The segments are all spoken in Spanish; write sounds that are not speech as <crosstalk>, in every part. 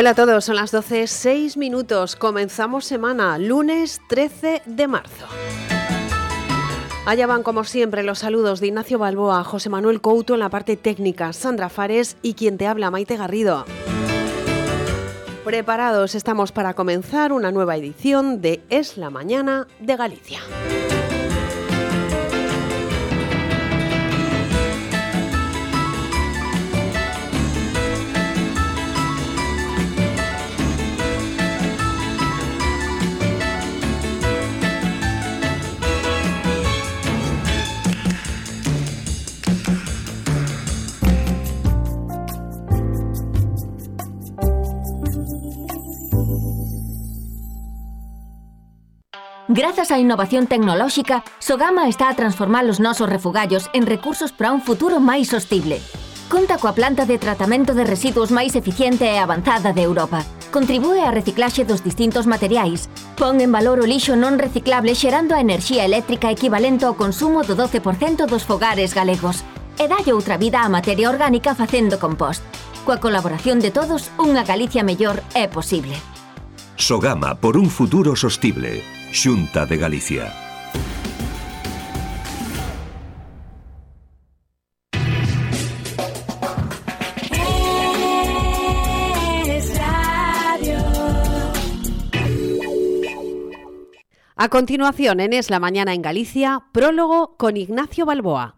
Hola a todos, son las 12, 6 minutos. Comenzamos semana, lunes 13 de marzo. Allá van como siempre los saludos de Ignacio Balboa, José Manuel Couto en la parte técnica, Sandra Fares y quien te habla, Maite Garrido. Preparados estamos para comenzar una nueva edición de Es la Mañana de Galicia. Grazas á innovación tecnolóxica, Sogama está a transformar os nosos refugallos en recursos para un futuro máis sostible. Conta coa planta de tratamento de residuos máis eficiente e avanzada de Europa. Contribúe á reciclaxe dos distintos materiais. Pon en valor o lixo non reciclable xerando a enerxía eléctrica equivalente ao consumo do 12% dos fogares galegos. E dalle outra vida á materia orgánica facendo compost. Coa colaboración de todos, unha Galicia mellor é posible. Sogama por un futuro sostible. Xunta de Galicia. A continuación, en Es la Mañana en Galicia, prólogo con Ignacio Balboa.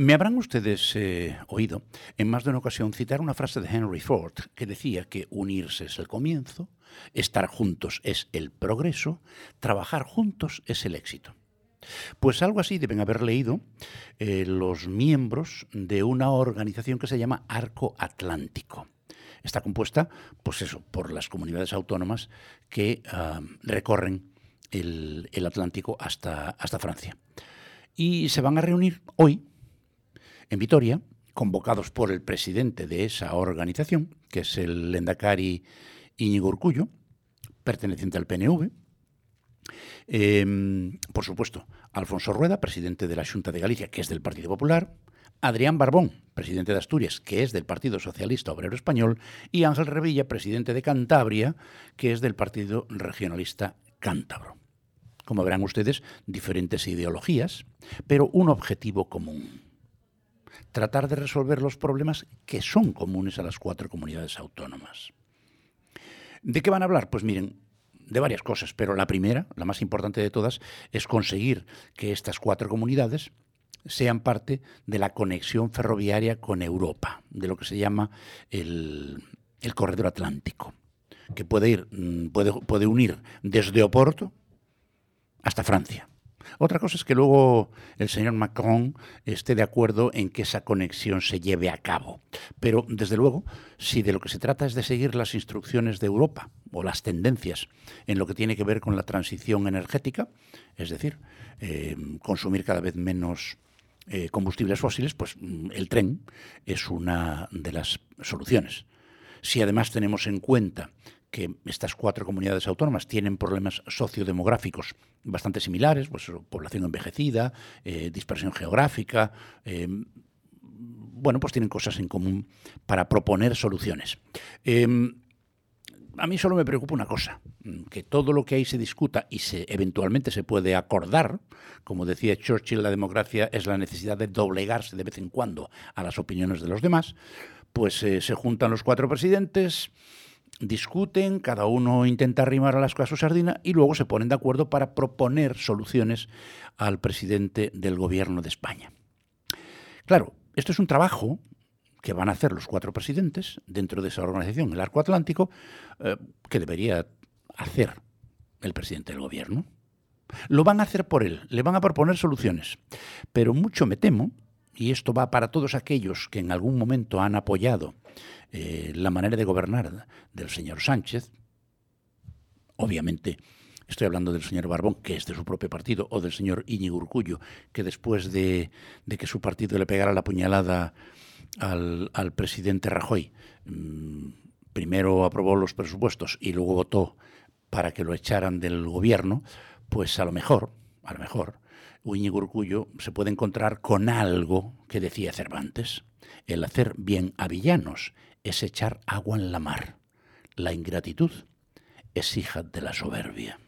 Me habrán ustedes eh, oído en más de una ocasión citar una frase de Henry Ford que decía que unirse es el comienzo, estar juntos es el progreso, trabajar juntos es el éxito. Pues algo así deben haber leído eh, los miembros de una organización que se llama Arco Atlántico. Está compuesta, pues eso, por las comunidades autónomas que uh, recorren el, Atlántico hasta Francia. Y se van a reunir hoy, en Vitoria, convocados por el presidente de esa organización, que es el Lendakari Íñigo Urcullo, perteneciente al PNV. Eh, por supuesto, Alfonso Rueda, presidente de la Junta de Galicia, que es del Partido Popular, Adrián Barbón, presidente de Asturias, que es del Partido Socialista Obrero Español, y Ángel Revilla, presidente de Cantabria, que es del Partido Regionalista Cántabro. Como verán ustedes, diferentes ideologías, pero un objetivo común tratar de resolver los problemas que son comunes a las cuatro comunidades autónomas. ¿De qué van a hablar? Pues miren, de varias cosas, pero la primera, la más importante de todas, es conseguir que estas cuatro comunidades sean parte de la conexión ferroviaria con Europa, de lo que se llama el, el corredor atlántico, que puede, ir, mm, puede, puede unir desde Oporto hasta Francia. Otra cosa es que luego el señor Macron esté de acuerdo en que esa conexión se lleve a cabo. Pero, desde luego, si de lo que se trata es de seguir las instrucciones de Europa o las tendencias en lo que tiene que ver con la transición energética, es decir, eh, consumir cada vez menos eh, combustibles fósiles, pues mm, el tren es una de las soluciones. Si además tenemos en cuenta que estas cuatro comunidades autónomas tienen problemas sociodemográficos bastante similares, pues población envejecida, eh, dispersión geográfica, eh, bueno, pues tienen cosas en común para proponer soluciones. Eh, a mí solo me preocupa una cosa, que todo lo que ahí se discuta y se eventualmente se puede acordar, como decía Churchill, la democracia es la necesidad de doblegarse de vez en cuando a las opiniones de los demás, pues se juntan los cuatro presidentes, discuten, cada uno intenta arrimar a las cosas su sardina y luego se ponen de acuerdo para proponer soluciones al presidente del gobierno de España. Claro, esto es un trabajo que van a hacer los cuatro presidentes dentro de esa organización, el Arco Atlántico, eh, que debería hacer el presidente del gobierno. Lo van a hacer por él, le van a proponer soluciones. Pero mucho me temo, y esto va para todos aquellos que en algún momento han apoyado eh, la manera de gobernar del señor Sánchez, obviamente estoy hablando del señor Barbón, que es de su propio partido, o del señor Íñigo Urcullo, que después de, que su partido le pegara la puñalada al, presidente Rajoy, mm, primero aprobó los presupuestos y luego votó para que lo echaran del gobierno, pues a lo mejor, a lo mejor, Íñigo se puede encontrar con algo que decía Cervantes. El hacer bien a villanos es echar agua en la mar. La ingratitud es hija de la soberbia.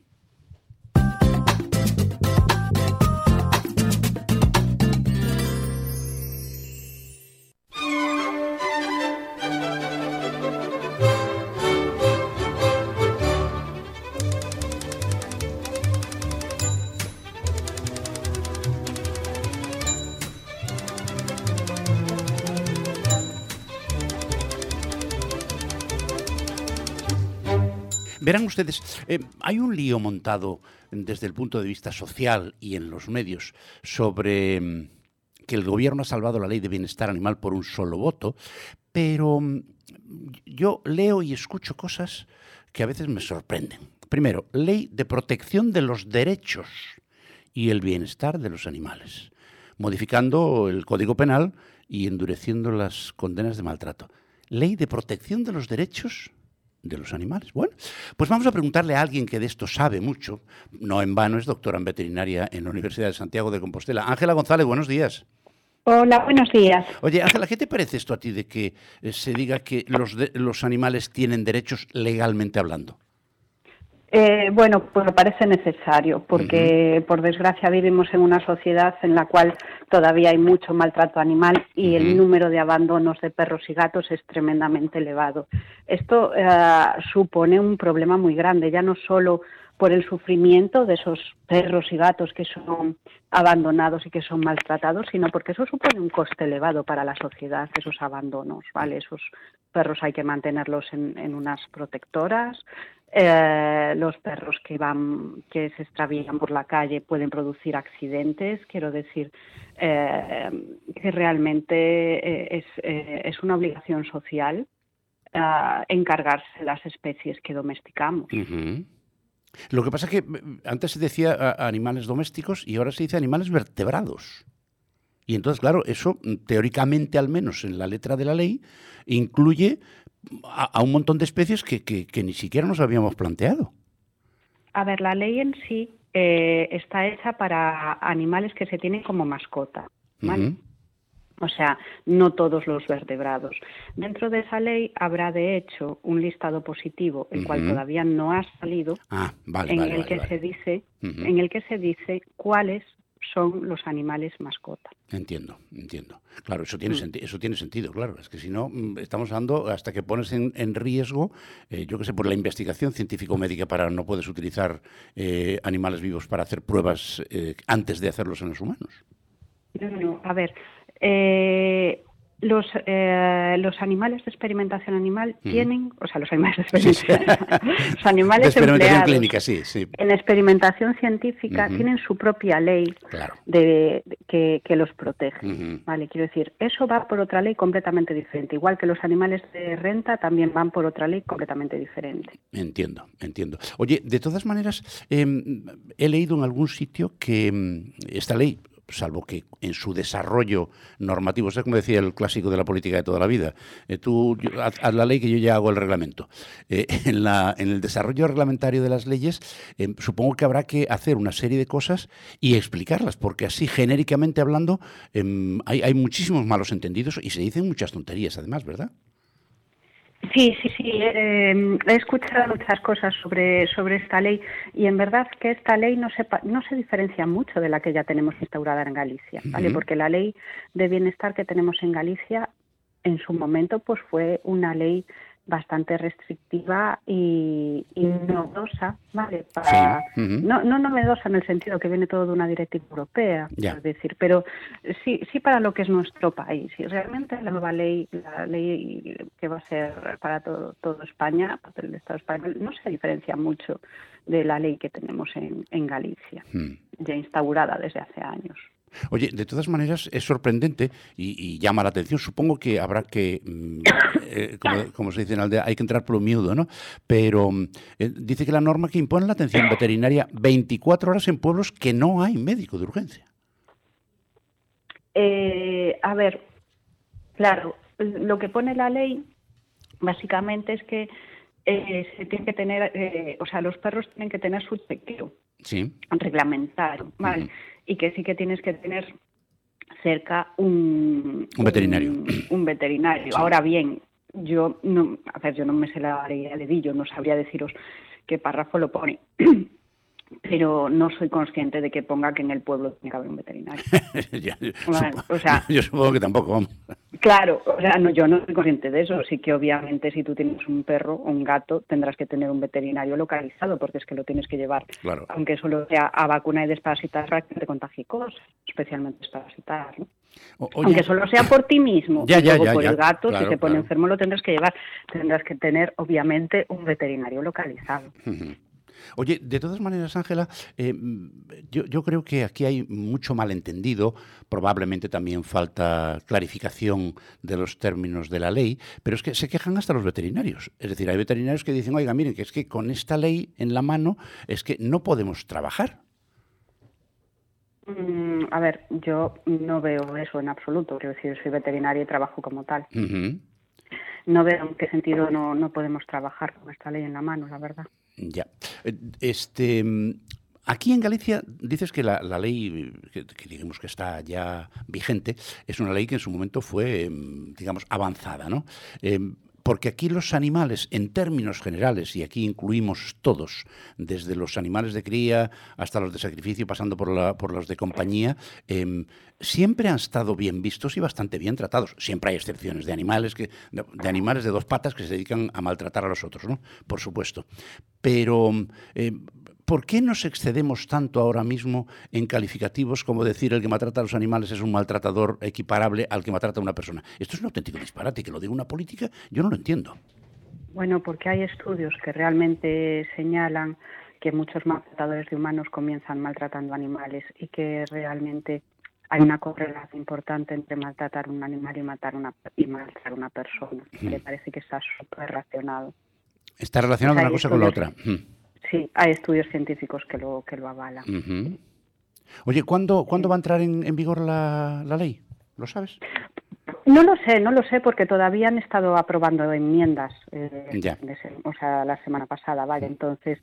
Verán ustedes, eh, hay un lío montado desde el punto de vista social y en los medios sobre mm, que el gobierno ha salvado la ley de bienestar animal por un solo voto, pero mm, yo leo y escucho cosas que a veces me sorprenden. Primero, ley de protección de los derechos y el bienestar de los animales, modificando el Código Penal y endureciendo las condenas de maltrato. Ley de protección de los derechos de los animales. Bueno, pues vamos a preguntarle a alguien que de esto sabe mucho, no en vano es doctora en veterinaria en la Universidad de Santiago de Compostela. Ángela González, buenos días. Hola, buenos días. Oye, Ángela, ¿qué te parece esto a ti de que eh, se diga que los, los animales tienen derechos legalmente hablando? Eh, bueno, pues me parece necesario, porque por desgracia vivimos en una sociedad en la cual todavía hay mucho maltrato animal y el número de abandonos de perros y gatos es tremendamente elevado. Esto eh, supone un problema muy grande, ya no solo por el sufrimiento de esos perros y gatos que son abandonados y que son maltratados, sino porque eso supone un coste elevado para la sociedad, esos abandonos, ¿vale? Esos perros hay que mantenerlos en unas protectoras, eh, los perros que van, que se extravían por la calle pueden producir accidentes. Quiero decir eh, que realmente eh, es, una obligación social encargarse de las especies que domesticamos. Lo que pasa es que antes se decía animales domésticos y ahora se dice animales vertebrados. Y entonces, claro, eso teóricamente, al menos en la letra de la ley, incluye a, un montón de especies que, que, ni siquiera nos habíamos planteado. A ver, la ley en sí eh, está hecha para animales que se tienen como mascota, ¿vale? O sea, no todos los vertebrados. Dentro de esa ley habrá, de hecho, un listado positivo, el cual todavía no ha salido, ah, en el que se dice, en el que se dice cuáles son los animales mascota. Entiendo, entiendo. Claro, eso tiene, mm. eso tiene sentido, claro. Es que si no, mm, estamos hablando hasta que pones en, riesgo, eh, yo qué sé, por la investigación científico-médica para no puedes utilizar eh, animales vivos para hacer pruebas eh, antes de hacerlos en los humanos. No, no, a ver, los, eh, los animales de experimentación animal tienen, o sea, los animales de experimentación, <laughs> los animales de experimentación clínica, sí, sí. En experimentación científica tienen su propia ley de, que, que, los protege, ¿vale? Quiero decir, eso va por otra ley completamente diferente, igual que los animales de renta también van por otra ley completamente diferente. Entiendo, entiendo. Oye, de todas maneras, em, he leído en algún sitio que em, esta ley salvo que en su desarrollo normativo, es como decía el clásico de la política de toda la vida, eh, tú haz, la ley que yo ya hago el reglamento. Eh, <laughs> en, la, en el desarrollo reglamentario de las leyes, eh, supongo que habrá que hacer una serie de cosas y explicarlas, porque así genéricamente hablando em, hay, hay muchísimos malos entendidos y se dicen muchas tonterías además, ¿verdad? Sí, sí, sí. Eh, he escuchado muchas cosas sobre, sobre esta ley y en verdad que esta ley no se, no se diferencia mucho de la que ya tenemos instaurada en Galicia, ¿vale? Porque la ley de bienestar que tenemos en Galicia en su momento pues fue una ley bastante restrictiva y, novedosa, ¿vale? Para, no, no novedosa en el sentido que viene todo de una directiva europea, es decir, pero sí, sí para lo que es nuestro país. Y realmente la nueva ley, la ley que va a ser para todo, todo España, para el Estado español, no se diferencia mucho de la ley que tenemos en, en Galicia, ya instaurada desde hace años. Oye, de todas maneras es sorprendente y, llama la atención. Supongo que habrá que, mm, eh, como, se dice en aldea, hay que entrar por un miudo, ¿no? Pero mm, eh, dice que la norma que impone la atención veterinaria 24 horas en pueblos que no hay médico de urgencia. Eh, a ver, claro, lo que pone la ley básicamente es que se tiene que tener, o sea, los perros tienen que tener su chequeo sí. reglamentario, ¿vale? Y que sí que tienes que tener cerca un, un veterinario. Un, veterinario. Ahora bien, yo no, a ver, yo no me sé la ley de yo no sabría deciros qué párrafo lo pone. <clears throat> pero no soy consciente de que ponga que en el pueblo tiene que haber un veterinario. <laughs> o sea, <laughs> yo supongo que tampoco. Claro, o sea, no, yo no soy consciente de eso. Sí que obviamente si tú tienes un perro o un gato tendrás que tener un veterinario localizado porque es que lo tienes que llevar. Claro. Aunque solo sea a vacuna y desparasitar te contagie cosas, especialmente desparasitar. ¿no? Aunque solo sea por ti mismo, ya, ya, por el gato, si se pone enfermo lo tendrás que llevar. Tendrás que tener, obviamente, un veterinario localizado. Oye, de todas maneras, Ángela, eh, yo, creo que aquí hay mucho malentendido, probablemente también falta clarificación de los términos de la ley, pero es que se quejan hasta los veterinarios. Es decir, hay veterinarios que dicen, oiga, miren, que es que con esta ley en la mano es que no podemos trabajar. Mm, a ver, yo no veo eso en absoluto. Quiero decir, soy veterinaria y trabajo como tal. No veo en qué sentido no, no podemos trabajar con esta ley en la mano, la verdad. Ya. Eh, este, Aquí en Galicia dices que la, ley, que, digamos que está ya vigente, es una ley que en su momento fue, em, digamos, avanzada, ¿no? Em, porque aquí los animales, en términos generales, y aquí incluimos todos, desde los animales de cría hasta los de sacrificio, pasando por, los de compañía, em, siempre han estado bien vistos y bastante bien tratados. Siempre hay excepciones de animales, que, de, animales de dos patas que se dedican a maltratar a los otros, ¿no? Por supuesto. Pero em, ¿por qué nos excedemos tanto ahora mismo en calificativos como decir el que maltrata a los animales es un maltratador equiparable al que maltrata a una persona? Esto es un auténtico disparate, que lo diga una política, yo no lo entiendo. Bueno, porque hay estudios que realmente señalan que muchos maltratadores de humanos comienzan maltratando animales y que realmente hay una correlación importante entre maltratar un animal y matar una y maltratar a una persona. Me parece que está súper relacionado. Está relacionado una cosa con la otra. Sí, hay estudios científicos que lo, que lo avalan. Oye, ¿cuándo, ¿cuándo va a entrar en, vigor la, la ley? ¿Lo sabes? No lo sé, no lo sé, porque todavía han estado aprobando enmiendas, eh, o sea, la semana pasada, vale. Entonces,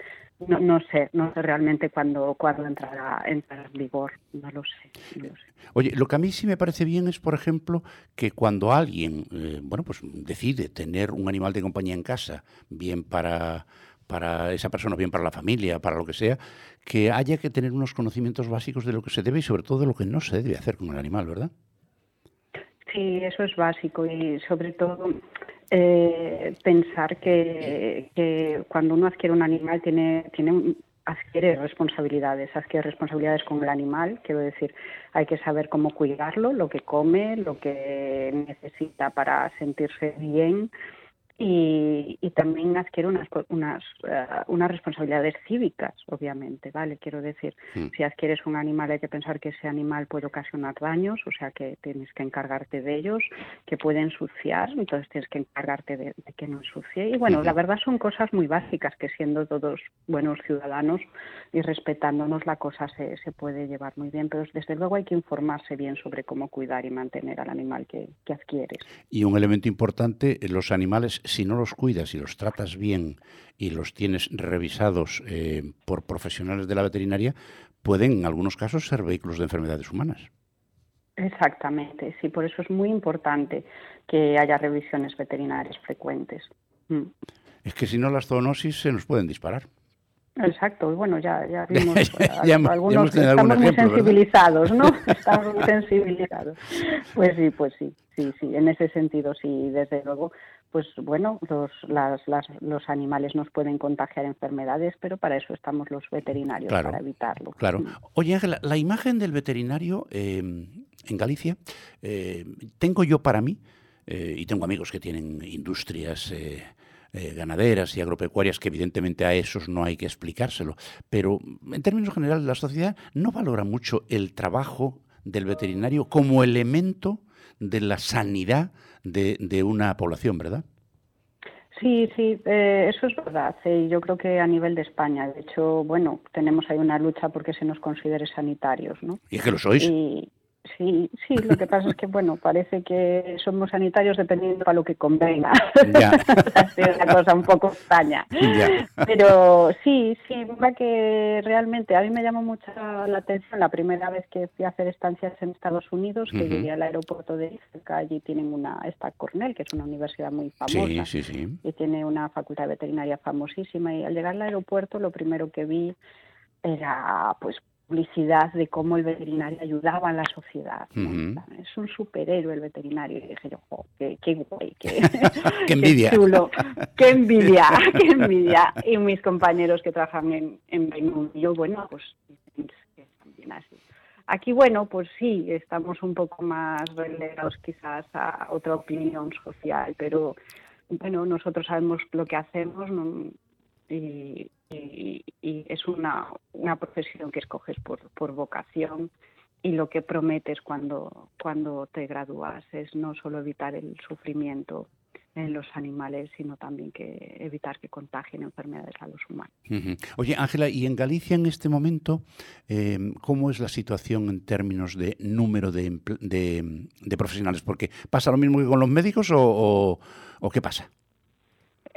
no, no sé, no sé realmente cuándo, cuándo entrará, entrará en vigor, no lo, sé, Oye, lo que a mí sí me parece bien es, por ejemplo, que cuando alguien, eh, bueno, pues decide tener un animal de compañía en casa, bien para para esa persona, bien para la familia, para lo que sea, que haya que tener unos conocimientos básicos de lo que se debe y sobre todo de lo que no se debe hacer con el animal, ¿verdad? Sí, eso es básico y sobre todo eh, pensar que, que, cuando uno adquiere un animal tiene, tiene adquiere responsabilidades, adquiere responsabilidades con el animal, quiero decir, hay que saber cómo cuidarlo, lo que come, lo que necesita para sentirse bien, y, y, también adquiere unas, unas, eh, unas responsabilidades cívicas, obviamente, ¿vale? Quiero decir, mm. si adquieres un animal hay que pensar que ese animal puede ocasionar daños, o sea que tienes que encargarte de ellos, que puede ensuciar, entonces tienes que encargarte de, que no ensucie. Y bueno, la verdad son cosas muy básicas que siendo todos buenos ciudadanos y respetándonos la cosa se, se puede llevar muy bien, pero desde luego hay que informarse bien sobre cómo cuidar y mantener al animal que, que adquieres. Y un elemento importante, los animales si no los cuidas y los tratas bien y los tienes revisados eh, por profesionales de la veterinaria, pueden en algunos casos ser vehículos de enfermedades humanas. Exactamente, sí, por eso es muy importante que haya revisiones veterinarias frecuentes. Mm. Es que si no las zoonosis se nos pueden disparar. Exacto, bueno, ya, ya <laughs> vimos algunos, estamos muy sensibilizados, ¿no? <laughs> estamos muy sensibilizados. Pues sí, pues sí, sí, sí, en ese sentido sí, desde luego, pues bueno, los, las, las, los animales nos pueden contagiar enfermedades, pero para eso estamos los veterinarios, para evitarlo. Claro. Oye, Ángela, la imagen del veterinario eh, en Galicia, eh, tengo yo para mí, eh, y tengo amigos que tienen industrias eh, ganaderas y agropecuarias, que evidentemente a esos no hay que explicárselo. Pero en términos generales, la sociedad no valora mucho el trabajo del veterinario como elemento de la sanidad de, de una población, ¿verdad? Sí, sí, eh, eso es verdad. Y yo creo que a nivel de España, de hecho, bueno, tenemos ahí una lucha porque se nos considere sanitarios, ¿no? Y es que lo sois. Sí, sí, lo que pasa es que, bueno, parece que somos sanitarios dependiendo para lo que convenga. Ya. <laughs> es una cosa un poco extraña. Pero sí, sí, que realmente a mí me llamó mucho la atención la primera vez que fui a hacer estancias en Estados Unidos, que llegué al aeropuerto de Ithaca, allí tienen una, esta Cornell, que es una universidad muy famosa. Sí, sí, sí. Y tiene una facultad de veterinaria famosísima. Y al llegar al aeropuerto, lo primero que vi era, pues, publicidad de cómo el veterinario ayudaba a la sociedad. Es un superhéroe el veterinario. Y dije yo, qué, qué guay, <laughs> qué, qué envidia. chulo, qué envidia, <laughs> qué envidia. Y mis compañeros que trabajan en, en yo, bueno, pues también así. Aquí, bueno, pues sí, estamos un poco más relegados quizás a otra opinión social, pero bueno, nosotros sabemos lo que hacemos y, y, es una, una, profesión que escoges por, por vocación y lo que prometes cuando, cuando te gradúas es no solo evitar el sufrimiento en los animales, sino también que evitar que contagien enfermedades a los humanos. Oye, Ángela, ¿y en Galicia en este momento em, cómo es la situación en términos de número de, de, profesionales? Porque pasa lo mismo que con los médicos o, o qué pasa?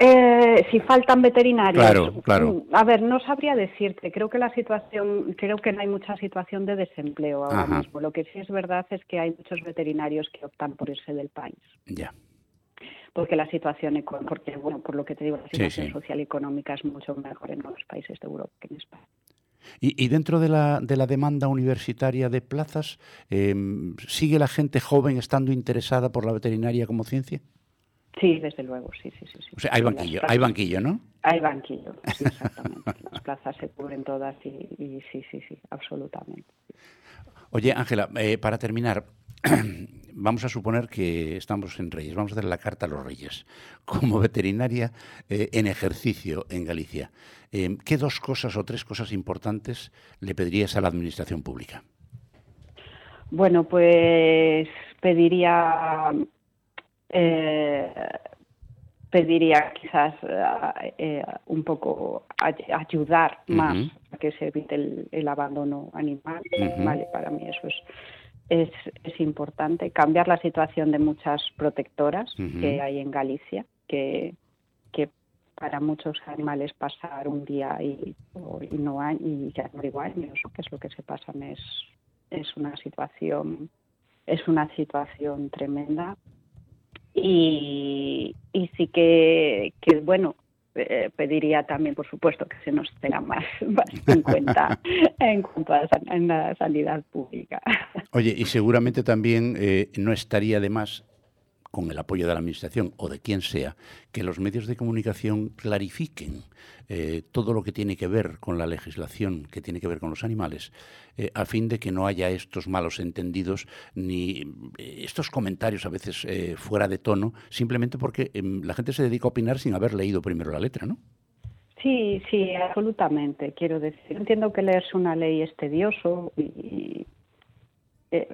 Eh, si faltan veterinarios. Claro, claro. Mm, a ver, no sabría decirte. Creo que la situación, creo que no hay mucha situación de desempleo ahora mismo. Lo que sí es verdad es que hay muchos veterinarios que optan por irse del país. Ya. Porque la situación, porque bueno, por lo que te digo, la situación social y económica es mucho mejor en los países de Europa que en España. Y, dentro de la, de la, demanda universitaria de plazas, em, ¿sigue la gente joven estando interesada por la veterinaria como ciencia? Sí, desde luego, sí, sí, sí. O sea, hay banquillo, hay banquillo, ¿no? Hay banquillo, exactamente. Las plazas se cubren todas y, sí, sí, sí, absolutamente. Oye, Ángela, eh, para terminar, <clears throat> vamos a suponer que estamos en Reyes, vamos a hacer la carta a los Reyes. Como veterinaria eh, en ejercicio en Galicia, eh, ¿qué dos cosas o tres cosas importantes le pedirías a la Administración Pública? Bueno, pues pediría eh, pediría quizás eh, eh, un poco ayudar más a que se evite el, abandono animal. Vale, para mí eso es, es, importante. Cambiar la situación de muchas protectoras que hay en Galicia, que, que para muchos animales pasar un día y, y no hay, y ya no digo años, que es lo que se pasa es, es una situación es una situación tremenda y, y sí que, que bueno, eh, pediría también, por supuesto, que se nos tenga más, <laughs> en cuenta <laughs> en cuanto a la sanidad pública. Oye, y seguramente también eh, no estaría de más con el apoyo de la Administración o de quien sea, que los medios de comunicación clarifiquen eh, todo lo que tiene que ver con la legislación que tiene que ver con los animales, eh, a fin de que no haya estos malos entendidos ni eh, estos comentarios a veces fuera de tono, simplemente porque em, la gente se dedica a opinar sin haber leído primero la letra, ¿no? Sí, sí, absolutamente. Quiero decir, entiendo que leerse una ley es tedioso y, eh,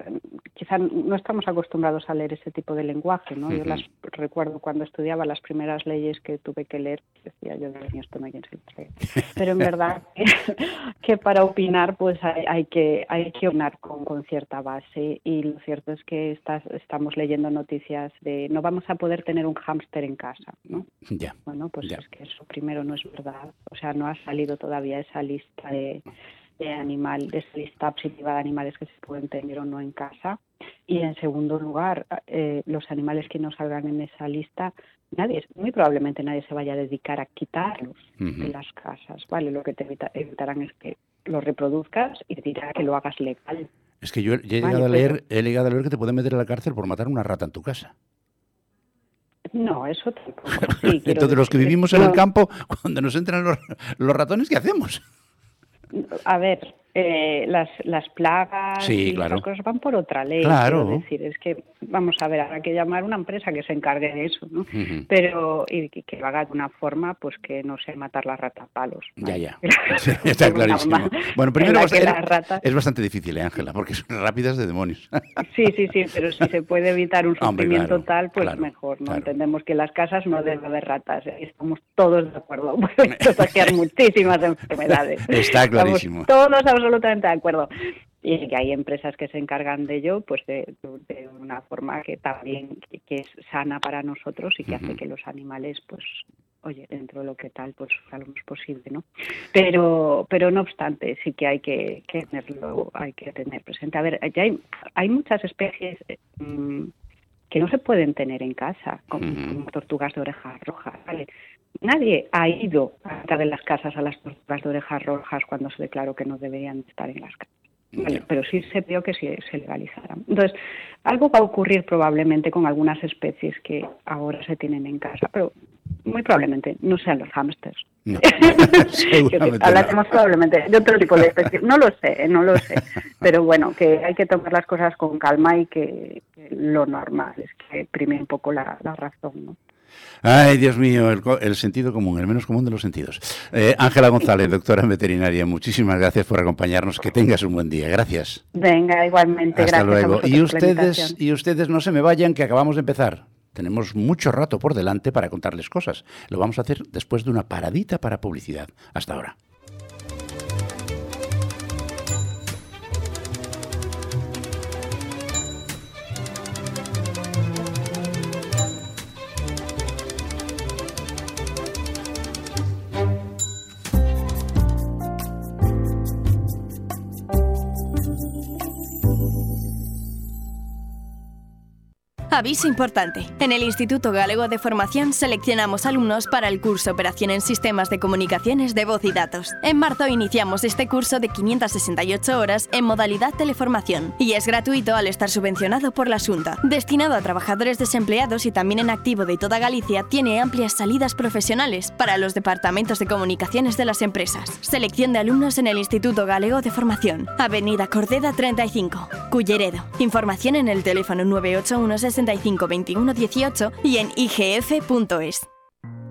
quizá no estamos acostumbrados a leer ese tipo de lenguaje, ¿no? Yo las recuerdo cuando estudiaba las primeras leyes que tuve que leer, decía yo, Dios mío, esto no hay quien se Pero en verdad <laughs> <laughs> que, para opinar pues hay, que hay que opinar con, con, cierta base y lo cierto es que estás, estamos leyendo noticias de no vamos a poder tener un hámster en casa, ¿no? Ya. Bueno, pues es que eso primero no es verdad, o sea, no ha salido todavía esa lista de de animal, de esa lista positiva de animales que se pueden tener o no en casa. Y en segundo lugar, eh, los animales que no salgan en esa lista, nadie, muy probablemente nadie se vaya a dedicar a quitarlos de las casas, ¿vale? Lo que te evitarán es que los reproduzcas y te dirá que lo hagas legal. Es que yo he, llegado a leer, he llegado a leer que te pueden meter a la cárcel por matar una rata en tu casa. No, eso tampoco. <laughs> Entonces, los que vivimos en el campo, cuando nos entran los, los ratones, ¿qué hacemos? A ver, eh, las, las plagas y las cosas van por otra ley. Claro. decir, es que, vamos a ver, habrá que llamar a una empresa que se encargue de eso, ¿no? Pero, y que, lo haga de una forma, pues que no sea matar las ratas a palos. Ya, ya. <laughs> está <laughs> clarísimo. Bueno, primero es bastante difícil, ¿eh, Ángela? Porque son rápidas de demonios. <laughs> sí, sí, sí, pero si se puede evitar un sufrimiento tal, pues mejor, ¿no? Entendemos que en las casas no debe haber ratas, ¿eh? estamos todos de acuerdo. Puede muchísimas enfermedades. Está clarísimo. todos absolutamente de acuerdo. Y que hay empresas que se encargan de ello, pues de, una forma que también que, es sana para nosotros y que hace que los animales, pues, oye, dentro de lo que tal, pues sea lo más posible, ¿no? Pero, pero no obstante, sí que hay que, tenerlo, hay que tener presente. A ver, ya hay, hay muchas especies mm, que no se pueden tener en casa, como, tortugas de orejas rojas, ¿vale? Nadie ha ido a entrar en las casas a las tortugas de orejas rojas cuando se declaró que no deberían estar en las casas. pero sí se vio que se, se legalizaran. Entonces, algo va a ocurrir probablemente con algunas especies que ahora se tienen en casa, pero muy probablemente no sean los hámsters. No, <laughs> <laughs> Hablaremos probablemente de otro tipo de especies. No lo sé, no lo sé. Pero bueno, que hay que tomar las cosas con calma y que, lo normal es que prime un poco la, la razón, ¿no? Ay, Dios mío, el, sentido común, el menos común de los sentidos. Eh, Ángela González, doctora en veterinaria, muchísimas gracias por acompañarnos. Que tengas un buen día. Gracias. Venga, igualmente. Hasta luego. Y ustedes, y ustedes no se me vayan, que acabamos de empezar. Tenemos mucho rato por delante para contarles cosas. Lo vamos a hacer después de una paradita para publicidad. Hasta ahora. Aviso importante. En el Instituto Galego de Formación seleccionamos alumnos para el curso Operación en Sistemas de Comunicaciones de Voz y Datos. En marzo iniciamos este curso de 568 horas en modalidad teleformación y es gratuito al estar subvencionado por la Junta. Destinado a trabajadores desempleados y también en activo de toda Galicia, tiene amplias salidas profesionales para los departamentos de comunicaciones de las empresas. Selección de alumnos en el Instituto Galego de Formación. Avenida Cordeda 35, Culleredo. Información en el teléfono 981 60 18 y en igf.es.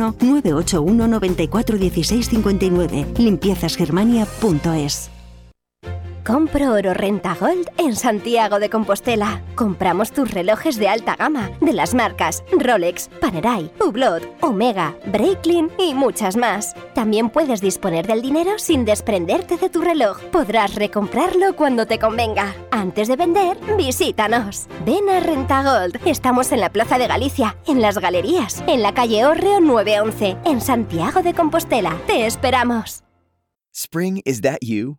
981 94 16 59. Limpiezasgermania.es. Compro oro renta gold en Santiago de Compostela. Compramos tus relojes de alta gama de las marcas Rolex, Panerai, Hublot, Omega, Breitling y muchas más. También puedes disponer del dinero sin desprenderte de tu reloj. Podrás recomprarlo cuando te convenga. Antes de vender, visítanos. Ven a Renta Gold. Estamos en la Plaza de Galicia, en las galerías, en la calle Orreo 911, en Santiago de Compostela. Te esperamos. Spring, is that you?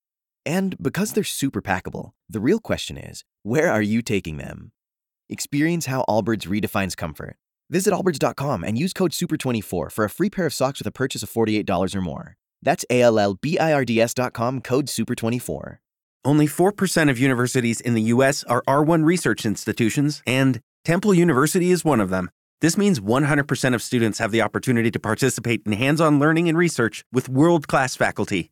And because they're super packable, the real question is where are you taking them? Experience how Allbirds redefines comfort. Visit allbirds.com and use code SUPER24 for a free pair of socks with a purchase of $48 or more. That's A L L B I R D S.com code SUPER24. Only 4% of universities in the U.S. are R1 research institutions, and Temple University is one of them. This means 100% of students have the opportunity to participate in hands on learning and research with world class faculty.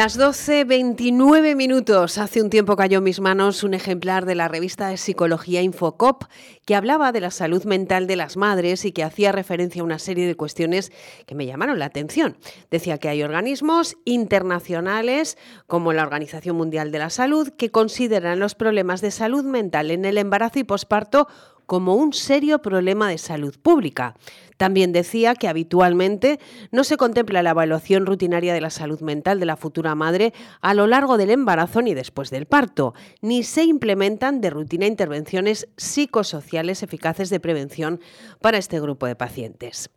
Las 12.29 minutos. Hace un tiempo cayó en mis manos un ejemplar de la revista de psicología Infocop que hablaba de la salud mental de las madres y que hacía referencia a una serie de cuestiones que me llamaron la atención. Decía que hay organismos internacionales como la Organización Mundial de la Salud que consideran los problemas de salud mental en el embarazo y posparto como un serio problema de salud pública. También decía que habitualmente no se contempla la evaluación rutinaria de la salud mental de la futura madre a lo largo del embarazo ni después del parto, ni se implementan de rutina intervenciones psicosociales eficaces de prevención para este grupo de pacientes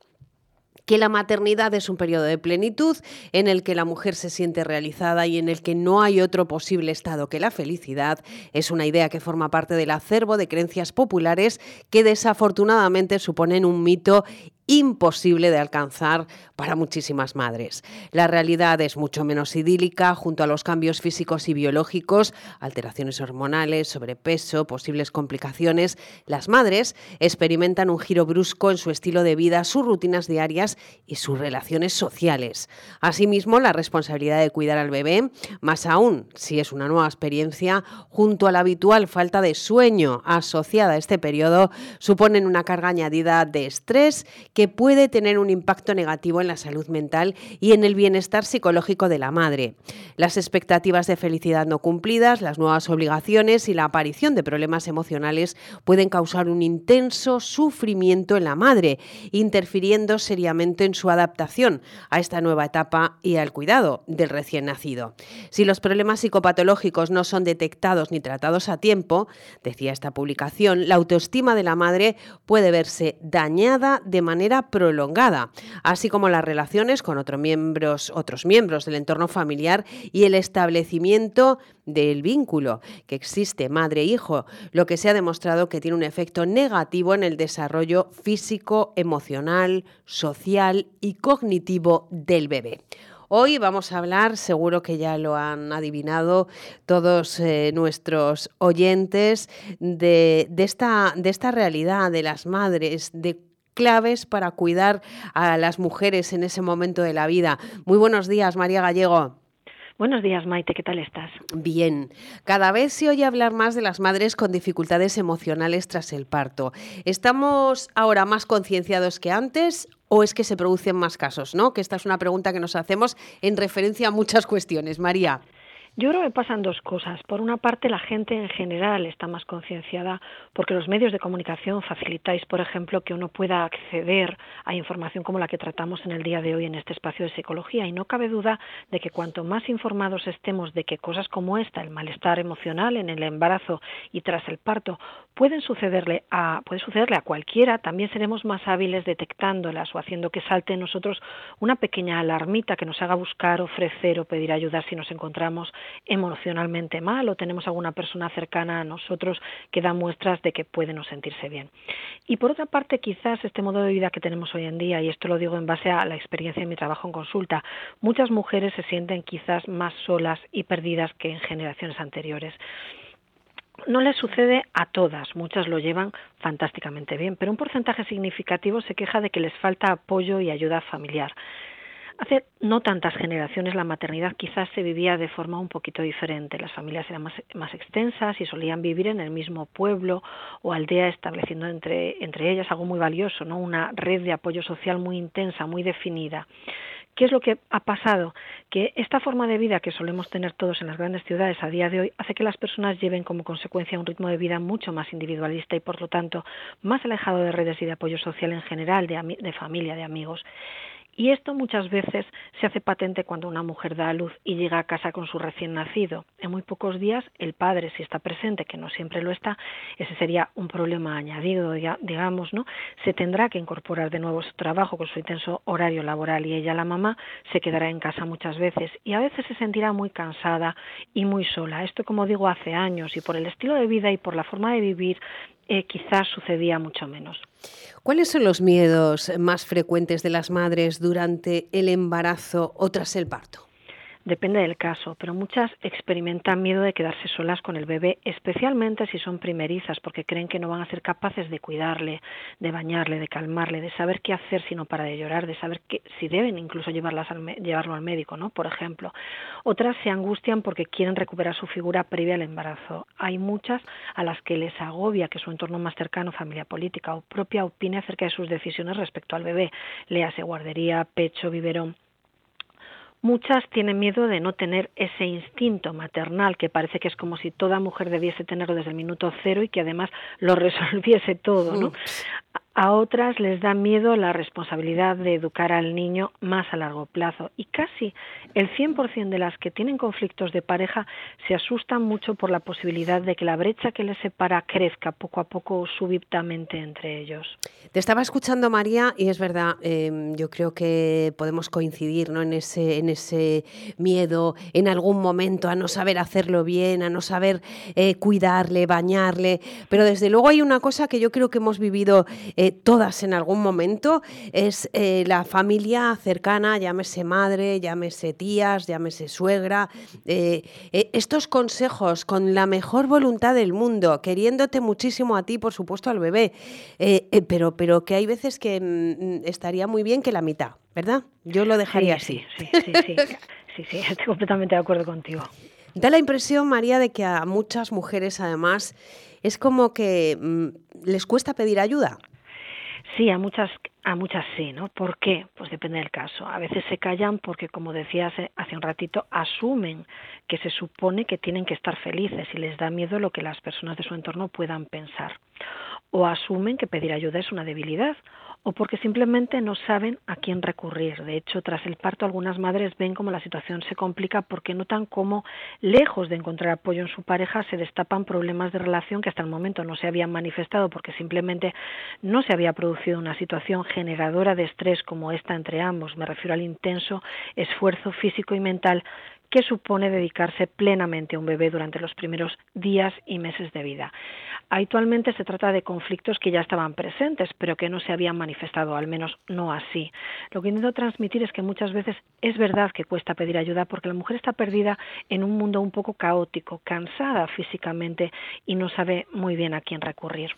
que la maternidad es un periodo de plenitud en el que la mujer se siente realizada y en el que no hay otro posible estado que la felicidad, es una idea que forma parte del acervo de creencias populares que desafortunadamente suponen un mito imposible de alcanzar para muchísimas madres. La realidad es mucho menos idílica junto a los cambios físicos y biológicos, alteraciones hormonales, sobrepeso, posibles complicaciones. Las madres experimentan un giro brusco en su estilo de vida, sus rutinas diarias y sus relaciones sociales. Asimismo, la responsabilidad de cuidar al bebé, más aún si es una nueva experiencia, junto a la habitual falta de sueño asociada a este periodo, suponen una carga añadida de estrés que puede tener un impacto negativo en la salud mental y en el bienestar psicológico de la madre. Las expectativas de felicidad no cumplidas, las nuevas obligaciones y la aparición de problemas emocionales pueden causar un intenso sufrimiento en la madre, interfiriendo seriamente en su adaptación a esta nueva etapa y al cuidado del recién nacido. Si los problemas psicopatológicos no son detectados ni tratados a tiempo, decía esta publicación, la autoestima de la madre puede verse dañada de manera prolongada, así como las relaciones con otros miembros, otros miembros del entorno familiar y el establecimiento del vínculo que existe madre-hijo, lo que se ha demostrado que tiene un efecto negativo en el desarrollo físico, emocional, social y cognitivo del bebé. Hoy vamos a hablar, seguro que ya lo han adivinado todos eh, nuestros oyentes, de, esta, de esta realidad de las madres, de claves para cuidar a las mujeres en ese momento de la vida. Muy buenos días, María Gallego. Buenos días, Maite, ¿qué tal estás? Bien. Cada vez se oye hablar más de las madres con dificultades emocionales tras el parto. ¿Estamos ahora más concienciados que antes o es que se producen más casos? ¿no? Que esta es una pregunta que nos hacemos en referencia a muchas cuestiones. María. Yo creo que pasan dos cosas. Por una parte, la gente en general está más concienciada porque los medios de comunicación facilitáis, por ejemplo, que uno pueda acceder a información como la que tratamos en el día de hoy en este espacio de psicología. Y no cabe duda de que cuanto más informados estemos de que cosas como esta, el malestar emocional en el embarazo y tras el parto, pueden sucederle a, puede sucederle a cualquiera, también seremos más hábiles detectándolas o haciendo que salte en nosotros una pequeña alarmita que nos haga buscar, ofrecer o pedir ayuda si nos encontramos emocionalmente mal o tenemos alguna persona cercana a nosotros que da muestras de que puede no sentirse bien. Y por otra parte, quizás este modo de vida que tenemos hoy en día, y esto lo digo en base a la experiencia de mi trabajo en consulta, muchas mujeres se sienten quizás más solas y perdidas que en generaciones anteriores. No les sucede a todas, muchas lo llevan fantásticamente bien, pero un porcentaje significativo se queja de que les falta apoyo y ayuda familiar. Hace no tantas generaciones la maternidad quizás se vivía de forma un poquito diferente. Las familias eran más, más extensas y solían vivir en el mismo pueblo o aldea estableciendo entre, entre ellas algo muy valioso, ¿no? una red de apoyo social muy intensa, muy definida. ¿Qué es lo que ha pasado? Que esta forma de vida que solemos tener todos en las grandes ciudades a día de hoy hace que las personas lleven como consecuencia un ritmo de vida mucho más individualista y por lo tanto más alejado de redes y de apoyo social en general, de, de familia, de amigos Y esto muchas veces se hace patente cuando una mujer da a luz y llega a casa con su recién nacido. En muy pocos días el padre, si está presente, que no siempre lo está, ese sería un problema añadido, digamos, ¿no? Se tendrá que incorporar de nuevo su trabajo con su intenso horario laboral y ella, la mamá, se quedará en casa muchas veces y a veces se sentirá muy cansada y muy sola. Esto, como digo, hace años y por el estilo de vida y por la forma de vivir eh, quizás sucedía mucho menos. ¿Cuáles son los miedos más frecuentes de las madres durante el embarazo o tras el parto? Depende del caso, pero muchas experimentan miedo de quedarse solas con el bebé, especialmente si son primerizas, porque creen que no van a ser capaces de cuidarle, de bañarle, de calmarle, de saber qué hacer si no para de llorar, de saber si deben incluso llevarlas llevarlo al médico, ¿no? Por ejemplo. Otras se angustian porque quieren recuperar su figura previa al embarazo. Hay muchas a las que les agobia que su entorno más cercano, familia política o propia, opine acerca de sus decisiones respecto al bebé, le hace guardería, pecho, biberón Muchas tienen miedo de no tener ese instinto maternal que parece que es como si toda mujer debiese tenerlo desde el minuto cero y que además lo <laughs> resolviese todo, ¿no? A otras les da miedo la responsabilidad de educar al niño más a largo plazo y casi el 100% de las que tienen conflictos de pareja se asustan mucho por la posibilidad de que la brecha que les separa crezca poco a poco súbitamente entre ellos. Te estaba escuchando María y es verdad, em, yo creo que podemos coincidir ¿no? en, ese, en ese miedo en algún momento a no saber hacerlo bien, a no saber eh, cuidarle, bañarle, pero desde luego hay una cosa que yo creo que hemos vivido todas en algún momento, es eh, la familia cercana, llámese madre, llámese tías, llámese suegra. Eh, estos consejos con la mejor voluntad del mundo, queriéndote muchísimo a ti, por supuesto, al bebé, pero, pero que hay veces que mm, estaría muy bien que la mitad, ¿verdad? Yo lo dejaría así. Sí, sí, sí, sí, sí, <laughs> estoy completamente de acuerdo contigo. Da la impresión, María, de que a muchas mujeres, además, es como que mm, les cuesta pedir ayuda. Sí, a muchas, a muchas sí, ¿no? ¿Por qué? Pues depende del caso. A veces se callan porque, como decía hace, hace un ratito, asumen que se supone que tienen que estar felices y les da miedo lo que las personas de su entorno puedan pensar. O asumen que pedir ayuda es una debilidad o porque simplemente no saben a quién recurrir. De hecho, tras el parto algunas madres ven como la situación se complica porque notan cómo, lejos de encontrar apoyo en su pareja, se destapan problemas de relación que hasta el momento no se habían manifestado porque simplemente no se había producido una situación generadora de estrés como esta entre ambos. Me refiero al intenso esfuerzo físico y mental que supone dedicarse plenamente a un bebé durante los primeros días y meses de vida. Actualmente se trata de conflictos que ya estaban presentes, pero que no se habían manifestado, al menos no así. Lo que intento transmitir es que muchas veces es verdad que cuesta pedir ayuda porque la mujer está perdida en un mundo un poco caótico, cansada físicamente y no sabe muy bien a quién recurrir.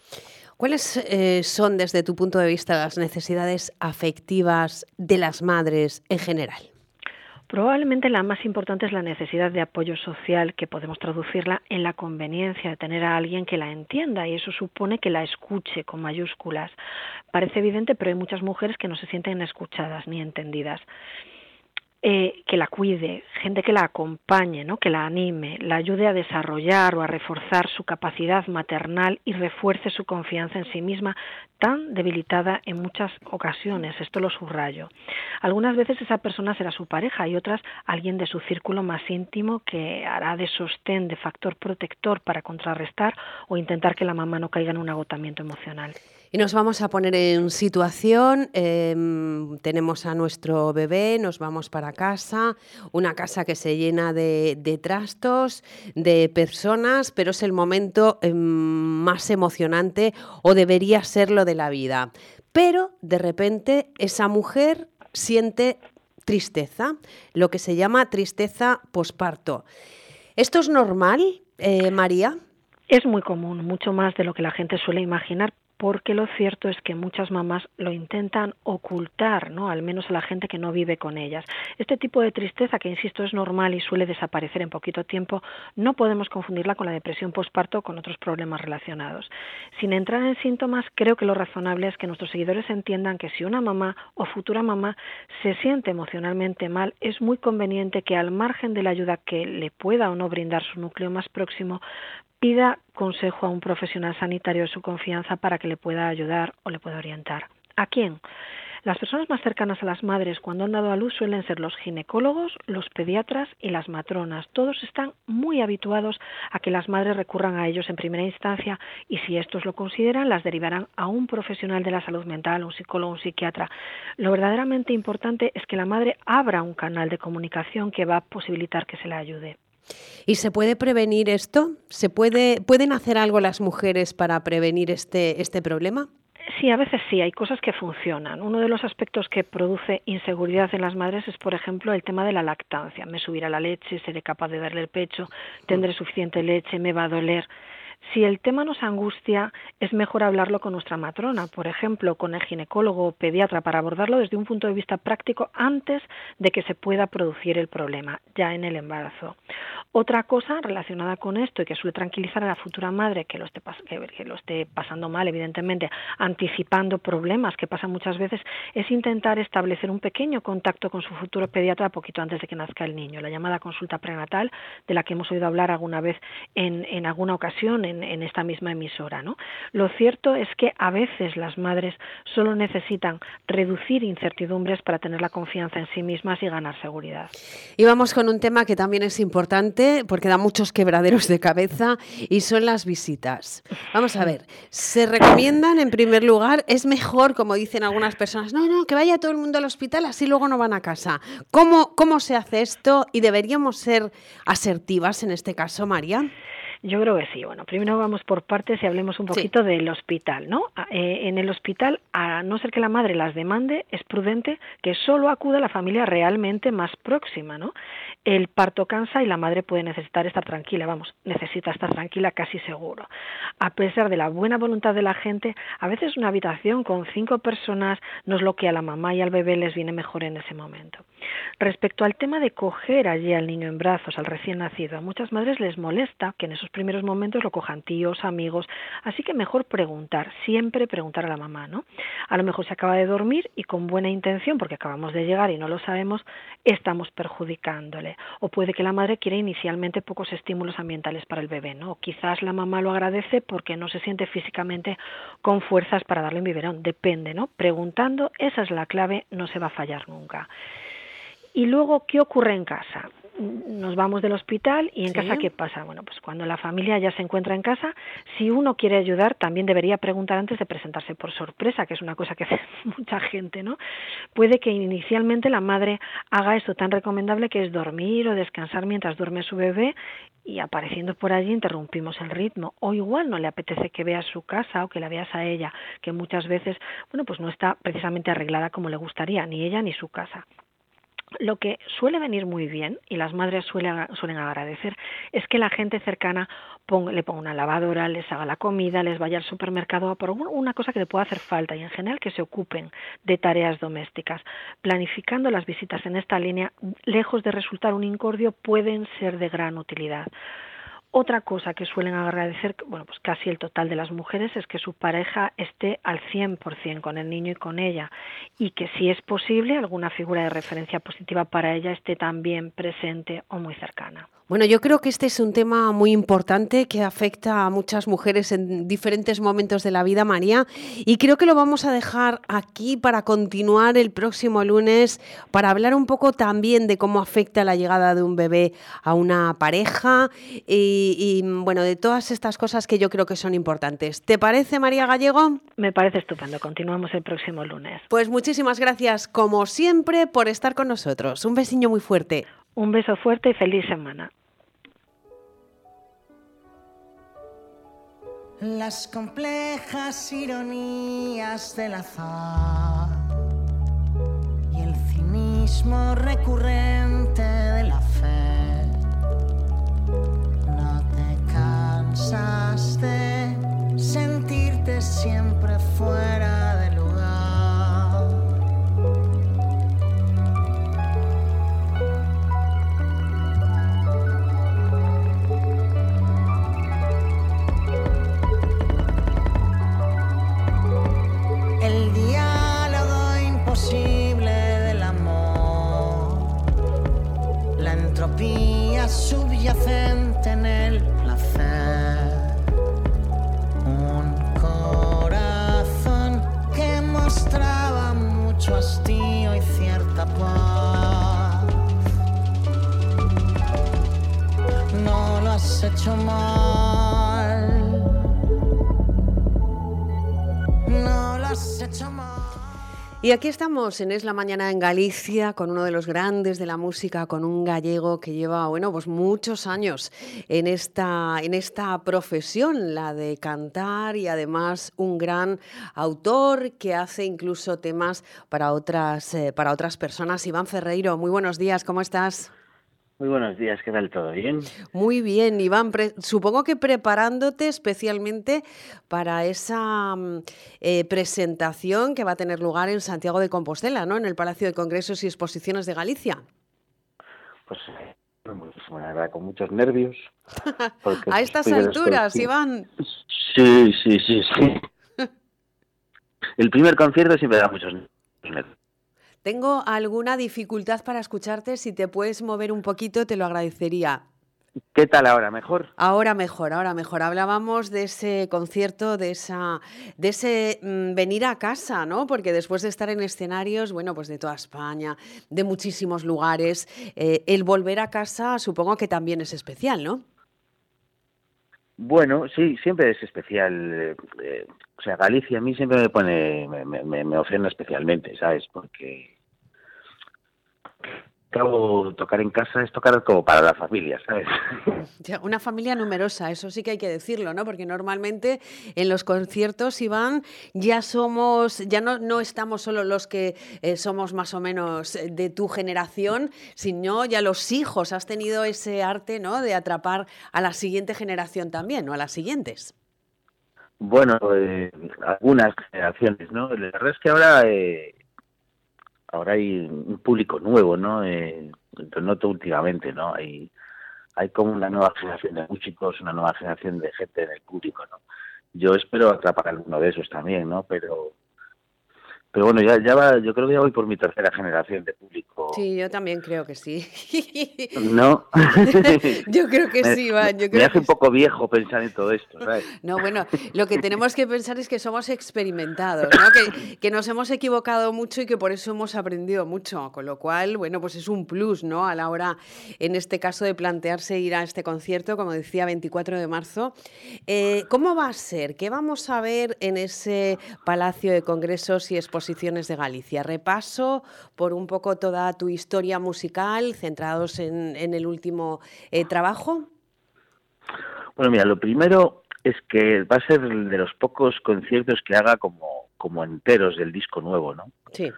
¿Cuáles eh, son, desde tu punto de vista, las necesidades afectivas de las madres en general? Probablemente la más importante es la necesidad de apoyo social, que podemos traducirla en la conveniencia de tener a alguien que la entienda y eso supone que la escuche con mayúsculas. Parece evidente, pero hay muchas mujeres que no se sienten escuchadas ni entendidas. Eh, que la cuide, gente que la acompañe, ¿no? que la anime, la ayude a desarrollar o a reforzar su capacidad maternal y refuerce su confianza en sí misma, tan debilitada en muchas ocasiones, esto lo subrayo. Algunas veces esa persona será su pareja y otras alguien de su círculo más íntimo que hará de sostén, de factor protector para contrarrestar o intentar que la mamá no caiga en un agotamiento emocional. Y nos vamos a poner en situación, em, tenemos a nuestro bebé, nos vamos para casa, una casa que se llena de, trastos, de personas, pero es el momento em, más emocionante o debería serlo de la vida. Pero de repente esa mujer siente tristeza, lo que se llama tristeza posparto. ¿Esto es normal, eh, María? Es muy común, mucho más de lo que la gente suele imaginar, porque lo cierto es que muchas mamás lo intentan ocultar, ¿no? Al menos a la gente que no vive con ellas. Este tipo de tristeza, que insisto es normal y suele desaparecer en poquito tiempo, no podemos confundirla con la depresión postparto o con otros problemas relacionados. Sin entrar en síntomas, creo que lo razonable es que nuestros seguidores entiendan que si una mamá o futura mamá se siente emocionalmente mal, es muy conveniente que al margen de la ayuda que le pueda o no brindar su núcleo más próximo, pida consejo a un profesional sanitario de su confianza para que le pueda ayudar o le pueda orientar. ¿A quién? Las personas más cercanas a las madres cuando han dado a luz suelen ser los ginecólogos, los pediatras y las matronas. Todos están muy habituados a que las madres recurran a ellos en primera instancia y si estos lo consideran, las derivarán a un profesional de la salud mental, un psicólogo, un psiquiatra. Lo verdaderamente importante es que la madre abra un canal de comunicación que va a posibilitar que se la ayude. ¿Y se puede prevenir esto? ¿Se puede, ¿Pueden hacer algo las mujeres para prevenir este, este problema? Sí, a veces sí, hay cosas que funcionan. Uno de los aspectos que produce inseguridad en las madres es, por ejemplo, el tema de la lactancia. Me subirá la leche, seré capaz de darle el pecho, tendré suficiente leche, me va a doler. Si el tema nos angustia, es mejor hablarlo con nuestra matrona, por ejemplo, con el ginecólogo o pediatra, para abordarlo desde un punto de vista práctico antes de que se pueda producir el problema, ya en el embarazo. Otra cosa relacionada con esto y que suele tranquilizar a la futura madre que lo esté, que lo esté pasando mal, evidentemente, anticipando problemas que pasan muchas veces, es intentar establecer un pequeño contacto con su futuro pediatra poquito antes de que nazca el niño, la llamada consulta prenatal, de la que hemos oído hablar alguna vez en, alguna ocasión esta misma emisora. ¿no? Lo cierto es que a veces las madres solo necesitan reducir incertidumbres para tener la confianza en sí mismas y ganar seguridad. Y vamos con un tema que también es importante porque da muchos quebraderos de cabeza y son las visitas. Vamos a ver, se recomiendan en primer lugar, es mejor, como dicen algunas personas, no, no, que vaya todo el mundo al hospital, así luego no van a casa. ¿Cómo, cómo se hace esto y deberíamos ser asertivas en este caso, María? Yo creo que sí. Bueno, primero vamos por partes y hablemos un poquito del hospital, ¿no? Eh, en el hospital, a no ser que la madre las demande, es prudente que solo acuda la familia realmente más próxima, ¿no? El parto cansa y la madre puede necesitar estar tranquila, vamos, necesita estar tranquila casi seguro. A pesar de la buena voluntad de la gente, a veces una habitación con cinco personas no es lo que a la mamá y al bebé les viene mejor en ese momento. Respecto al tema de coger allí al niño en brazos, al recién nacido, a muchas madres les molesta que en esos primeros momentos lo cojan tíos, amigos, así que mejor preguntar, siempre preguntar a la mamá, ¿no? A lo mejor se acaba de dormir y con buena intención, porque acabamos de llegar y no lo sabemos, estamos perjudicándole. O puede que la madre quiera inicialmente pocos estímulos ambientales para el bebé, ¿no? O quizás la mamá lo agradece porque no se siente físicamente con fuerzas para darle un biberón, depende, ¿no? Preguntando, esa es la clave, no se va a fallar nunca. Y luego, ¿qué ocurre en casa? Nos vamos del hospital y en casa qué pasa bueno pues cuando la familia ya se encuentra en casa si uno quiere ayudar también debería preguntar antes de presentarse por sorpresa que es una cosa que hace <laughs> mucha gente no puede que inicialmente la madre haga esto tan recomendable que es dormir o descansar mientras duerme su bebé y apareciendo por allí interrumpimos el ritmo. O igual no le apetece que veas su casa o que la veas a ella que muchas veces bueno pues no está precisamente arreglada como le gustaría ni ella ni su casa lo que suele venir muy bien, y las madres suelen, suelen agradecer, es que la gente cercana le ponga una lavadora, les haga la comida, les vaya al supermercado a por una cosa que le pueda hacer falta y en general que se ocupen de tareas domésticas. Planificando las visitas en esta línea, lejos de resultar un incordio, pueden ser de gran utilidad. Otra cosa que suelen agradecer, bueno, pues casi el total de las mujeres es que su pareja esté al 100% con el niño y con ella y que si es posible alguna figura de referencia positiva para ella esté también presente o muy cercana. Bueno, yo creo que este es un tema muy importante que afecta a muchas mujeres en diferentes momentos de la vida, María, y creo que lo vamos a dejar aquí para continuar el próximo lunes, para hablar un poco también de cómo afecta la llegada de un bebé a una pareja y, bueno, de todas estas cosas que yo creo que son importantes. ¿Te parece, María Gallego? Me parece estupendo. Continuamos el próximo lunes. Pues muchísimas gracias, como siempre, por estar con nosotros. Un besiño muy fuerte. Un beso fuerte y feliz semana. Las complejas ironías del azar y el cinismo recurrente de la fe. No te cansas de sentirte siempre fuera de hecho mal. No hecho mal. Y aquí estamos en Es la Mañana en Galicia con uno de los grandes de la música, con un gallego que lleva, bueno, pues muchos años en esta, en esta profesión, la de cantar y además un gran autor que hace incluso temas para otras, eh, para otras personas. Iván Ferreiro, muy buenos días, ¿cómo estás? Muy buenos días, ¿qué tal todo? ¿Bien? Muy bien, Iván. Pre- supongo que preparándote especialmente para esa mm, eh, presentación que va a tener lugar en Santiago de Compostela, ¿no? En el Palacio de Congresos y Exposiciones de Galicia. Pues la verdad, con muchos nervios. <laughs> A estas alturas, Iván. Sí, sí, sí, sí. <laughs> El primer concierto siempre da muchos nervios. Tengo alguna dificultad para escucharte. Si te puedes mover un poquito, te lo agradecería. ¿Qué tal ahora? ¿Mejor? Ahora mejor, ahora mejor. Hablábamos de ese concierto, de esa, de ese mm, venir a casa, ¿no? Porque después de estar en escenarios, bueno, pues de toda España, de muchísimos lugares, eh, el volver a casa supongo que también es especial, ¿no? Bueno, sí, siempre es especial. eh, eh, o sea, Galicia a mí siempre me pone, me, me, me- especialmente, ¿sabes? Porque acabo tocar en casa es tocar como para la familia, ¿sabes? Una familia numerosa, eso sí que hay que decirlo, ¿no? Porque normalmente en los conciertos, Iván, ya somos, ya no, no estamos solo los que eh, somos más o menos eh, de tu generación, sino ya los hijos. Has tenido ese arte, ¿no? De atrapar a la siguiente generación también, ¿no? A las siguientes. Bueno, eh, algunas generaciones, ¿no? La verdad es que ahora eh, ahora hay un público nuevo, ¿no? Eh, lo noto últimamente, ¿no? Hay hay como una nueva generación de músicos, una nueva generación de gente en el público, ¿no? Yo espero atrapar alguno de esos también, ¿no? Pero pero bueno, ya ya va, yo creo que ya voy por mi tercera generación de público, Sí, yo también creo que sí. <laughs> ¿no? <laughs> yo creo que Me- sí, Iván. Yo Me hace un poco viejo pensar en todo esto, ¿sabes? <laughs> No, bueno, lo que tenemos que pensar es que somos experimentados, ¿no? Que, que nos hemos equivocado mucho y que por eso hemos aprendido mucho, con lo cual, bueno, pues es un plus, ¿no? A la hora, en este caso, de plantearse ir a este concierto, como decía, 24 de marzo. Eh, ¿Cómo va a ser? ¿Qué vamos a ver en ese Palacio de Congresos y De Galicia? Repaso por un poco toda tu historia musical, centrados en, en el último eh, trabajo. Bueno, mira, lo primero es que va a ser de los pocos conciertos que haga como, como enteros del disco nuevo, ¿no? Sí.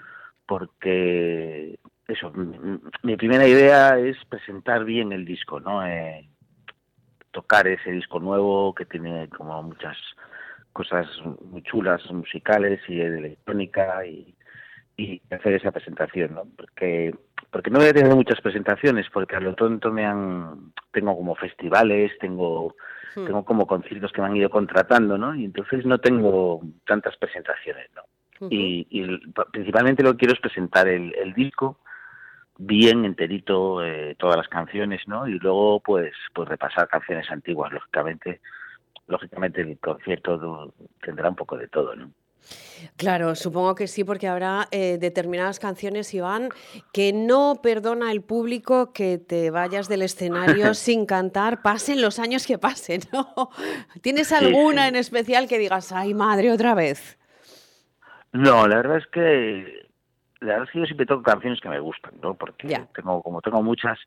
Porque, eso, m- m- mi primera idea es presentar bien el disco, ¿no? Eh, tocar ese disco nuevo que tiene como muchas cosas muy chulas musicales y de electrónica y, y hacer esa presentación, ¿no? Porque porque no voy a tener muchas presentaciones porque a lo tonto me han tengo como festivales, tengo Hmm. tengo como conciertos que me han ido contratando, ¿no? Y entonces no tengo tantas presentaciones, ¿no? Y, y principalmente lo que quiero es presentar el, el disco bien enterito, eh, todas las canciones, ¿no? Y luego, pues, pues repasar canciones antiguas, lógicamente. Lógicamente el concierto tendrá un poco de todo, ¿no? Claro, supongo que sí, porque habrá eh, determinadas canciones, Iván, que no perdona el público que te vayas del escenario <laughs> sin cantar, pasen los años que pasen, ¿no? <laughs> ¿Tienes alguna sí. en especial que digas, ay madre, otra vez? No, la verdad es que la verdad es que yo siempre toco canciones que me gustan, ¿no? Porque tengo como tengo muchas,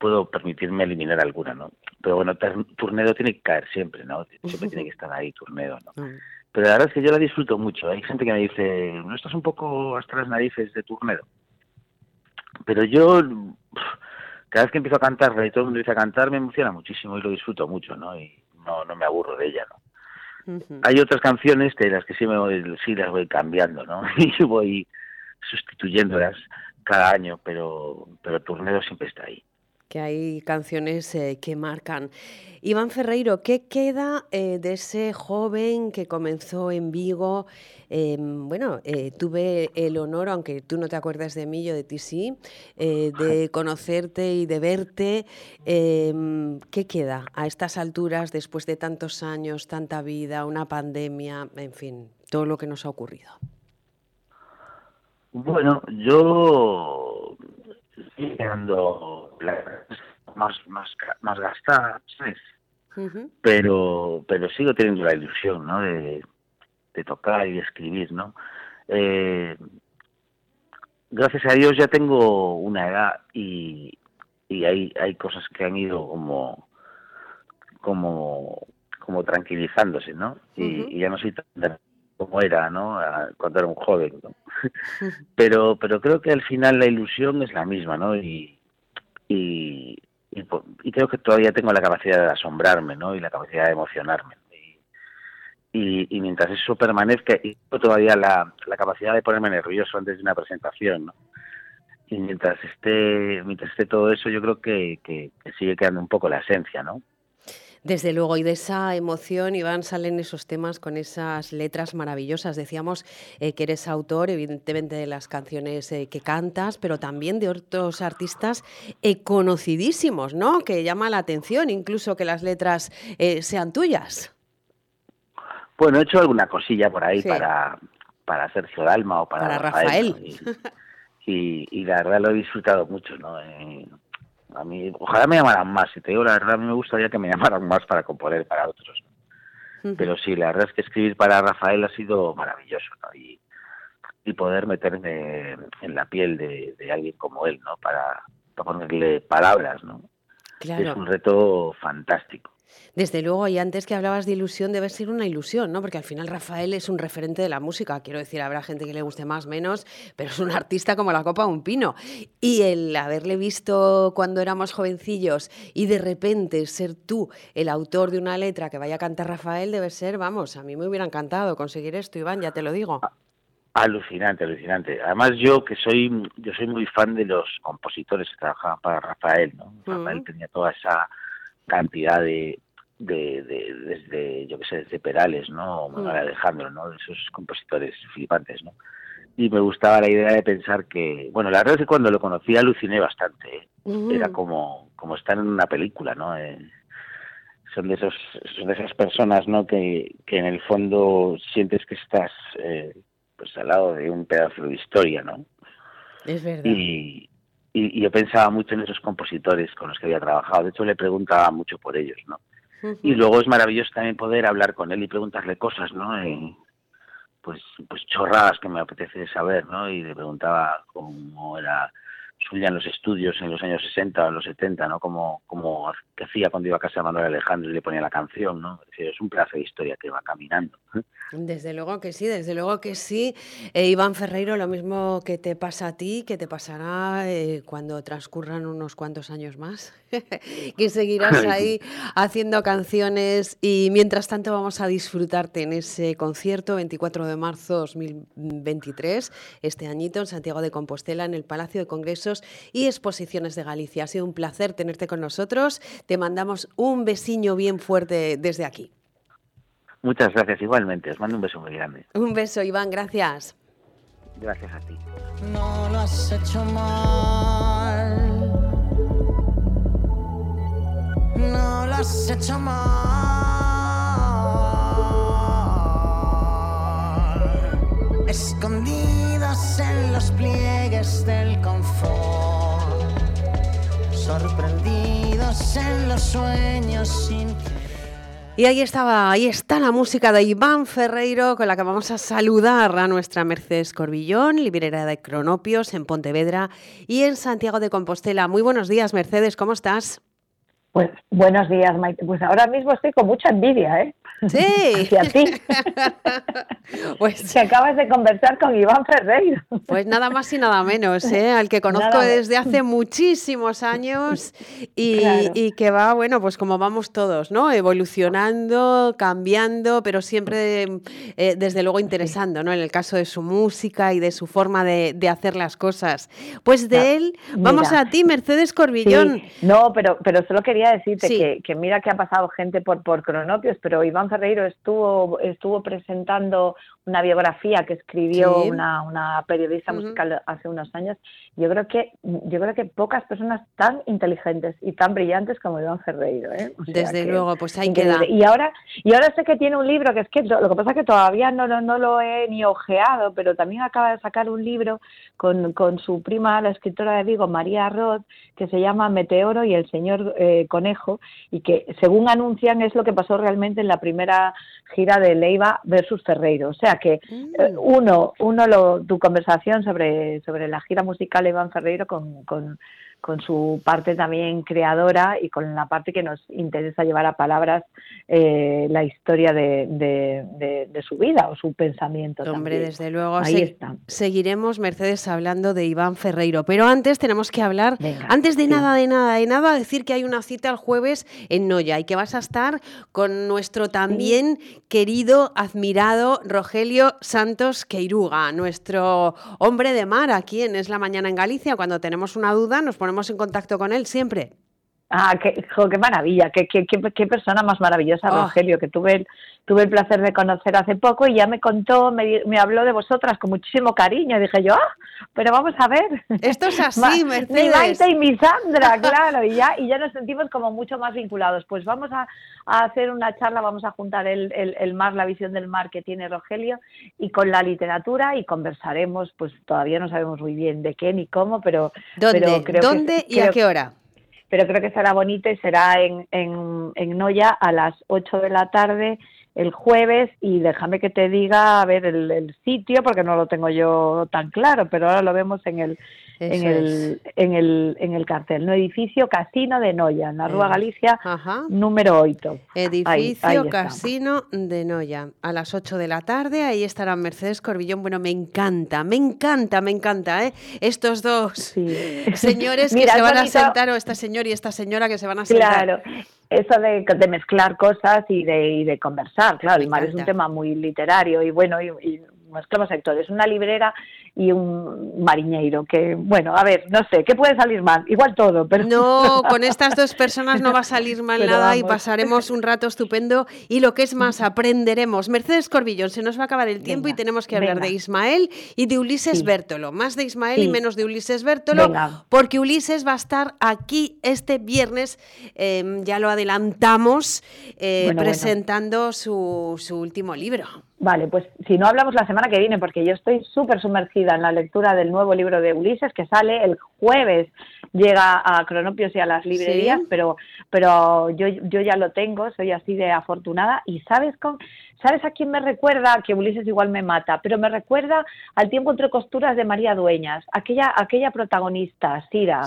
puedo permitirme eliminar alguna, ¿no? Pero bueno, Turnedo tiene que caer siempre, ¿no? Siempre tiene que estar ahí Turnedo, ¿no? Pero la verdad es que yo la disfruto mucho. Hay gente que me dice, ¿no estás un poco hasta las narices de Turnedo? Pero yo, cada vez que empiezo a cantar y todo el mundo empieza a cantar, me emociona muchísimo y lo disfruto mucho, ¿no? Y no, no me aburro de ella, ¿no? Hay otras canciones de las que sí, me voy, sí las voy cambiando, ¿no? <laughs> Y voy sustituyéndolas cada año, pero, pero Turnedo siempre está ahí. Que hay canciones eh, que marcan. Iván Ferreiro, ¿qué queda eh, de ese joven que comenzó en Vigo? Eh, bueno, eh, tuve el honor, aunque tú no te acuerdas de mí, yo de ti sí, de conocerte y de verte. Eh, ¿Qué queda a estas alturas, después de tantos años, tanta vida, una pandemia, en fin, todo lo que nos ha ocurrido? Bueno, yo la- más, más, más gastada, ¿sabes? pero pero sigo teniendo la ilusión, ¿no? De, de tocar y de escribir, ¿no? Eh, gracias a Dios ya tengo una edad y, y hay, hay cosas que han ido como como como tranquilizándose, ¿no? Y, ya no soy tan como era, ¿no? Cuando era un joven, <laughs> pero pero creo que al final la ilusión es la misma, ¿no? Y, y, y, creo que todavía tengo la capacidad de asombrarme, ¿no? Y la capacidad de emocionarme. Y, y, mientras eso permanezca, y todavía la, la capacidad de ponerme nervioso antes de una presentación, ¿no? Y mientras esté, mientras esté todo eso, yo creo que, que, sigue quedando un poco la esencia, ¿no? Desde luego, y de esa emoción, Iván, salen esos temas con esas letras maravillosas. Decíamos eh, que eres autor, evidentemente, de las canciones eh, que cantas, pero también de otros artistas eh, conocidísimos, ¿no? Que llama la atención incluso que las letras sean tuyas. Bueno, he hecho alguna cosilla por ahí para, para Sergio Dalma o para, Rafael. Y, y, la verdad lo he disfrutado mucho, ¿no? A mí, ojalá me llamaran más, si te digo la verdad, a mí me gustaría que me llamaran más para componer para otros. Pero sí, la verdad es que escribir para Rafael ha sido maravilloso, ¿no? Y, y poder meterme en la piel de, de alguien como él, ¿no? Para, para ponerle palabras, ¿no? Claro. Es un reto fantástico. Desde luego, y antes que hablabas de ilusión, debe ser una ilusión, ¿no? Porque al final Rafael es un referente de la música. Quiero decir, habrá gente que le guste más, menos, pero es un artista como la copa de un pino. Y el haberle visto cuando éramos jovencillos y de repente ser tú el autor de una letra que vaya a cantar Rafael debe ser, vamos, a mí me hubiera encantado conseguir esto, Iván, ya te lo digo. Alucinante, alucinante. Además yo que soy yo soy muy fan de los compositores que trabajaban para Rafael, ¿no? Rafael tenía toda esa cantidad de, de, desde, yo qué sé, desde Perales, ¿no? O Manuel mm. Alejandro, ¿no? De esos compositores flipantes, ¿no? Y me gustaba la idea de pensar que, bueno, la verdad es que cuando lo conocí aluciné bastante, ¿eh? Era como, como estar en una película, ¿no? Eh, son de esos son de esas personas no que, que en el fondo sientes que estás eh, pues al lado de un pedazo de historia no es verdad y, y, yo pensaba mucho en esos compositores con los que había trabajado. De hecho, le preguntaba mucho por ellos, ¿no? Y luego es maravilloso también poder hablar con él y preguntarle cosas, ¿no? pues, pues chorradas que me apetece saber, ¿no? Y le preguntaba cómo era suya en los estudios en los años 60 o en los 70, ¿no? Como, como que hacía cuando iba a casa de Manuel Alejandro y le ponía la canción, ¿no? Es un plazo de historia que va caminando. Desde luego que sí, desde luego que sí. Eh, Iván Ferreiro, lo mismo que te pasa a ti, que te pasará eh, cuando transcurran unos cuantos años más, <laughs> que seguirás <laughs> ahí haciendo canciones y mientras tanto vamos a disfrutarte en ese concierto 24 de marzo 2023, este añito en Santiago de Compostela, en el Palacio de Y Exposiciones de Galicia. Ha sido un placer tenerte con nosotros. Te mandamos un besiño bien fuerte desde aquí. Muchas gracias, igualmente. Os mando un beso muy grande. Un beso, Iván, gracias. Gracias a ti. No lo has hecho mal. No lo has hecho mal. En los pliegues del confort. Sorprendidos en los sueños sin y ahí estaba, ahí está la música de Iván Ferreiro, con la que vamos a saludar a nuestra Mercedes Corbillón, librera de Cronopios en Pontevedra y en Santiago de Compostela. Muy buenos días, Mercedes, ¿cómo estás? Pues buenos días, Maite. Pues ahora mismo estoy con mucha envidia, ¿eh? Sí. <laughs> Hacia ti. <laughs> pues que acabas de conversar con Iván Ferreiro. Pues nada más y nada menos, ¿eh? Al que conozco desde hace muchísimos años y, que va, bueno, pues como vamos todos, ¿no? Evolucionando, cambiando, pero siempre eh, desde luego interesando, ¿no? En el caso de su música y de su forma de, hacer las cosas. Pues de él, vamos a ti, Mercedes Corbillón. No, pero, pero solo quería decirte que, que, mira que ha pasado gente por, por cronopios, pero Iván Ferreiro estuvo, estuvo presentando una biografía que escribió una, una, periodista musical hace unos años. Yo creo que yo creo que pocas personas tan inteligentes y tan brillantes como Iván Ferreiro. ¿eh? Desde luego, pues hay que Y ahora y ahora sé que tiene un libro que es que lo que pasa es que todavía no, no, lo he ni ojeado, pero también acaba de sacar un libro con, con su prima, la escritora de Vigo, María Roth, que se llama Meteoro y el señor eh, conejo y que según anuncian es lo que pasó realmente en la primera gira de Leiva versus Ferreiro. O sea que eh, mm. uno, uno lo, tu conversación sobre, sobre la gira musical de Iván Ferreiro con, con con su parte también creadora y con la parte que nos interesa llevar a palabras eh, la historia de, de, su vida o su pensamiento. Hombre, desde luego. Ahí está. Seguiremos, Mercedes, hablando de Iván Ferreiro. Pero antes tenemos que hablar, antes de nada, de nada, de nada, decir que hay una cita el jueves en Noya y que vas a estar con nuestro también querido, admirado Rogelio Santos Queiruga, nuestro hombre de mar aquí en Es la Mañana en Galicia. Cuando tenemos una duda, nos ponemos en contacto con él siempre. Ah, qué, qué maravilla, qué, qué, qué, persona más maravillosa, ah. Rogelio, que tuve el, tuve el placer de conocer hace poco y ya me contó, me, me habló de vosotras con muchísimo cariño. Y dije yo, ah, pero vamos a ver. Esto es <laughs> así, Mercedes. Mi Maite y mi Sandra, <laughs> claro, y ya, y ya nos sentimos como mucho más vinculados. Pues vamos a, a hacer una charla, vamos a juntar el, el, el, mar, la visión del mar que tiene Rogelio y con la literatura y conversaremos, pues todavía no sabemos muy bien de qué ni cómo, pero... ¿Dónde, creo ¿Dónde y a qué hora? pero creo que será bonito y será en, en, en Noya a las 8 de la tarde el jueves y déjame que te diga a ver el, sitio porque no lo tengo yo tan claro, pero ahora lo vemos en el en el, en el, en el cartel, ¿no? Edificio Casino de Noya, en la Rúa Galicia, número 8. Edificio Casino de Noya, a las 8 de la tarde, ahí estará Mercedes Corbillón. Bueno, me encanta, me encanta, me encanta, ¿eh? Estos dos señores <laughs> que se van a sentar, o esta señora y esta señora que se van a sentar. Claro, eso de, de mezclar cosas y de, y de conversar, claro, el mar es un tema muy literario y bueno, y, y mezclamos sectores, una librera y un mariñeiro, que bueno, a ver, no sé, ¿qué puede salir mal? Igual todo, pero... No, <laughs> con estas dos personas no va a salir mal nada y pasaremos un rato estupendo. Y lo que es más, aprenderemos. Mercedes Corbillón, se nos va a acabar el tiempo y tenemos que hablar de Ismael y de Ulises Bértolo, más de Ismael y menos de Ulises Bértolo, porque Ulises va a estar aquí este viernes, em, ya lo adelantamos, eh, presentando Su, su último libro. Vale, pues si no hablamos la semana que viene, porque yo estoy súper sumergida en la lectura del nuevo libro de Ulises, que sale el jueves, llega a Cronopios y a las librerías, pero, pero yo, yo ya lo tengo, soy así de afortunada. ¿Y sabes, con, sabes a quién me recuerda? Que Ulises igual me mata, pero me recuerda al tiempo entre costuras de María Dueñas, aquella, aquella protagonista, Sira.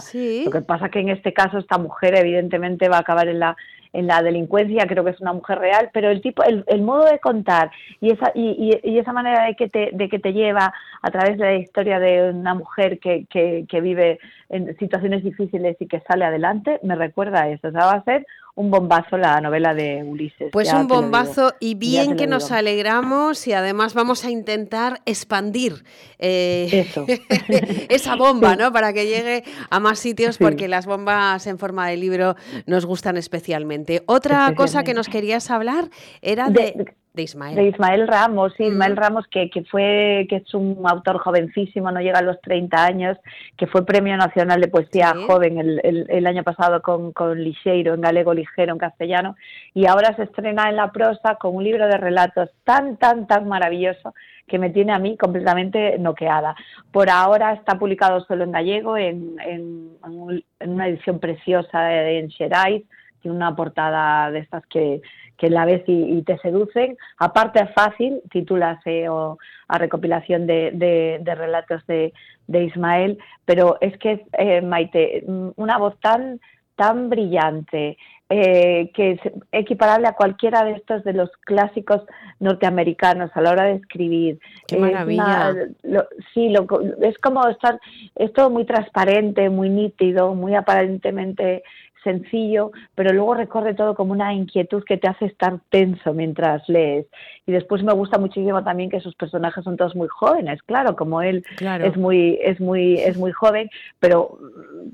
Lo que pasa que en este caso esta mujer evidentemente va a acabar en la en la delincuencia, creo que es una mujer real, pero el tipo, el, el modo de contar y esa, y, y, esa manera de que, te, de que te lleva a través de la historia de una mujer que, que, que vive en situaciones difíciles y que sale adelante, me recuerda a eso. O sea, va a ser un bombazo la novela de Ulises. Pues un bombazo y bien que nos alegramos y además vamos a intentar expandir eh, <laughs> esa bomba, ¿no? Para que llegue a más sitios porque las bombas en forma de libro nos gustan especialmente. Otra cosa que nos querías hablar era de de Ismael. De Ismael Ramos, sí, Ismael Ramos, que, que, fue, que es un autor jovencísimo, no llega a los 30 años, que fue Premio Nacional de Poesía Joven el, el, el, año pasado con, con Ligeiro, en galego ligero, en castellano, y ahora se estrena en la prosa con un libro de relatos tan, tan, tan maravilloso que me tiene a mí completamente noqueada. Por ahora está publicado solo en gallego, en, en, en una edición preciosa en Xerais, tiene una portada de estas que que la ves y, te seducen. Aparte es fácil, titulase o a recopilación de, de, relatos de, de, Ismael, pero es que eh, Maite, una voz tan, tan brillante, eh, que es equiparable a cualquiera de estos de los clásicos norteamericanos a la hora de escribir. Qué maravilla. sí, lo, es como estar, es todo muy transparente, muy nítido, muy aparentemente sencillo, pero luego recorre todo como una inquietud que te hace estar tenso mientras lees. Y después me gusta muchísimo también que sus personajes son todos muy jóvenes, claro, como él es muy es muy es muy joven, pero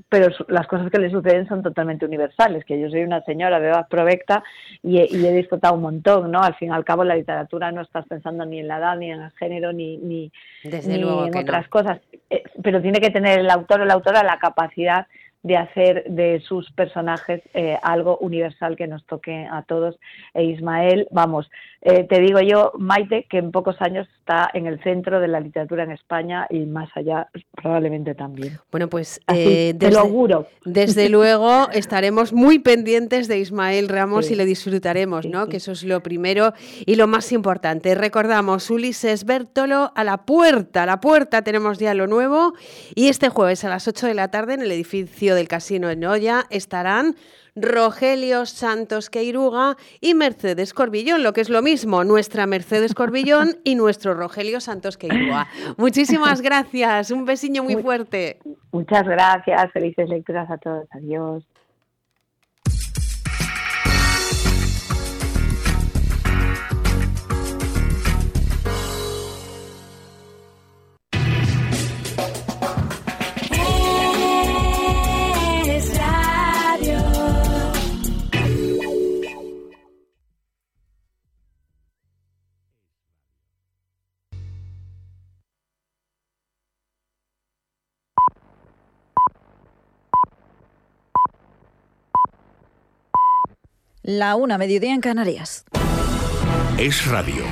pero las cosas que le suceden son totalmente universales, que yo soy una señora de edad provecta y he, disfrutado un montón, ¿no? Al fin y al cabo la literatura no estás pensando ni en la edad, ni en el género, ni, ni, en otras cosas, eh, pero tiene que tener el autor o la autora la capacidad de hacer de sus personajes eh, algo universal que nos toque a todos. E Ismael, vamos, eh, te digo yo, Maite, que en pocos años está en el centro de la literatura en España y más allá probablemente también. Bueno, pues eh, desde, lo auguro. Desde <laughs> luego estaremos muy pendientes de Ismael Ramos y le disfrutaremos, ¿no? Que eso es lo primero y lo más importante. Recordamos, Ulises Bertolo a la puerta, a la puerta tenemos ya lo nuevo y este jueves a las 8 de la tarde en el edificio del Casino de Noya estarán Rogelio Santos Queiruga y Mercedes Corbillón, lo que es lo mismo, nuestra Mercedes Corbillón <laughs> y nuestro Rogelio Santos Queiruga. Muchísimas gracias, un besiño muy fuerte. Muchas gracias, felices lecturas a todos, adiós. La una, mediodía en Canarias. Es radio.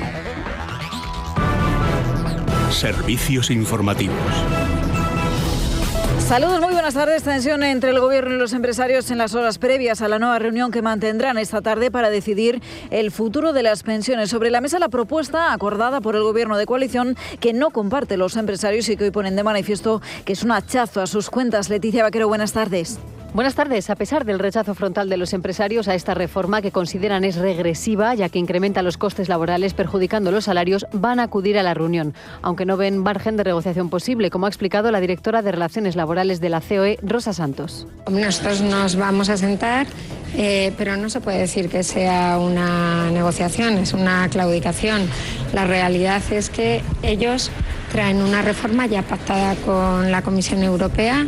Servicios informativos. Saludos, muy buenas tardes. Tensión entre el Gobierno y los empresarios en las horas previas a la nueva reunión que mantendrán esta tarde para decidir el futuro de las pensiones. Sobre la mesa la propuesta acordada por el Gobierno de coalición que no comparte los empresarios y que hoy ponen de manifiesto que es un hachazo a sus cuentas. Leticia Vaquero, buenas tardes. Buenas tardes. A pesar del rechazo frontal de los empresarios a esta reforma que consideran es regresiva, ya que incrementa los costes laborales perjudicando los salarios, van a acudir a la reunión, aunque no ven margen de negociación posible, como ha explicado la directora de Relaciones Laborales de la COE, Rosa Santos. Nosotros nos vamos a sentar, eh, pero no se puede decir que sea una negociación, es una claudicación. La realidad es que ellos traen una reforma ya pactada con la Comisión Europea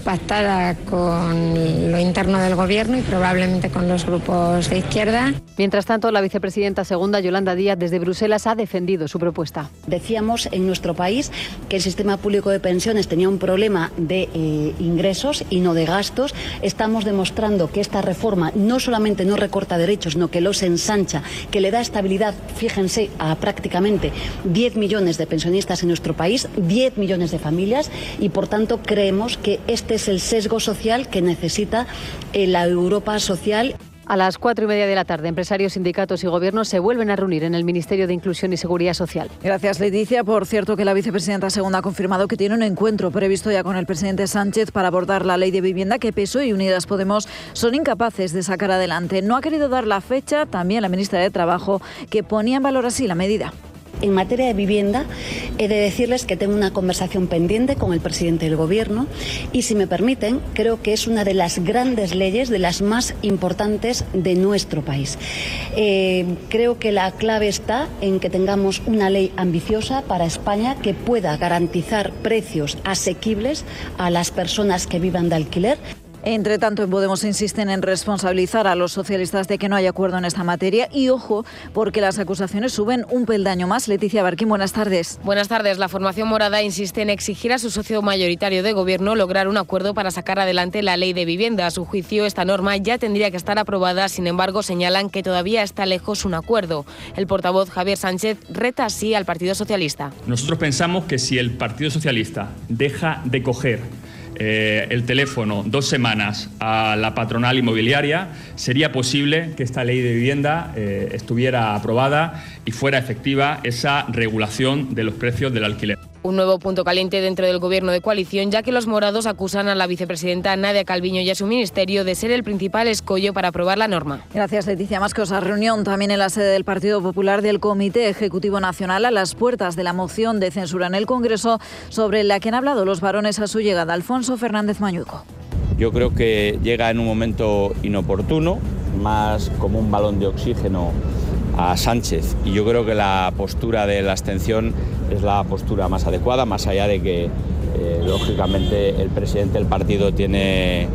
pactada con lo interno del Gobierno y probablemente con los grupos de izquierda. Mientras tanto, la vicepresidenta segunda, Yolanda Díaz, desde Bruselas ha defendido su propuesta. Decíamos en nuestro país que el sistema público de pensiones tenía un problema de eh, ingresos y no de gastos. Estamos demostrando que esta reforma no solamente no recorta derechos, sino que los ensancha, que le da estabilidad, fíjense, a prácticamente 10 millones de pensionistas en nuestro país, 10 millones de familias y, por tanto, creemos que este este es el sesgo social que necesita eh, la Europa social. A las cuatro y media de la tarde, empresarios, sindicatos y gobiernos se vuelven a reunir en el Ministerio de Inclusión y Seguridad Social. Gracias, Leticia. Por cierto, que la vicepresidenta segunda ha confirmado que tiene un encuentro previsto ya con el presidente Sánchez para abordar la ley de vivienda que PSOE y Unidas Podemos son incapaces de sacar adelante. No ha querido dar la fecha también la ministra de Trabajo, que ponía en valor así la medida. En materia de vivienda, he de decirles que tengo una conversación pendiente con el presidente del Gobierno y, si me permiten, creo que es una de las grandes leyes, de las más importantes de nuestro país. Eh, creo que la clave está en que tengamos una ley ambiciosa para España que pueda garantizar precios asequibles a las personas que vivan de alquiler. Entre tanto, en Podemos insisten en responsabilizar a los socialistas de que no hay acuerdo en esta materia y ojo, porque las acusaciones suben un peldaño más. Leticia Barquín, buenas tardes. Buenas tardes. La formación morada insiste en exigir a su socio mayoritario de gobierno lograr un acuerdo para sacar adelante la ley de vivienda. A su juicio, esta norma ya tendría que estar aprobada, sin embargo, señalan que todavía está lejos un acuerdo. El portavoz Javier Sánchez reta así al Partido Socialista. Nosotros pensamos que si el Partido Socialista deja de coger eh, el teléfono dos semanas a la patronal inmobiliaria, sería posible que esta ley de vivienda eh, estuviera aprobada y fuera efectiva esa regulación de los precios del alquiler. Un nuevo punto caliente dentro del gobierno de coalición, ya que los morados acusan a la vicepresidenta Nadia Calviño y a su ministerio de ser el principal escollo para aprobar la norma. Gracias, Leticia. Más cosas. Reunión también en la sede del Partido Popular del Comité Ejecutivo Nacional a las puertas de la moción de censura en el Congreso sobre la que han hablado los varones a su llegada. Alfonso Fernández Mañuco. Yo creo que llega en un momento inoportuno, más como un balón de oxígeno a Sánchez. Y yo creo que la postura de la abstención es la postura más adecuada, más allá de que, eh, lógicamente, el presidente del partido tiene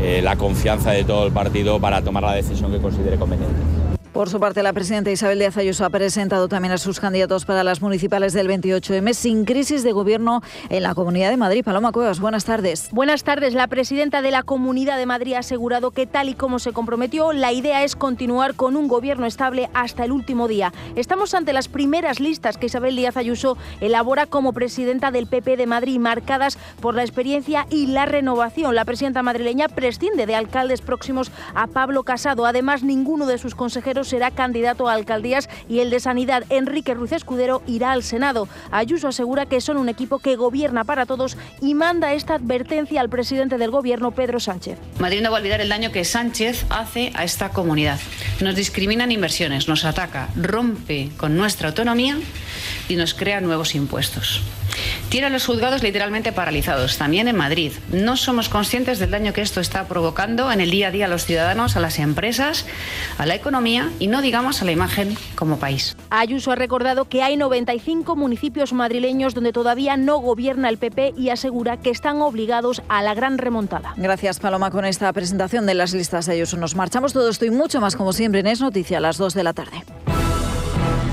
eh, la confianza de todo el partido para tomar la decisión que considere conveniente. Por su parte, la presidenta Isabel Díaz Ayuso ha presentado también a sus candidatos para las municipales del 28M sin crisis de gobierno en la Comunidad de Madrid. Paloma Cuevas, buenas tardes. Buenas tardes. La presidenta de la Comunidad de Madrid ha asegurado que tal y como se comprometió, la idea es continuar con un gobierno estable hasta el último día. Estamos ante las primeras listas que Isabel Díaz Ayuso elabora como presidenta del PP de Madrid, marcadas por la experiencia y la renovación. La presidenta madrileña prescinde de alcaldes próximos a Pablo Casado. Además, ninguno de sus consejeros será candidato a alcaldías y el de Sanidad, Enrique Ruiz Escudero, irá al Senado. Ayuso asegura que son un equipo que gobierna para todos y manda esta advertencia al presidente del gobierno, Pedro Sánchez. Madrid no va a olvidar el daño que Sánchez hace a esta comunidad. Nos discrimina en inversiones, nos ataca, rompe con nuestra autonomía y nos crea nuevos impuestos. Tiene a los juzgados literalmente paralizados, también en Madrid. No somos conscientes del daño que esto está provocando en el día a día a los ciudadanos, a las empresas, a la economía y no digamos a la imagen como país. Ayuso ha recordado que hay 95 municipios madrileños donde todavía no gobierna el PP y asegura que están obligados a la gran remontada. Gracias, Paloma, con esta presentación de las listas de Ayuso. Nos marchamos todo esto y mucho más, como siempre, en Es Noticia a las 2 de la tarde.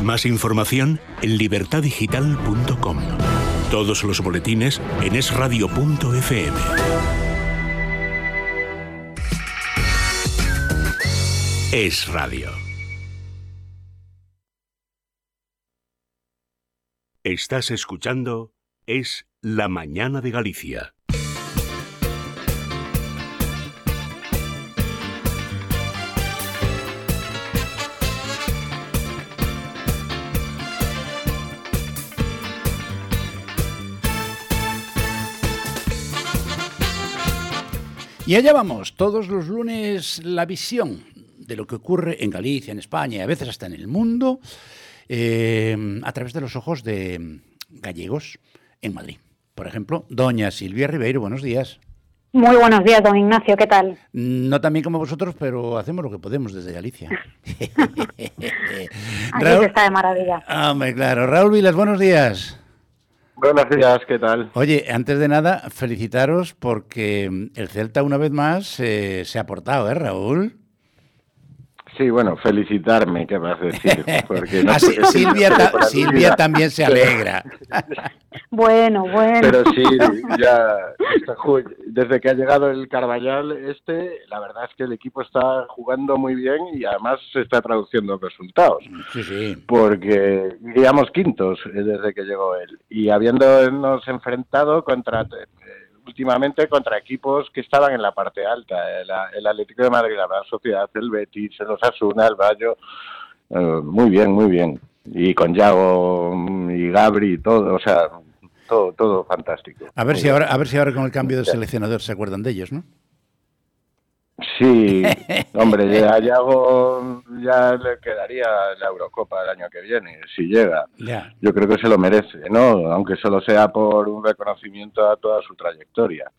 Más información en libertadigital.com. Todos los boletines en esradio.fm. Es Radio. Estás escuchando Es la mañana de Galicia. Y allá vamos, todos los lunes la visión de lo que ocurre en Galicia, en España y a veces hasta en el mundo, eh, a través de los ojos de gallegos en Madrid. Por ejemplo, doña Silvia Ribeiro, buenos días. Muy buenos días, don Ignacio, ¿qué tal? No tan bien como vosotros, pero hacemos lo que podemos desde Galicia. <laughs> <laughs> Aquí está de maravilla. Hombre, claro. Raúl Vilas, buenos días. Buenos días, ¿qué tal? Oye, antes de nada, felicitaros porque el Celta una vez más eh, se ha portado, ¿eh, Raúl? Sí, bueno, felicitarme, ¿qué vas a decir? <laughs> Porque no sí, Silvia, ta- Silvia también se alegra. <laughs> Bueno, bueno. Pero sí, ya desde que ha llegado el Carballal este, la verdad es que el equipo está jugando muy bien y además se está traduciendo en resultados. Sí, sí. Porque iríamos quintos eh, desde que llegó él. Y habiéndonos enfrentado contra eh, últimamente contra equipos que estaban en la parte alta, el, el Atlético de Madrid, la Real Sociedad, el Betis, el Osasuna, el Bayo, eh, muy bien, muy bien. Y con Yago mm, y Gabri y todo, o sea, todo, todo fantástico. A ver si ahora, a ver si ahora con el cambio de seleccionador se acuerdan de ellos, ¿no? Sí, hombre, a Yago ya le quedaría la Eurocopa el año que viene, si llega. Yo creo que se lo merece, ¿no? Aunque solo sea por un reconocimiento a toda su trayectoria.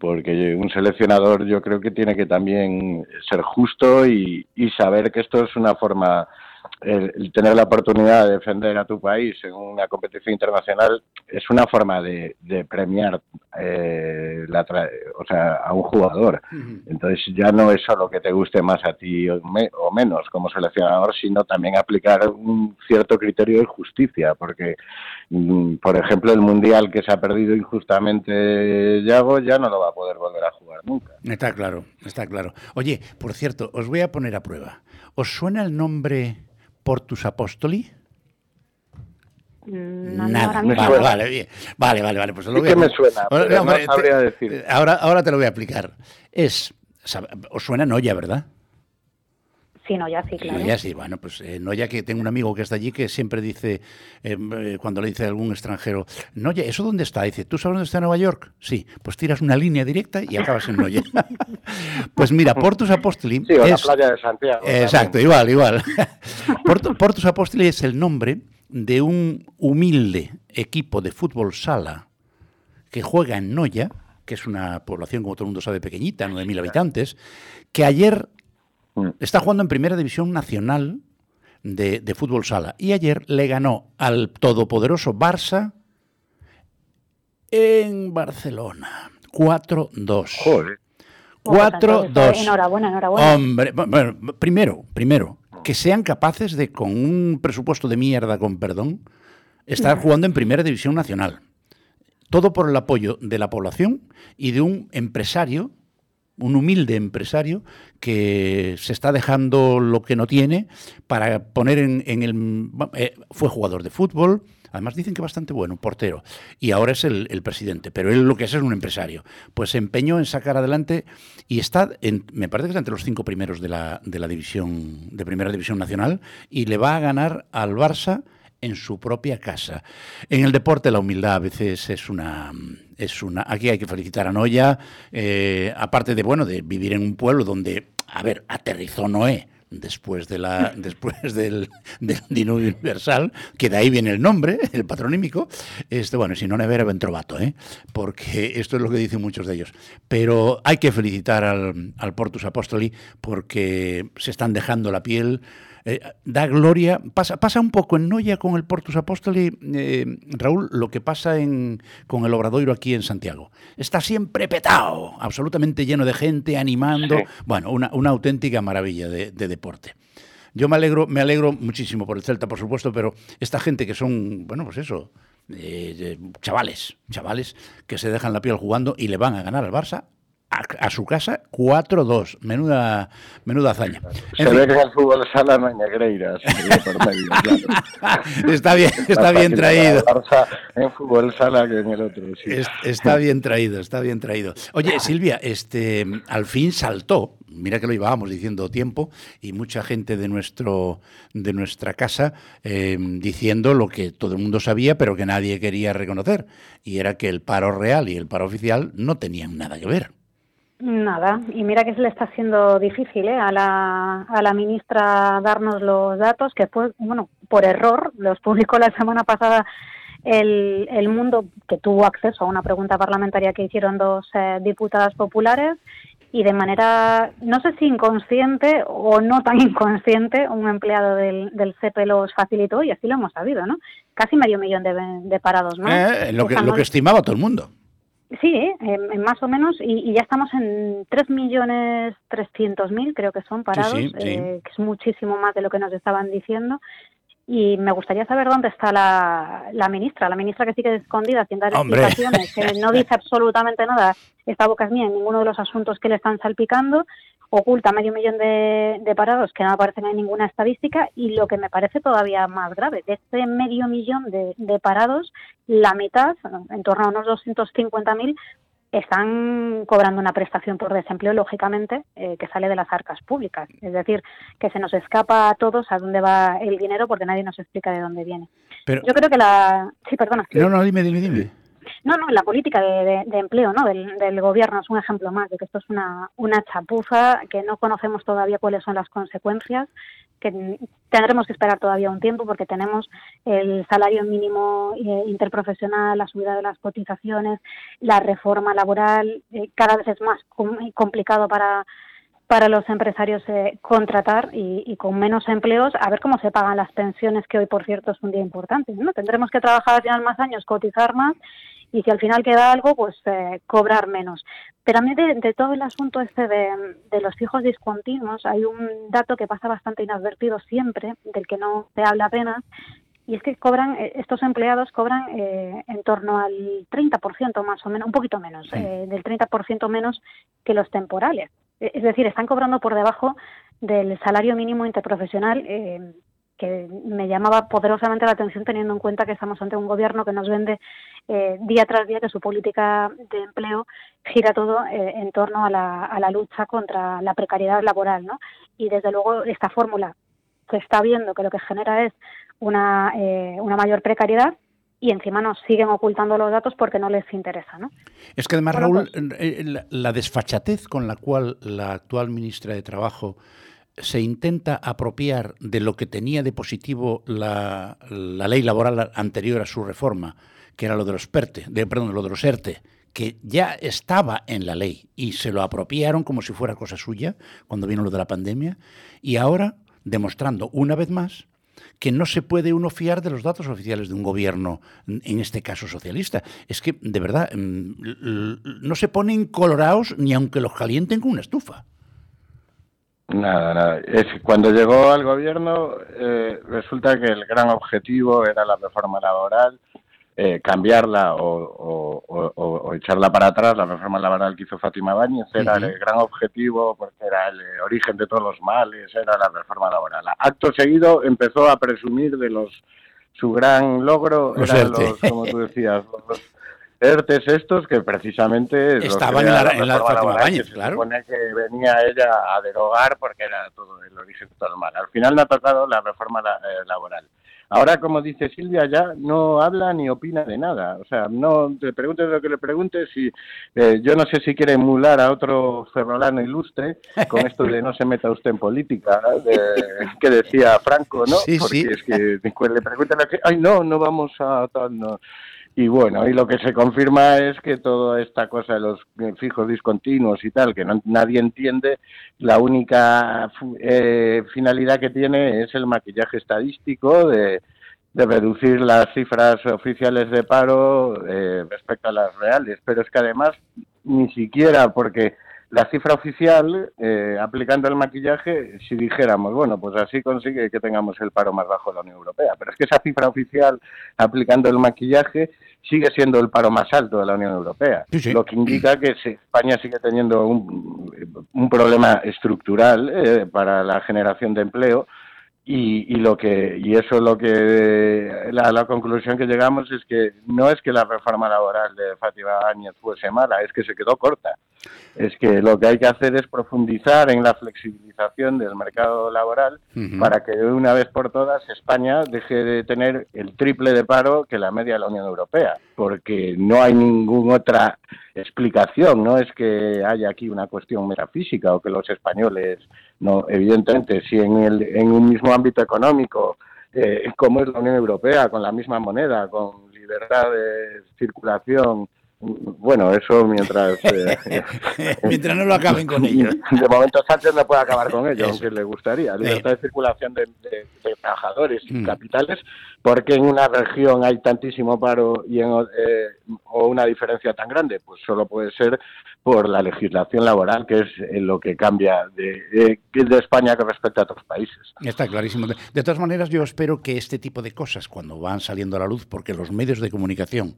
Porque un seleccionador yo creo que tiene que también ser justo y, y saber que esto es una forma, el, el tener la oportunidad de defender a tu país en una competición internacional es una forma de, de premiar eh, la tra- o sea, a un jugador. Entonces ya no es solo que te guste más a ti o, me- o menos como seleccionador, sino también aplicar un cierto criterio de justicia, porque, mm, por ejemplo, el Mundial que se ha perdido injustamente Yago ya no lo va a poder volver a jugar nunca. Está claro, está claro. Oye, por cierto, os voy a poner a prueba. ¿Os suena el nombre Portus Apostoli? Mm, no, Nada. ahora mismo Vale, no. vale, bien. Vale, vale, vale. Pues lo voy a que me suena, Ahora- no te- decir. Ahora, ahora te lo voy a aplicar. Es, os suena Noya, ¿verdad? Sí, no, ya sí, claro. Noya, sí, bueno, pues eh, Noya, que tengo un amigo que está allí que siempre dice, eh, eh, cuando le dice a algún extranjero, Noya, ¿eso dónde está? Dice, ¿tú sabes dónde está Nueva York? Sí, pues tiras una línea directa y acabas en Noya. <laughs> pues mira, Portus Apostoli Sí, o la es... playa de Santiago. Exacto, igual, igual. <laughs> Porto- Portus Apostoli es el nombre de un humilde equipo de fútbol sala que juega en Noya, que es una población, como todo el mundo sabe, pequeñita, 9.000 habitantes, que ayer está jugando en Primera División Nacional de, de fútbol sala. Y ayer le ganó al todopoderoso Barça en Barcelona. 4-2. Joder. Bueno, pues entonces, 4-2. Enhorabuena, enhorabuena. Hombre, bu- bueno, primero, primero, que sean capaces de, con un presupuesto de mierda, con perdón, estar jugando en primera división nacional. Todo por el apoyo de la población y de un empresario, un humilde empresario, que se está dejando lo que no tiene para poner en, el... Eh, fue jugador de fútbol, Además dicen que bastante bueno, portero. Y ahora es el, presidente, pero él lo que es es un empresario. Pues se empeñó en sacar adelante y está, en, me parece que está entre los cinco primeros de la, de la división, de primera división nacional, y le va a ganar al Barça en su propia casa. En el deporte la humildad a veces es una es una aquí hay que felicitar a Noya eh, aparte de bueno de vivir en un pueblo donde a ver aterrizó Noé después de la <laughs> después del, del diluvio universal, que de ahí viene el nombre, el patronímico, este, bueno, si no nevera ben trovato, ¿eh? porque esto es lo que dicen muchos de ellos. Pero hay que felicitar al, al Portus Apostoli porque se están dejando la piel eh, da gloria. Pasa, pasa un poco en Noya con el Portus Apostoli, eh, Raúl, lo que pasa en, con el Obradoiro aquí en Santiago. Está siempre petado, absolutamente lleno de gente, animando. Bueno, una, una, auténtica maravilla de, deporte. Yo me alegro, me alegro muchísimo por el Celta, por supuesto, pero esta gente que son, bueno, pues eso, eh, chavales, chavales que se dejan la piel jugando y le van a ganar al Barça a, su casa 4-2. Menuda, menuda hazaña. Se ve que el fútbol sala no hay negreiras. está bien, está, bien traído. En fútbol sala que en el otro. está bien traído, está bien traído. Oye, Silvia, este, al fin saltó. Mira que lo llevábamos diciendo tiempo y mucha gente de nuestro de nuestra casa eh, diciendo lo que todo el mundo sabía, pero que nadie quería reconocer, y era que el paro real y el paro oficial no tenían nada que ver. Nada, y mira que se le está haciendo difícil ¿eh? a, la, a la ministra darnos los datos, que fue, bueno, por error, los publicó la semana pasada el, el Mundo, que tuvo acceso a una pregunta parlamentaria que hicieron dos eh, diputadas populares, y de manera, no sé si inconsciente o no tan <laughs> inconsciente, un empleado del, del CEPE los facilitó y así lo hemos sabido, ¿no? Casi medio millón de, de parados ¿no? Eh, lo, que, lo que estimaba todo el mundo. Sí, eh, más o menos, y, ya estamos en 3.300.000, creo que son parados, eh, que es muchísimo más de lo que nos estaban diciendo. Y me gustaría saber dónde está la, la ministra, la ministra que sigue escondida sin dar explicaciones, que no dice <laughs> absolutamente nada, esta boca es mía, en ninguno de los asuntos que le están salpicando, oculta medio millón de, parados que no aparecen en ninguna estadística y lo que me parece todavía más grave, de este medio millón de, parados, la mitad, en torno a unos 250.000, están cobrando una prestación por desempleo, lógicamente, eh, que sale de las arcas públicas. Es decir, que se nos escapa a todos a dónde va el dinero porque nadie nos explica de dónde viene. Yo creo que la... Sí, perdona. No, no, dime, dime, dime. No, no, la política de, empleo ¿no? Del, gobierno es un ejemplo más de que esto es una, una chapuza, que no conocemos todavía cuáles son las consecuencias, que tendremos que esperar todavía un tiempo porque tenemos el salario mínimo eh, interprofesional, la subida de las cotizaciones, la reforma laboral, eh, cada vez es más complicado para para los empresarios eh, contratar y, y, con menos empleos a ver cómo se pagan las pensiones que hoy por cierto es un día importante no tendremos que trabajar ya más años cotizar más y si al final queda algo, pues eh, cobrar menos. Pero a mí de, todo el asunto este de, los hijos discontinuos hay un dato que pasa bastante inadvertido siempre, del que no se habla apenas, y es que cobran, eh, estos empleados cobran eh, en torno al 30% más o menos, un poquito menos, del 30% menos que los temporales. E, es decir, están cobrando por debajo del salario mínimo interprofesional que me llamaba poderosamente la atención teniendo en cuenta que estamos ante un gobierno que nos vende eh, día tras día que su política de empleo gira todo eh, en torno a la, a la lucha contra la precariedad laboral, ¿no? Y desde luego esta fórmula se está viendo que lo que genera es una, eh, una mayor precariedad y encima nos siguen ocultando los datos porque no les interesa. ¿no? Es que además, Raúl, pues la, desfachatez con la cual la actual ministra de Trabajo se intenta apropiar de lo que tenía de positivo la, ley laboral anterior a su reforma, que era lo de los PERTE, de, perdón, lo de los ERTE, que ya estaba en la ley y se lo apropiaron como si fuera cosa suya cuando vino lo de la pandemia, y ahora demostrando una vez más que no se puede uno fiar de los datos oficiales de un gobierno, en este caso socialista. Es que, de verdad, mm, no se ponen colorados ni aunque los calienten con una estufa. Nada, nada. Es, cuando llegó al gobierno, eh, resulta que el gran objetivo era la reforma laboral, eh, cambiarla o, echarla para atrás, la reforma laboral que hizo Fátima Báñez, era el gran objetivo porque era el origen de todos los males, era la reforma laboral. Acto seguido empezó a presumir de los su gran logro, eran los, como tú decías, los ERTES estos que precisamente... Estaban en la, en la Fátima Báñez, claro. Se supone que venía ella a derogar porque era todo el origen de todo el mal. Al final no ha tocado la reforma eh, laboral. Ahora, como dice Silvia, ya no habla ni opina de nada. O sea, no te preguntes lo que le preguntes y eh, yo no sé si quiere emular a otro ferrolano ilustre con esto de no se meta usted en política, que decía Franco, ¿no? Sí, Porque es que le preguntan ay, no, no vamos a tal, no. Y bueno, y lo que se confirma es que toda esta cosa de los fijos discontinuos y tal, que no, nadie entiende, la única eh, finalidad que tiene es el maquillaje estadístico de, reducir las cifras oficiales de paro eh, respecto a las reales. Pero es que además ni siquiera porque la cifra oficial, eh, aplicando el maquillaje, si dijéramos, bueno, pues así consigue que tengamos el paro más bajo de la Unión Europea. Pero es que esa cifra oficial, aplicando el maquillaje, sigue siendo el paro más alto de la Unión Europea. Lo que indica que España sigue teniendo un, un problema estructural eh, para la generación de empleo y, lo que y eso es lo que la, la, conclusión que llegamos es que no es que la reforma laboral de Fátima Áñez fuese mala, es que se quedó corta. Es que lo que hay que hacer es profundizar en la flexibilización del mercado laboral para que de una vez por todas España deje de tener el triple de paro que la media de la Unión Europea, porque no hay ninguna otra explicación, no es que haya aquí una cuestión metafísica o que los españoles no, evidentemente, si en, el, en un mismo ámbito económico, eh, como es la Unión Europea, con la misma moneda, con libertad de circulación, bueno, eso mientras... <laughs> Eh, <laughs> mientras no lo acaben con ellos. De momento Sánchez no puede acabar con ello, aunque le gustaría. Libertad de circulación de, trabajadores y mm. capitales, porque en una región hay tantísimo paro y en, eh, o una diferencia tan grande, pues solo puede ser por la legislación laboral, que es lo que cambia de, de, España con respecto a otros países. Está clarísimo. De, todas maneras, yo espero que este tipo de cosas, cuando van saliendo a la luz, porque los medios de comunicación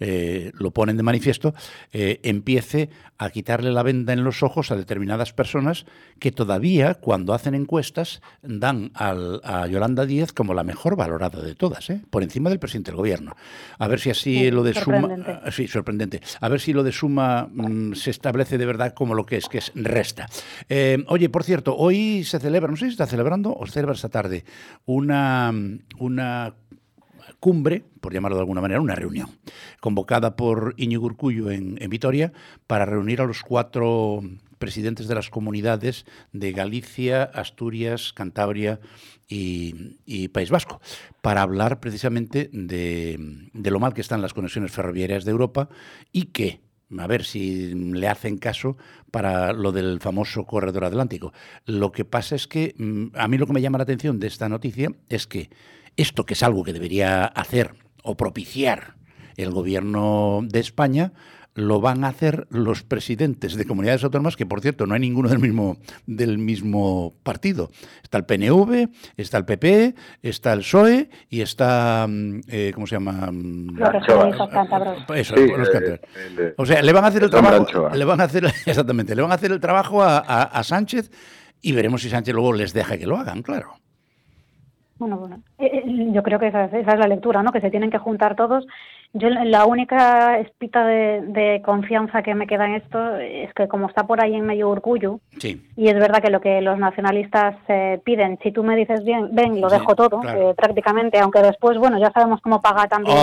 eh, lo ponen de manifiesto, eh, empiece a quitarle la venda en los ojos a determinadas personas que todavía, cuando hacen encuestas, dan a Yolanda Díez como la mejor valorada de todas, ¿eh? por encima del presidente del gobierno. A ver si así lo de suma... Sí, sorprendente. A ver si lo de suma... Mm, se establece de verdad como lo que es, que es resta. Eh, oye, por cierto, hoy se celebra, no sé si está celebrando o se celebra esta tarde, una, una cumbre, por llamarlo de alguna manera, una reunión, convocada por Iñigo Urcullo en, Vitoria para reunir a los cuatro presidentes de las comunidades de Galicia, Asturias, Cantabria y, País Vasco, para hablar precisamente de, de, lo mal que están las conexiones ferroviarias de Europa y que a ver si le hacen caso para lo del famoso corredor atlántico. Lo que pasa es que mm, a mí lo que me llama la atención de esta noticia es que esto, que es algo que debería hacer o propiciar el gobierno de España, lo van a hacer los presidentes de comunidades autónomas, que por cierto no hay ninguno del mismo, del mismo partido. Está el PNV, está el PP, está el PSOE y está, mm, eh, ¿cómo se llama? Mm, los Eso, los O sea, le van a hacer el trabajo, le van a hacer, <laughs> exactamente, le van a hacer el trabajo a, a Sánchez y veremos si Sánchez luego les deja que lo hagan, claro. Bueno, bueno, eh, eh, yo creo que esa, es la lectura, ¿no? Que se tienen que juntar todos. Yo la única espita de, confianza que me queda en esto es que como está por ahí en medio orgullo, y es verdad que lo que los nacionalistas eh, piden, si tú me dices bien, ven, lo dejo todo, prácticamente, aunque después, bueno, ya sabemos cómo paga también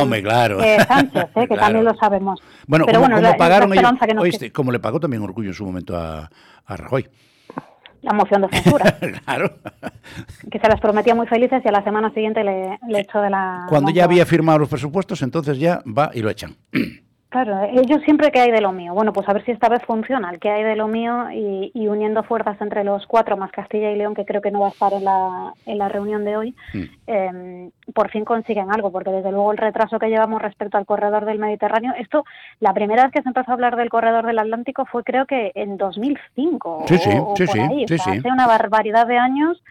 Sánchez, <laughs> que también lo sabemos. Bueno, Pero como, bueno, pagaron ellos, como le pagó también Orgullo en su momento a, a Rajoy la moción de censura. <laughs> claro. Que se las prometía muy felices y a la semana siguiente le, echó de la... Cuando ya había firmado los presupuestos, entonces ya va y lo echan. <clears throat> Claro, ellos siempre que hay de lo mío. Bueno, pues a ver si esta vez funciona el que hay de lo mío y, uniendo fuerzas entre los cuatro más Castilla y León, que creo que no va a estar en la, en la reunión de hoy, mm. em, por fin consiguen algo, porque desde luego el retraso que llevamos respecto al corredor del Mediterráneo, esto, la primera vez que se empezó a hablar del corredor del Atlántico fue creo que en 2005 sí, sí, sí, sí, hace una barbaridad de años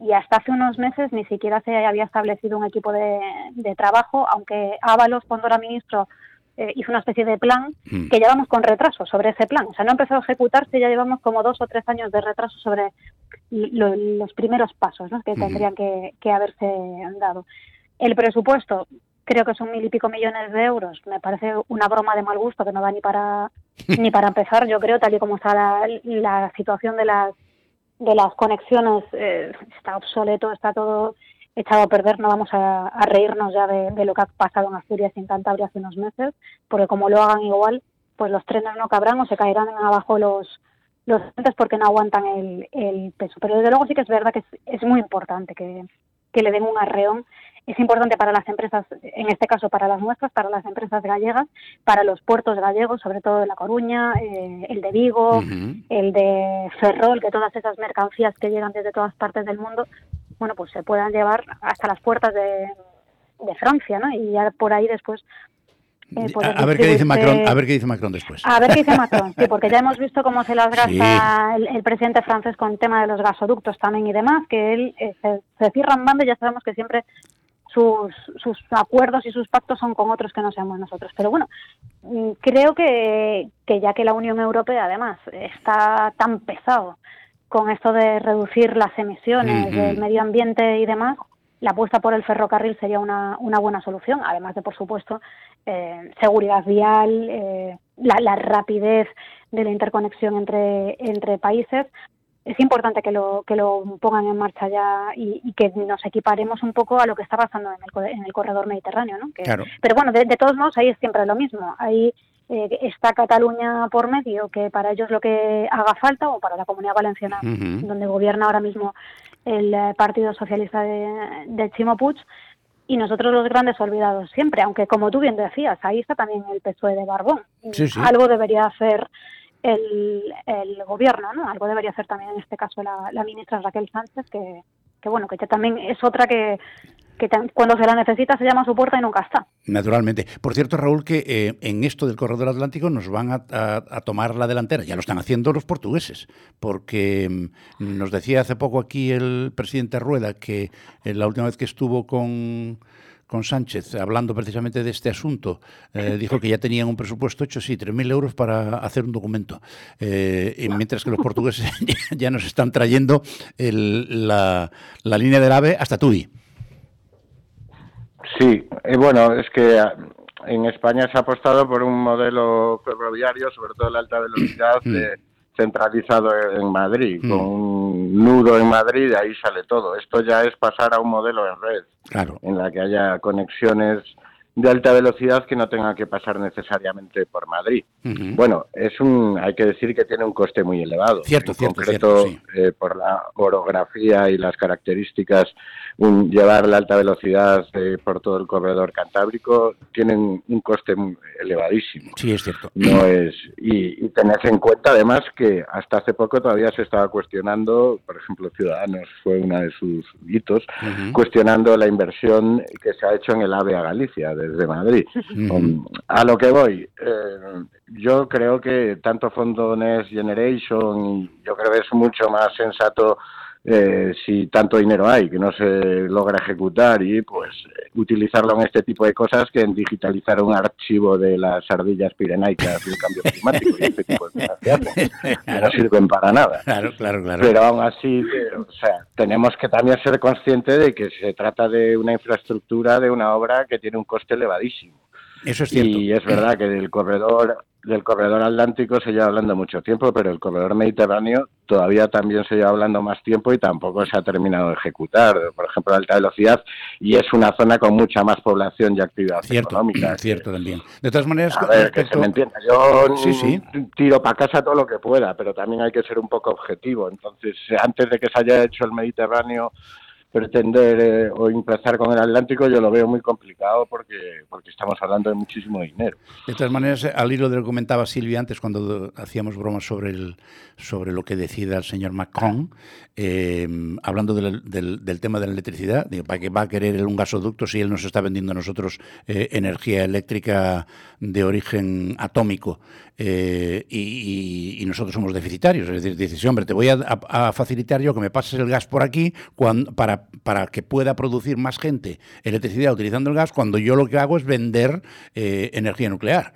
y hasta hace unos meses ni siquiera se había establecido un equipo de, de trabajo, aunque Ábalos, cuando era ministro, eh, hizo una especie de plan mm. que llevamos con retraso sobre ese plan. O sea, no ha empezado a ejecutarse, ya llevamos como dos o tres años de retraso sobre los primeros pasos que tendrían que, haberse dado. El presupuesto, creo que son mil y pico millones de euros. Me parece una broma de mal gusto que no da ni para <laughs> ni para empezar. Yo creo, tal y como está la, situación de las de las conexiones, eh, está obsoleto, está todo echado a perder, no vamos a, reírnos ya de, lo que ha pasado en Asturias y en Cantabria hace unos meses, porque como lo hagan igual, pues los trenes no cabrán o se caerán abajo los los porque no aguantan el, el peso. Pero desde luego sí que es verdad que es, muy importante que, que le den un arreón es importante para las empresas, en este caso para las nuestras, para las empresas gallegas, para los puertos gallegos, sobre todo de La Coruña, eh, el de Vigo, el de Ferrol, que todas esas mercancías que llegan desde todas partes del mundo bueno, pues se puedan llevar hasta las puertas de, Francia, ¿no? Y ya por ahí después eh, a, ver qué dice Macron, a ver qué dice Macron después. A ver qué dice Macron, sí, porque ya hemos visto cómo se las gasta el, presidente francés con el tema de los gasoductos también y demás, que él eh, se, se, cierran bando y ya sabemos que siempre sus, sus acuerdos y sus pactos son con otros que no seamos nosotros. Pero bueno, mm, creo que, que ya que la Unión Europea además está tan pesado con esto de reducir las emisiones del medio ambiente y demás, la apuesta por el ferrocarril sería una, una buena solución, además de, por supuesto, eh, seguridad vial, eh, la, rapidez de la interconexión entre, entre países. Es importante que lo, que lo pongan en marcha ya y, que nos equiparemos un poco a lo que está pasando en el, en el corredor mediterráneo. ¿no? Pero bueno, de, de, todos modos, ahí es siempre lo mismo. Ahí eh, está Cataluña por medio, que para ellos lo que haga falta, o para la comunidad valenciana, donde gobierna ahora mismo el eh, Partido Socialista de, de Chimo Puig, y nosotros los grandes olvidados siempre, aunque como tú bien decías, ahí está también el PSOE de Barbón. Algo debería hacer el, el, gobierno, ¿no? Algo debería hacer también en este caso la, la ministra Raquel Sánchez, que, que bueno, que también es otra que, que cuando se la necesita se llama a su puerta y nunca está. Naturalmente. Por cierto, Raúl, que eh, en esto del corredor atlántico nos van a, tomar la delantera. Ya lo están haciendo los portugueses, porque mm, nos decía hace poco aquí el presidente Rueda que eh, la última vez que estuvo con con Sánchez, hablando precisamente de este asunto, eh, dijo que ya tenían un presupuesto hecho, sí, 3.000 euros para hacer un documento. y mientras que los portugueses <laughs> ya, nos están trayendo la, la, línea del AVE hasta Tui. Sí, eh, bueno, es que ah, en España se ha apostado por un modelo ferroviario, sobre todo la alta velocidad, mm. Centralizado en Madrid, con mm. un nudo en Madrid, de ahí sale todo. Esto ya es pasar a un modelo en red, claro. en la que haya conexiones de alta velocidad que no tengan que pasar necesariamente por Madrid. Bueno, es un, hay que decir que tiene un coste muy elevado. Cierto, en cierto, concreto, eh, por la orografía y las características llevar la alta velocidad eh, por todo el corredor cantábrico tienen un coste elevadísimo. Sí, es cierto. No es y, y tened en cuenta además que hasta hace poco todavía se estaba cuestionando, por ejemplo, Ciudadanos fue uno de sus hitos, cuestionando la inversión que se ha hecho en el AVE a Galicia desde Madrid. <laughs> a lo que voy, eh, yo creo que tanto Fondo Next Generation, yo creo que es mucho más sensato eh, si tanto dinero hay que no se logra ejecutar y pues utilizarlo en este tipo de cosas que en digitalizar un archivo de las ardillas pirenaicas del cambio climático y este tipo de cosas que <laughs> no sirven para nada. Claro, claro, claro. Pero aún así, o sea, tenemos que también ser conscientes de que se trata de una infraestructura, de una obra que tiene un coste elevadísimo. Eso es cierto. Y es verdad que del corredor del corredor atlántico se lleva hablando mucho tiempo, pero el corredor mediterráneo todavía también se lleva hablando más tiempo y tampoco se ha terminado de ejecutar. Por ejemplo, alta velocidad y es una zona con mucha más población y actividad económica. <clears throat> Cierto, también. De todas maneras, a ver, que se me entienda. Yo tiro para casa todo lo que pueda, pero también hay que ser un poco objetivo. Entonces, antes de que se haya hecho el Mediterráneo pretender eh, o empezar con el Atlántico yo lo veo muy complicado porque porque estamos hablando de muchísimo dinero. De todas maneras, al hilo de lo que comentaba Silvia antes cuando hacíamos bromas sobre el sobre lo que decida el señor Macron, eh, hablando del, del, tema de la electricidad, digo, ¿para qué va a querer un gasoducto si él nos está vendiendo a nosotros eh, energía eléctrica de origen atómico y, nosotros somos deficitarios? Es decir, dice, hombre, te voy a, a, facilitar yo que me pases el gas por aquí cuando, para para, que pueda producir más gente electricidad utilizando el gas cuando yo lo que hago es vender eh, energía nuclear.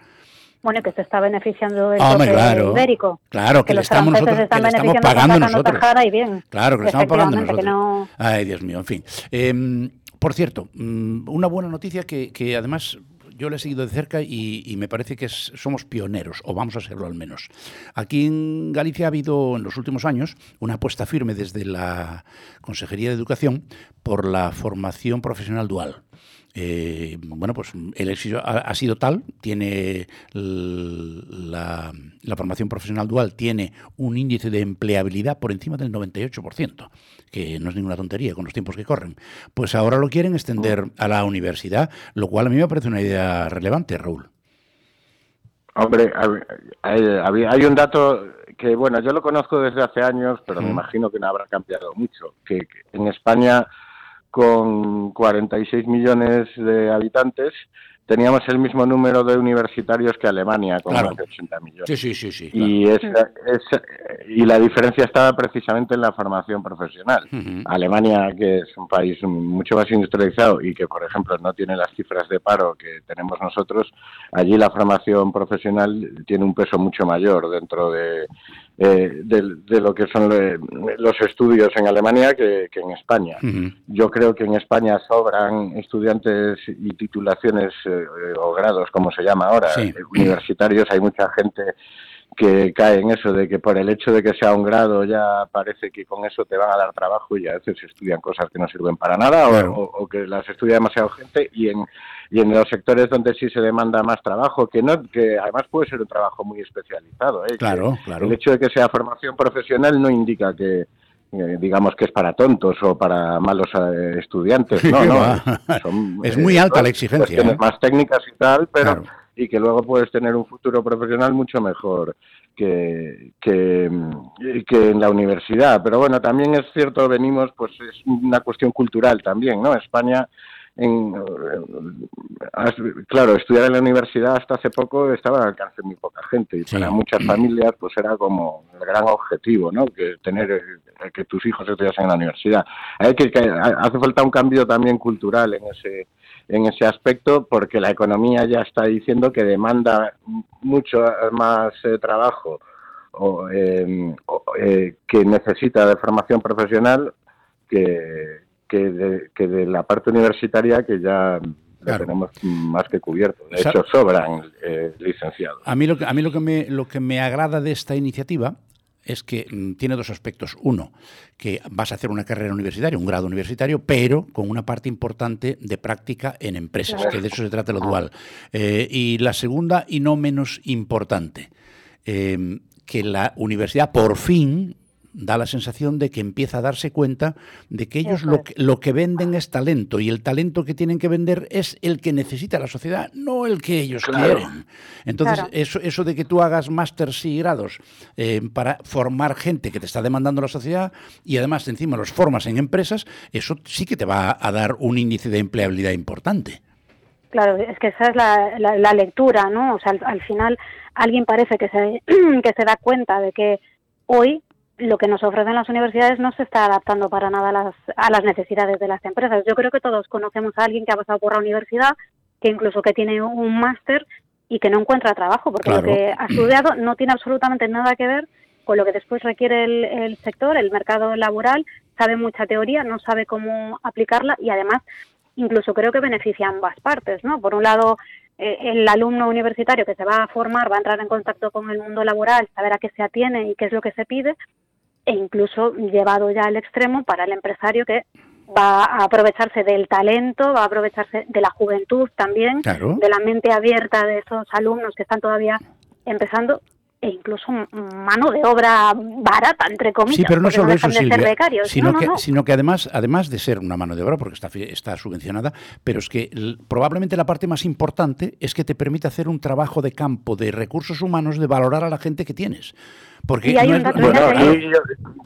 Bueno, que se está beneficiando del claro, ibérico. Claro, que, le estamos nosotros que le estamos pagando nosotros. Y bien. Claro, que le estamos pagando nosotros. Ay, Dios mío, en fin. Em, por cierto, mm, una buena noticia que, que además yo le he seguido de cerca y, me parece que somos pioneros, o vamos a serlo al menos. Aquí en Galicia ha habido en los últimos años una apuesta firme desde la Consejería de Educación por la formación profesional dual. Eh, bueno, pues el éxito ha, sido tal, tiene la, formación profesional dual tiene un índice de empleabilidad por encima del 98%, que no es ninguna tontería con los tiempos que corren. Pues ahora lo quieren extender a la universidad, lo cual a mí me parece una idea relevante, Raúl. Hombre, hay, un dato que, bueno, yo lo conozco desde hace años, pero me imagino que no habrá cambiado mucho, que en España con 46 millones de habitantes, teníamos el mismo número de universitarios que Alemania, con más de 80 millones. Sí, sí, sí. y, y la diferencia estaba precisamente en la formación profesional. Alemania, que es un país mucho más industrializado y que, por ejemplo, no tiene las cifras de paro que tenemos nosotros, allí la formación profesional tiene un peso mucho mayor dentro de, eh, de, lo que son los estudios en Alemania que, en España. Yo creo que en España sobran estudiantes y titulaciones eh, o grados, como se llama ahora, universitarios. Hay mucha gente que cae en eso de que por el hecho de que sea un grado ya parece que con eso te van a dar trabajo y a veces estudian cosas que no sirven para nada o, que las estudia demasiado gente y en y en los sectores donde sí se demanda más trabajo que no que además puede ser un trabajo muy especializado ¿eh? claro claro el hecho de que sea formación profesional no indica que eh, digamos que es para tontos o para malos eh, estudiantes no <laughs> no <laughs> es muy alta la exigencia más técnicas y tal pero y que luego puedes tener un futuro profesional mucho mejor que, que, en la universidad. Pero bueno, también es cierto, venimos, pues es una cuestión cultural también, ¿no? España en, claro, estudiar en la universidad hasta hace poco estaba al alcance de muy poca gente y para muchas familias pues era como el gran objetivo, ¿no? Que tener que tus hijos estudiasen en la universidad. Hay que, hace falta un cambio también cultural en ese en ese aspecto porque la economía ya está diciendo que demanda mucho más eh, trabajo o, em, eh, que necesita de formación profesional que, que, de, que de la parte universitaria que ya tenemos más que cubierto. De hecho, sobran eh, licenciados. A mí, lo que, a mí lo, que me, lo que me agrada de esta iniciativa es que mm, tiene dos aspectos. Uno, que vas a hacer una carrera universitaria, un grado universitario, pero con una parte importante de práctica en empresas, que de eso se trata lo dual. Eh, y la segunda, y no menos importante, eh, que la universidad por fin da la sensación de que empieza a darse cuenta de que ellos lo que, lo que venden es talento y el talento que tienen que vender es el que necesita la sociedad, no el que ellos quieren. Entonces, eso, eso de que tú hagas másters y grados eh, para formar gente que te está demandando la sociedad y además encima los formas en empresas, eso sí que te va a dar un índice de empleabilidad importante. Claro, es que esa es la, la, lectura, ¿no? O sea, al, al final alguien parece que se, <clears throat> que se da cuenta de que hoy lo que nos ofrecen las universidades no se está adaptando para nada a las, a las necesidades de las empresas. Yo creo que todos conocemos a alguien que ha pasado por la universidad, que incluso que tiene un máster y que no encuentra trabajo, porque lo que ha estudiado no tiene absolutamente nada que ver con lo que después requiere el, el sector, el mercado laboral, sabe mucha teoría, no sabe cómo aplicarla y además incluso creo que beneficia a ambas partes, ¿no? Por un lado, eh, el alumno universitario que se va a formar va a entrar en contacto con el mundo laboral, saber a qué se atiene y qué es lo que se pide, e incluso llevado ya al extremo para el empresario que va a aprovecharse del talento, va a aprovecharse de la juventud también, de la mente abierta de esos alumnos que están todavía empezando e incluso mano de obra barata, entre comillas. Sí, pero no solo eso, Silvia, sino, que, sino que además, además de ser una mano de obra, porque está, está subvencionada, pero es que probablemente la parte más importante es que te permite hacer un trabajo de campo, de recursos humanos, de valorar a la gente que tienes. Porque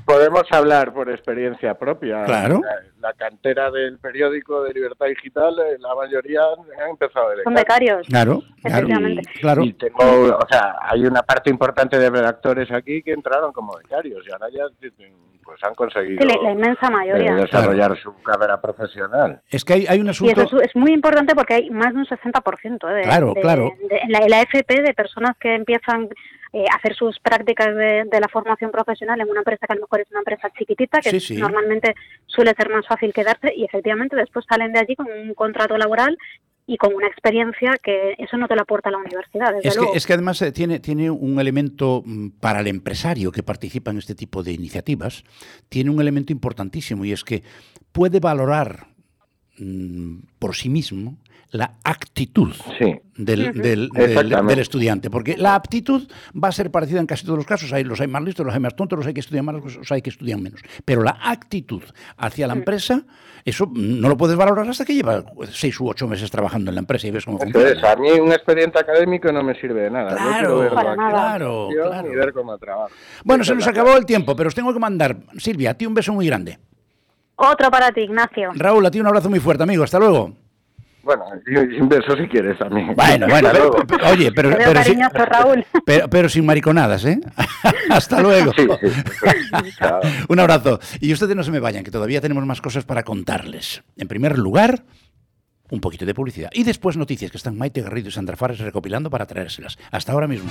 podemos hablar por experiencia propia. Claro. La, cantera del periódico de Libertad Digital, eh, la mayoría han empezado de Son becarios. Claro, claro. Y, tengo, o sea, hay una parte importante de redactores aquí que entraron como becarios y ahora ya pues han conseguido la, inmensa mayoría. Eh, desarrollar su carrera profesional. Es que hay, hay un asunto... Y eso es, muy importante porque hay más de un 60% de, claro, claro. la, la FP de personas que empiezan eh, hacer sus prácticas de, la formación profesional en una empresa que a lo mejor es una empresa chiquitita, que normalmente suele ser más fácil quedarse y efectivamente después salen de allí con un contrato laboral y con una experiencia que eso no te lo aporta la universidad. es, Que, es que además eh, tiene, tiene un elemento mm, para el empresario que participa en este tipo de iniciativas, tiene un elemento importantísimo y es que puede valorar por sí mismo la actitud del, del, estudiante, porque la aptitud va a ser parecida en casi todos los casos, hay, los hay más listos, los hay más tontos, los hay que estudiar más, los hay que estudiar menos, pero la actitud hacia la empresa, eso no lo puedes valorar hasta que lleva seis u ocho meses trabajando en la empresa y ves cómo funciona. a mí un expediente académico no me sirve de nada, claro, claro, claro. ver cómo. Bueno, se nos acabó el tiempo, pero os tengo que mandar, Silvia, a ti un beso muy grande. Otro para ti, Ignacio. Raúl, a ti un abrazo muy fuerte, amigo. Hasta luego. Bueno, inverso si quieres también. Bueno, bueno, oye, pero, pero, sin, mariconadas, ¿eh? <laughs> Hasta luego. <laughs> Un abrazo. Y ustedes no se me vayan, que todavía tenemos más cosas para contarles. En primer lugar, un poquito de publicidad. Y después noticias que están Maite Garrido y Sandra Fares recopilando para traérselas. Hasta ahora mismo.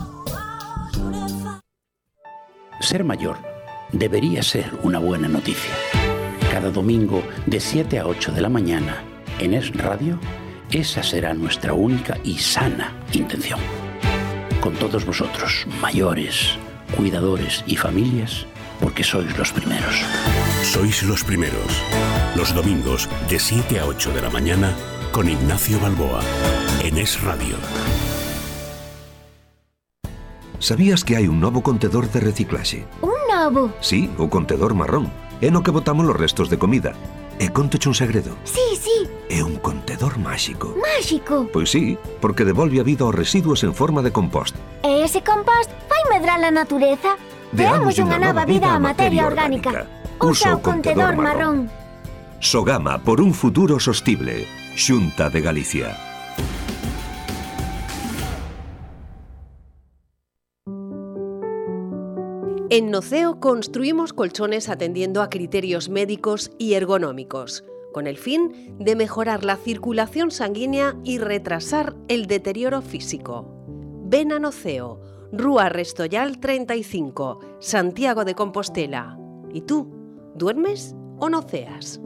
Ser mayor debería ser una buena noticia. Cada domingo de 7 a 8 de la mañana en Es Radio, esa será nuestra única y sana intención. Con todos vosotros, mayores, cuidadores y familias, porque sois los primeros. Sois los primeros. Los domingos de 7 a 8 de la mañana con Ignacio Balboa en Es Radio. Sabías que hai un novo contedor de reciclaxe? Un novo? Sí, o contedor marrón. É no que botamos os restos de comida. E contoche un segredo. Sí, sí. É un contedor máxico. Máxico? Pois sí, porque devolve a vida aos residuos en forma de compost. E ese compost fai medrar a natureza. Deamos unha nova vida á materia orgánica. Usa o contedor marrón. marrón. Sogama por un futuro sostible. Xunta de Galicia. En Noceo construimos colchones atendiendo a criterios médicos y ergonómicos, con el fin de mejorar la circulación sanguínea y retrasar el deterioro físico. Ven a Noceo, Rúa Restoyal 35, Santiago de Compostela. ¿Y tú? ¿Duermes o noceas?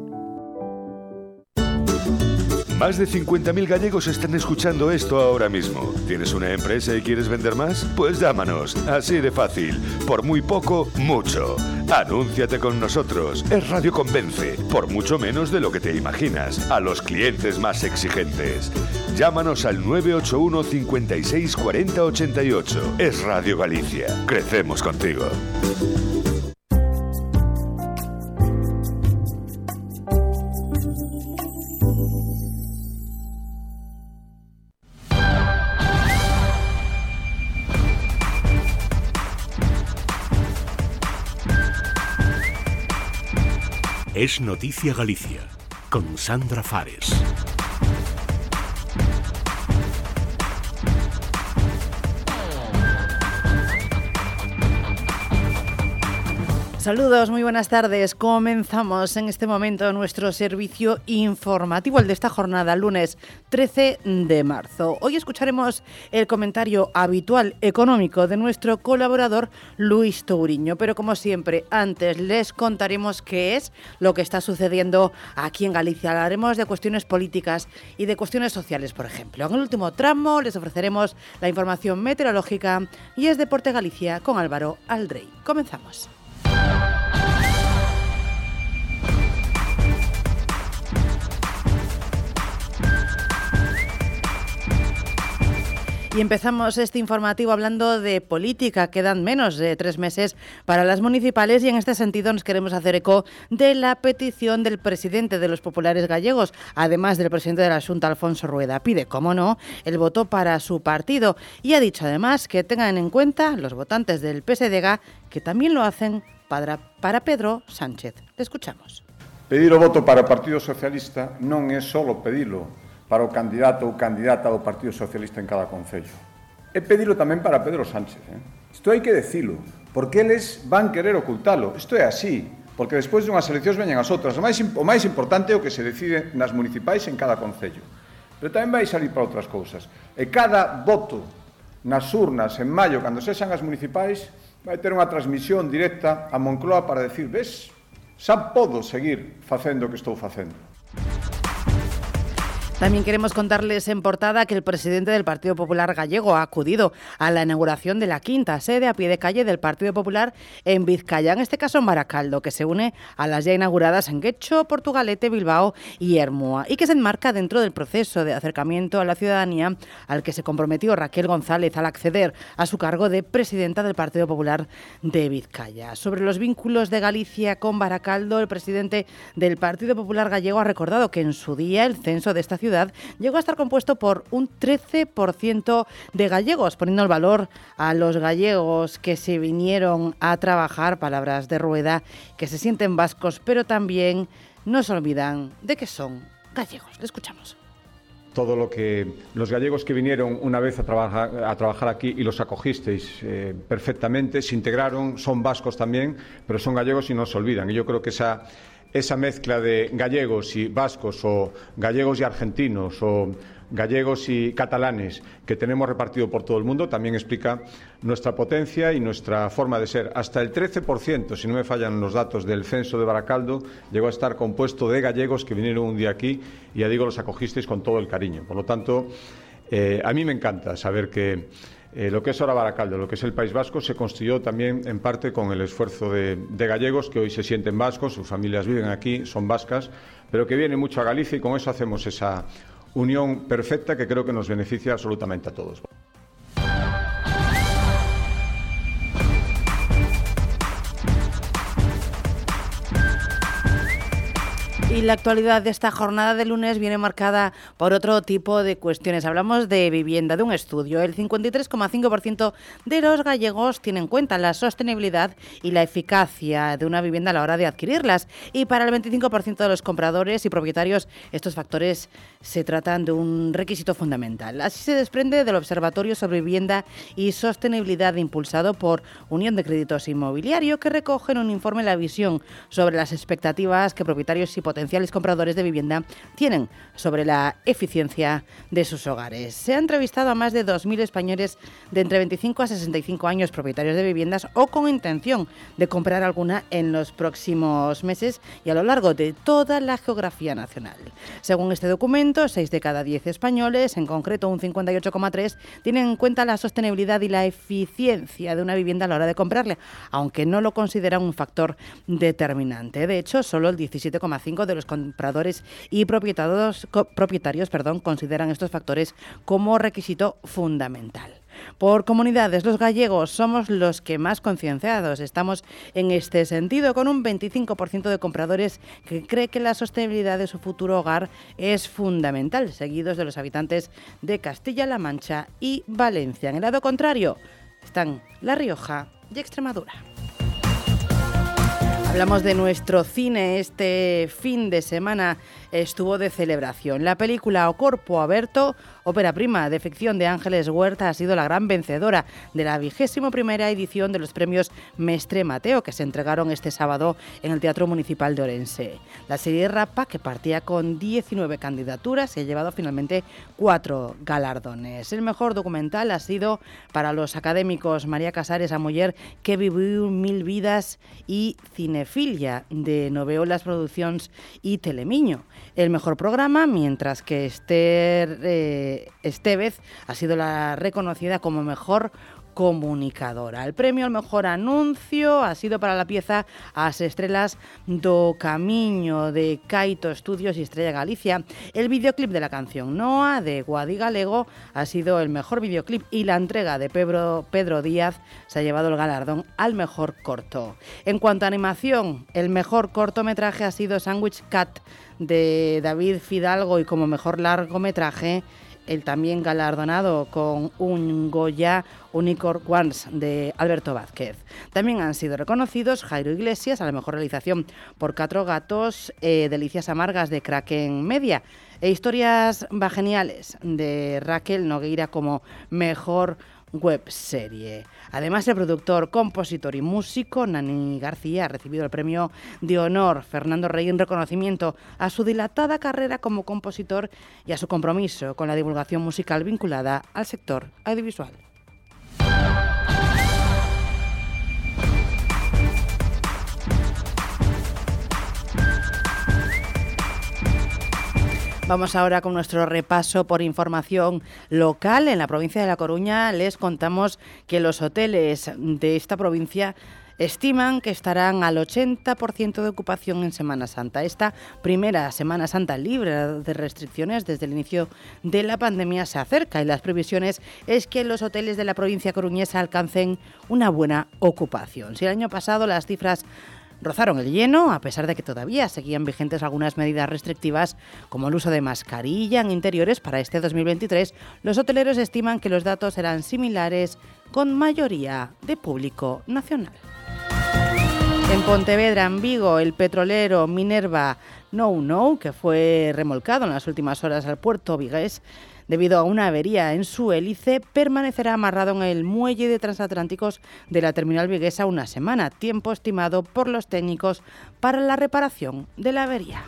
Más de 50.000 gallegos están escuchando esto ahora mismo. ¿Tienes una empresa y quieres vender más? Pues llámanos, así de fácil. Por muy poco, mucho. Anúnciate con nosotros. Es Radio Convence, por mucho menos de lo que te imaginas, a los clientes más exigentes. Llámanos al 981 56 40 88. Es Radio Galicia. Crecemos contigo. Es Noticia Galicia, con Sandra Fares. Saludos, muy buenas tardes. Comenzamos en este momento nuestro servicio informativo, el de esta jornada, lunes 13 de marzo. Hoy escucharemos el comentario habitual económico de nuestro colaborador Luis Touriño, pero como siempre, antes les contaremos qué es lo que está sucediendo aquí en Galicia. Hablaremos de cuestiones políticas y de cuestiones sociales, por ejemplo. En el último tramo les ofreceremos la información meteorológica y es Deporte Galicia con Álvaro Aldrey. Comenzamos. Y empezamos este informativo hablando de política. Quedan menos de tres meses para las municipales y en este sentido nos queremos hacer eco de la petición del presidente de los populares gallegos, además del presidente de la Junta, Alfonso Rueda. Pide, como no, el voto para su partido y ha dicho además que tengan en cuenta los votantes del PSDG que también lo hacen para, para Pedro Sánchez. Le escuchamos. Pedir o voto para o Partido Socialista non é só pedilo para o candidato ou candidata do Partido Socialista en cada concello. É pedilo tamén para Pedro Sánchez. Eh? Isto hai que decilo, porque eles van querer ocultalo. Isto é así, porque despois de unhas eleccións veñen as outras. O máis, o máis importante é o que se decide nas municipais en cada concello. Pero tamén vai salir para outras cousas. E cada voto nas urnas en maio, cando sexan as municipais, vai ter unha transmisión directa a Moncloa para decir, ves, xa podo seguir facendo o que estou facendo. También queremos contarles en portada que el presidente del Partido Popular gallego ha acudido a la inauguración de la quinta sede a pie de calle del Partido Popular en Vizcaya, en este caso en Maracaldo, que se une a las ya inauguradas en Guecho, Portugalete, Bilbao y Hermúa, y que se enmarca dentro del proceso de acercamiento a la ciudadanía al que se comprometió Raquel González al acceder a su cargo de presidenta del Partido Popular de Vizcaya. Sobre los vínculos de Galicia con Baracaldo, el presidente del Partido Popular gallego ha recordado que en su día el censo de esta ciudad llegó a estar compuesto por un 13% de gallegos, poniendo el valor a los gallegos que se vinieron a trabajar, palabras de rueda, que se sienten vascos, pero también no se olvidan de que son gallegos. Le escuchamos todo lo que los gallegos que vinieron una vez a trabajar, a trabajar aquí y los acogisteis eh, perfectamente, se integraron, son vascos también, pero son gallegos y no se olvidan. Y yo creo que esa esa mezcla de gallegos y vascos o gallegos y argentinos o gallegos y catalanes que tenemos repartido por todo el mundo también explica nuestra potencia y nuestra forma de ser. Hasta el 13%, si no me fallan los datos del censo de Baracaldo, llegó a estar compuesto de gallegos que vinieron un día aquí y ya digo, los acogisteis con todo el cariño. Por lo tanto, eh, a mí me encanta saber que eh, lo que es ahora Baracaldo, lo que es el País Vasco, se construyó también en parte con el esfuerzo de, de, gallegos que hoy se sienten vascos, sus familias viven aquí, son vascas, pero que vienen mucho a Galicia y con eso hacemos esa unión perfecta que creo que nos beneficia absolutamente a todos. Y la actualidad de esta jornada de lunes viene marcada por otro tipo de cuestiones. Hablamos de vivienda, de un estudio. El 53,5% de los gallegos tienen en cuenta la sostenibilidad y la eficacia de una vivienda a la hora de adquirirlas. Y para el 25% de los compradores y propietarios, estos factores se tratan de un requisito fundamental. Así se desprende del Observatorio sobre Vivienda y Sostenibilidad impulsado por Unión de Créditos Inmobiliario, que recoge en un informe la visión sobre las expectativas que propietarios y potenciales potenciales compradores de vivienda tienen sobre la eficiencia de sus hogares. Se ha entrevistado a más de 2.000 españoles de entre 25 a 65 años propietarios de viviendas o con intención de comprar alguna en los próximos meses y a lo largo de toda la geografía nacional. Según este documento, 6 de cada 10 españoles, en concreto un 58,3, tienen en cuenta la sostenibilidad y la eficiencia de una vivienda a la hora de comprarle, aunque no lo consideran un factor determinante. De hecho, solo el 17,5 de los compradores y propietarios, propietarios perdón, consideran estos factores como requisito fundamental. Por comunidades, los gallegos somos los que más concienciados estamos en este sentido, con un 25% de compradores que cree que la sostenibilidad de su futuro hogar es fundamental, seguidos de los habitantes de Castilla-La Mancha y Valencia. En el lado contrario están La Rioja y Extremadura. Hablamos de nuestro cine este fin de semana estuvo de celebración. La película O Corpo Aberto, ópera prima de ficción de Ángeles Huerta, ha sido la gran vencedora de la vigésimo primera edición de los premios Mestre Mateo, que se entregaron este sábado en el Teatro Municipal de Orense. La serie Rapa, que partía con 19 candidaturas, se ha llevado finalmente cuatro galardones. El mejor documental ha sido para los académicos María Casares Amoyer, que vivió mil vidas y Cinefilia, de Noveolas Producciones y Telemiño. El mejor programa, mientras que Esther eh, Estevez ha sido la reconocida como mejor comunicadora. El premio al mejor anuncio ha sido para la pieza As Estrelas do Camiño de Caito Estudios y Estrella Galicia. El videoclip de la canción Noa de Guadi Galego ha sido el mejor videoclip y la entrega de Pedro, Pedro Díaz se ha llevado el galardón al mejor corto. En cuanto a animación, el mejor cortometraje ha sido Sandwich Cat de David Fidalgo y como mejor largometraje el también galardonado con un Goya Unicorn Ones de Alberto Vázquez. También han sido reconocidos Jairo Iglesias a la mejor realización por Cuatro Gatos, eh, Delicias Amargas de Kraken Media e Historias Geniales de Raquel Nogueira como mejor webserie. Además, el productor, compositor y músico Nani García ha recibido el premio de honor Fernando Rey en reconocimiento a su dilatada carrera como compositor y a su compromiso con la divulgación musical vinculada al sector audiovisual. Vamos ahora con nuestro repaso por información local. En la provincia de La Coruña les contamos que los hoteles de esta provincia estiman que estarán al 80% de ocupación en Semana Santa. Esta primera Semana Santa libre de restricciones desde el inicio de la pandemia se acerca y las previsiones es que los hoteles de la provincia coruñesa alcancen una buena ocupación. Si el año pasado las cifras rozaron el lleno, a pesar de que todavía seguían vigentes algunas medidas restrictivas, como el uso de mascarilla en interiores para este 2023, los hoteleros estiman que los datos serán similares con mayoría de público nacional. En Pontevedra, en Vigo, el petrolero Minerva No No, que fue remolcado en las últimas horas al puerto vigués, debido a una avería en su hélice, permanecerá amarrado en el muelle de transatlánticos de la terminal viguesa una semana, tiempo estimado por los técnicos para la reparación de la avería.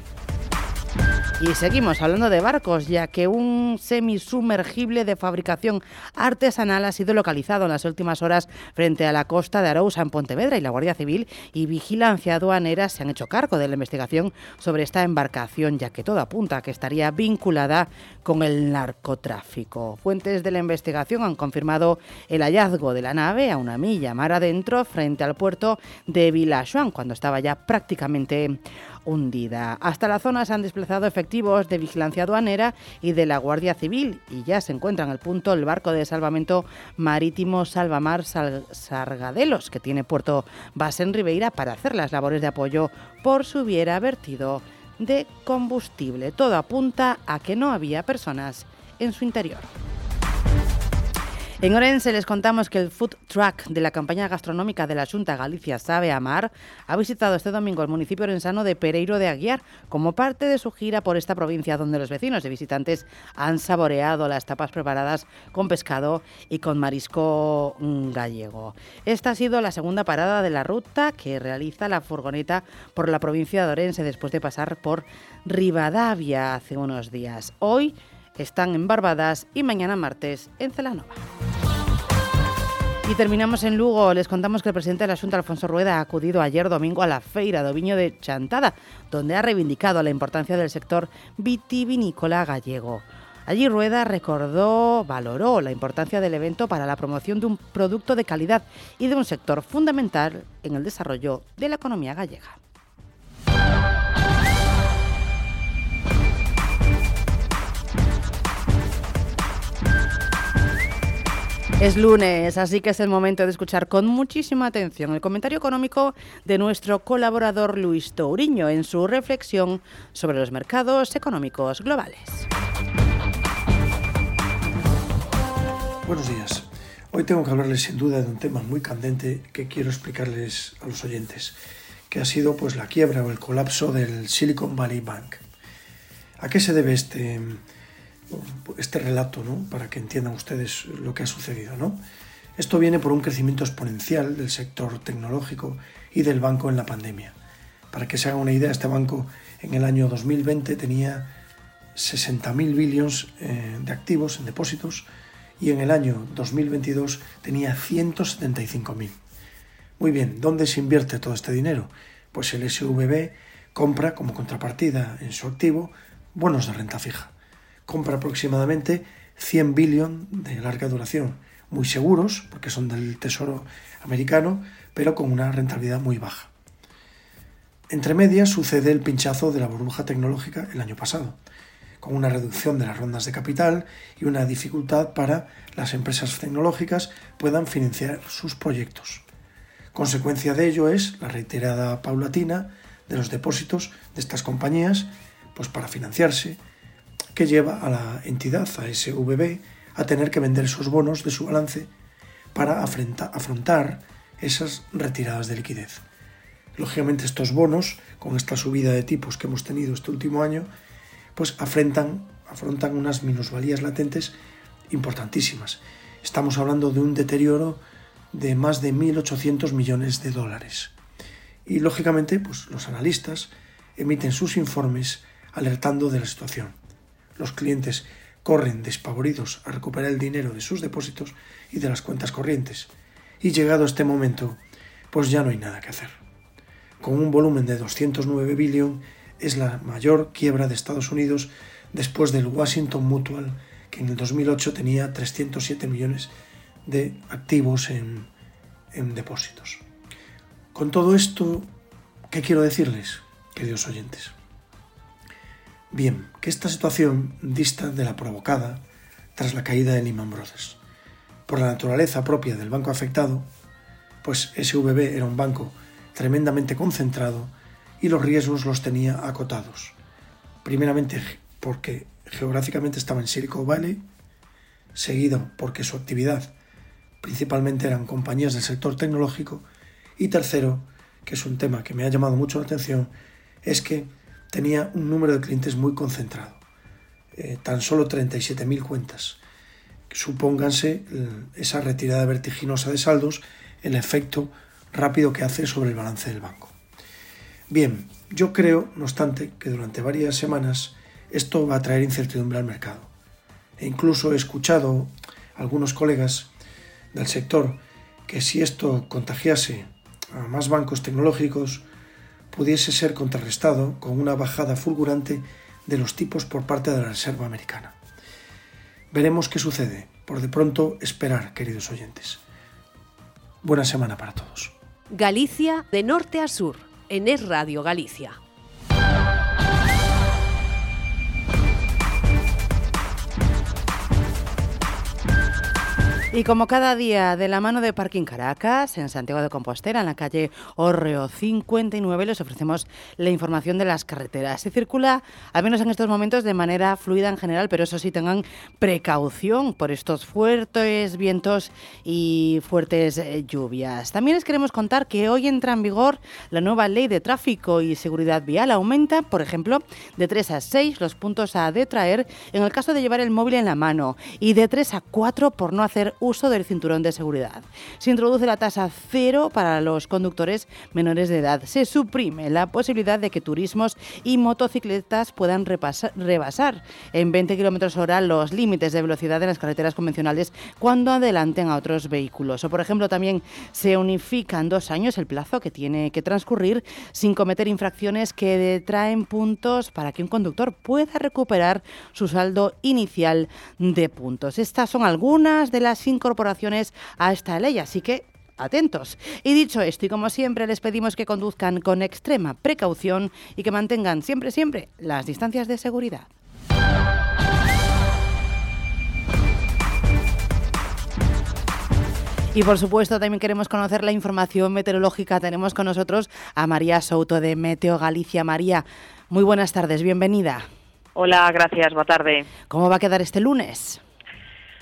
Y seguimos hablando de barcos, ya que un semisumergible de fabricación artesanal ha sido localizado en las últimas horas frente a la costa de Arousa, en Pontevedra, y la Guardia Civil y Vigilancia Aduanera se han hecho cargo de la investigación sobre esta embarcación, ya que todo apunta a que estaría vinculada con el narcotráfico. Fuentes de la investigación han confirmado el hallazgo de la nave a una milla mar adentro frente al puerto de Villajuan, cuando estaba ya prácticamente hundida. Hasta la zona se han desplazado efectivos de vigilancia aduanera y de la Guardia Civil y ya se encuentra en el punto el barco de salvamento marítimo Salvamar Sargadelos, que tiene puerto base en Ribeira para hacer las labores de apoyo por si hubiera vertido de combustible. Todo apunta a que no había personas en su interior. En Orense les contamos que el food truck de la campaña gastronómica de la Junta Galicia Sabe Amar ha visitado este domingo el municipio orensano de Pereiro de Aguiar como parte de su gira por esta provincia donde los vecinos y visitantes han saboreado las tapas preparadas con pescado y con marisco mm, gallego. Esta ha sido la segunda parada de la ruta que realiza la furgoneta por la provincia de Orense después de pasar por Rivadavia hace unos días. Hoy están en Barbadas y mañana martes en Celanova. Y terminamos en Lugo. Les contamos que el presidente de la Junta, Alfonso Rueda, ha acudido ayer domingo a la Feira de Oviño de Chantada, donde ha reivindicado la importancia del sector vitivinícola gallego. Allí Rueda recordó, valoró la importancia del evento para la promoción de un producto de calidad y de un sector fundamental en el desarrollo de la economía gallega. Es lunes, así que es el momento de escuchar con muchísima atención el comentario económico de nuestro colaborador Luis Touriño en su reflexión sobre los mercados económicos globales. Buenos días. Hoy tengo que hablarles sin duda de un tema muy candente que quiero explicarles a los oyentes, que ha sido pues la quiebra o el colapso del Silicon Valley Bank. ¿A qué se debe este, este relato, ¿no? para que entiendan ustedes lo que ha sucedido? ¿no? Esto viene por un crecimiento exponencial del sector tecnológico y del banco en la pandemia. Para que se hagan una idea, este banco en el año 2020 tenía 60.000 billones eh, de activos en depósitos y en el año 2022 tenía 175.000. Muy bien, ¿dónde se invierte todo este dinero? Pues el SVB compra como contrapartida en su activo bonos de renta fija. Compra aproximadamente 100 billones de larga duración, muy seguros, porque son del Tesoro americano, pero con una rentabilidad muy baja. Entre medias sucede el pinchazo de la burbuja tecnológica el año pasado, con una reducción de las rondas de capital y una dificultad para las empresas tecnológicas puedan financiar sus proyectos. Consecuencia de ello es la reiterada paulatina de los depósitos de estas compañías pues para financiarse, que lleva a la entidad, a SVB, a tener que vender esos bonos de su balance para afrontar esas retiradas de liquidez. Lógicamente estos bonos, con esta subida de tipos que hemos tenido este último año, pues afrontan, afrontan unas minusvalías latentes importantísimas. Estamos hablando de un deterioro de más de 1.800 millones de dólares. Y lógicamente, pues los analistas emiten sus informes alertando de la situación. Los clientes corren despavoridos a recuperar el dinero de sus depósitos y de las cuentas corrientes. Y llegado este momento, pues ya no hay nada que hacer. Con un volumen de 209 billion, es la mayor quiebra de Estados Unidos después del Washington Mutual, que en el 2008 tenía 307 millones de activos en, en depósitos. Con todo esto, ¿qué quiero decirles, queridos oyentes? Bien, esta situación dista de la provocada tras la caída de Lehman Brothers. Por la naturaleza propia del banco afectado, pues SVB era un banco tremendamente concentrado y los riesgos los tenía acotados. Primeramente porque geográficamente estaba en Silicon Valley, seguido porque su actividad principalmente eran compañías del sector tecnológico y tercero, que es un tema que me ha llamado mucho la atención, es que tenía un número de clientes muy concentrado, eh, tan solo 37.000 cuentas. Supónganse eh, esa retirada vertiginosa de saldos, el efecto rápido que hace sobre el balance del banco. Bien, yo creo, no obstante, que durante varias semanas esto va a traer incertidumbre al mercado. E incluso he escuchado a algunos colegas del sector que si esto contagiase a más bancos tecnológicos, pudiese ser contrarrestado con una bajada fulgurante de los tipos por parte de la Reserva Americana. Veremos qué sucede. Por de pronto, esperar, queridos oyentes. Buena semana para todos. Galicia de norte a sur, en Es Radio Galicia. Y como cada día, de la mano de Parking Caracas, en Santiago de Compostela, en la calle Orreo 59, les ofrecemos la información de las carreteras. Se circula, al menos en estos momentos, de manera fluida en general, pero eso sí, tengan precaución por estos fuertes vientos y fuertes eh, lluvias. También les queremos contar que hoy entra en vigor la nueva ley de tráfico y seguridad vial. Aumenta, por ejemplo, de 3 a 6 los puntos a detraer en el caso de llevar el móvil en la mano y de 3 a 4 por no hacer uso del cinturón de seguridad. Se introduce la tasa cero para los conductores menores de edad. Se suprime la posibilidad de que turismos y motocicletas puedan rebasar en 20 km hora los límites de velocidad en las carreteras convencionales cuando adelanten a otros vehículos. O, por ejemplo, también se unifican dos años el plazo que tiene que transcurrir sin cometer infracciones que detraen puntos para que un conductor pueda recuperar su saldo inicial de puntos. Estas son algunas de las incorporaciones a esta ley, así que atentos. Y dicho esto, y como siempre, les pedimos que conduzcan con extrema precaución y que mantengan siempre, siempre las distancias de seguridad. Y por supuesto también queremos conocer la información meteorológica. Tenemos con nosotros a María Souto de Meteo Galicia. María, muy buenas tardes, bienvenida. Hola, gracias, buena tarde. ¿Cómo va a quedar este lunes?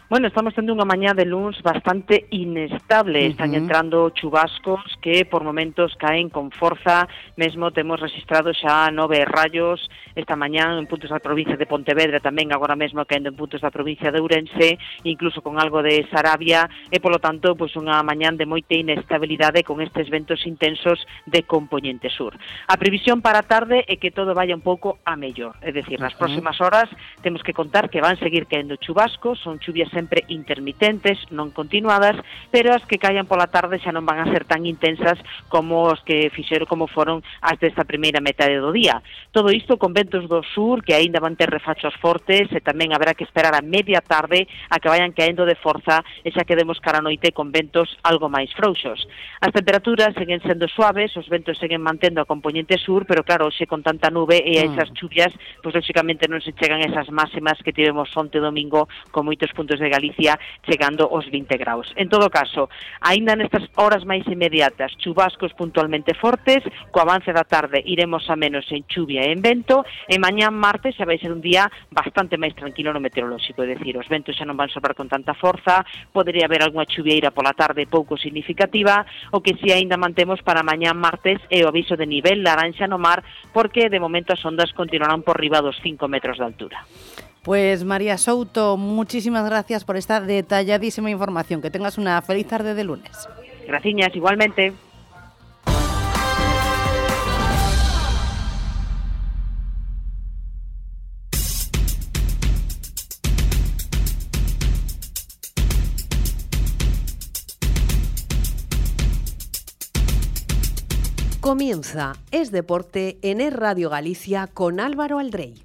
Bueno, estamos tendo unha mañá de luns bastante inestable. Están uh -huh. entrando chubascos que por momentos caen con forza. Mesmo temos registrado xa nove rayos esta mañá en puntos da provincia de Pontevedra tamén agora mesmo caendo en puntos da provincia de Ourense, incluso con algo de Sarabia e polo tanto pois unha mañá de moita inestabilidade con estes ventos intensos de componente sur. A previsión para a tarde é que todo vaya un pouco a mellor, é dicir, nas próximas horas temos que contar que van seguir caendo chubascos, son chuvias sempre intermitentes, non continuadas, pero as que caían pola tarde xa non van a ser tan intensas como os que fixeron como foron as desta primeira metade do día. Todo isto con ventos do sur que aínda van ter refachos fortes e tamén haberá que esperar a media tarde a que vayan caendo de forza e xa quedemos cara a noite con ventos algo máis frouxos. As temperaturas seguen sendo suaves, os ventos seguen mantendo a componente sur, pero claro, xe con tanta nube e a mm. esas chuvias, pois lógicamente non se chegan esas máximas que tivemos onte domingo con moitos puntos de de Galicia chegando aos 20 graus. En todo caso, aínda nestas horas máis inmediatas, chubascos puntualmente fortes, co avance da tarde iremos a menos en chuvia e en vento, e mañá martes xa vai ser un día bastante máis tranquilo no meteorolóxico, é dicir, os ventos xa non van soprar con tanta forza, podería haber algunha chuvieira pola tarde pouco significativa, o que si aínda mantemos para mañá martes é o aviso de nivel laranxa no mar, porque de momento as ondas continuarán por riba dos 5 metros de altura. Pues María Souto, muchísimas gracias por esta detalladísima información. Que tengas una feliz tarde de lunes. Gracias, igualmente. Comienza Es Deporte en Es Radio Galicia con Álvaro Aldrey.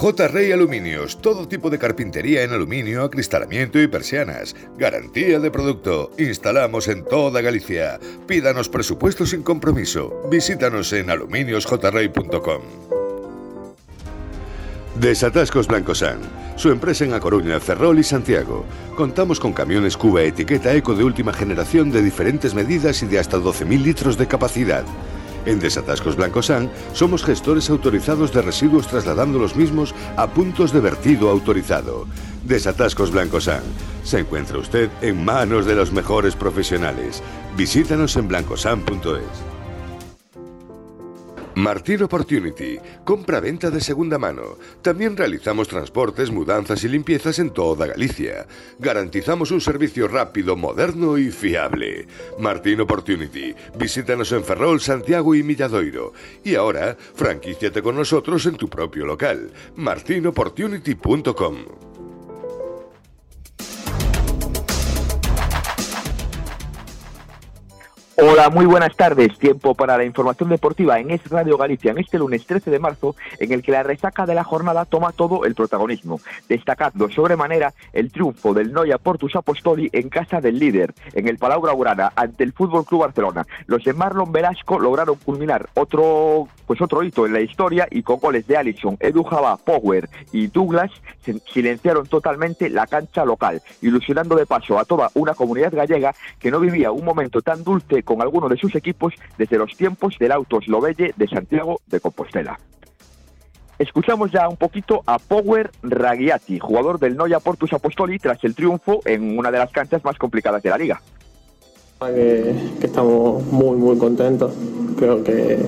J. Rey Aluminios, todo tipo de carpintería en aluminio, acristalamiento y persianas. Garantía de producto. Instalamos en toda Galicia. Pídanos presupuesto sin compromiso. Visítanos en aluminiosjrey.com. Desatascos Blancosan, su empresa en A Coruña, Ferrol y Santiago. Contamos con camiones Cuba etiqueta eco de última generación de diferentes medidas y de hasta 12.000 litros de capacidad. En Desatascos Blancosan somos gestores autorizados de residuos trasladando los mismos a puntos de vertido autorizado. Desatascos Blancosan. Se encuentra usted en manos de los mejores profesionales. Visítanos en blancosan.es. Martín Opportunity, compra-venta de segunda mano. También realizamos transportes, mudanzas y limpiezas en toda Galicia. Garantizamos un servicio rápido, moderno y fiable. Martín Opportunity, visítanos en Ferrol, Santiago y Milladoiro. Y ahora, franquíciate con nosotros en tu propio local. martinopportunity.com Hola, muy buenas tardes. Tiempo para la información deportiva en Es Radio Galicia en este lunes 13 de marzo, en el que la resaca de la jornada toma todo el protagonismo, destacando sobremanera el triunfo del Noia Portus Apostoli en casa del líder, en el Palau Graugrana, ante el Fútbol Club Barcelona. Los de Marlon Velasco lograron culminar otro, pues otro hito en la historia y con goles de Allison, Edu Java, Power y Douglas silenciaron totalmente la cancha local, ilusionando de paso a toda una comunidad gallega que no vivía un momento tan dulce con alguno de sus equipos desde los tiempos del Autos Lobelle de Santiago de Compostela. Escuchamos ya un poquito a Power Raghiati, jugador del Noia Portus Apostoli, tras el triunfo en una de las canchas más complicadas de la liga. Que, estamos muy muy contentos. Creo que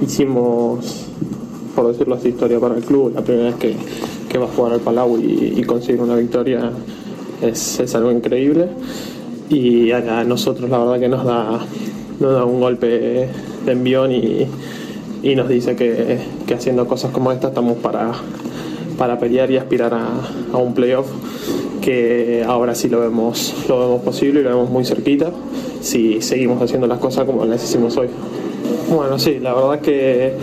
hicimos, por decirlo así, historia para el club. La primera vez que, que va a jugar al Palau y, conseguir una victoria es, es algo increíble. Y a nosotros la verdad que nos da nos da un golpe de envión y, y nos dice que, que, haciendo cosas como esta estamos para, para pelear y aspirar a, a, un playoff que ahora sí lo vemos, lo vemos posible y lo vemos muy cerquita si seguimos haciendo las cosas como las hicimos hoy. Bueno, sí, la verdad que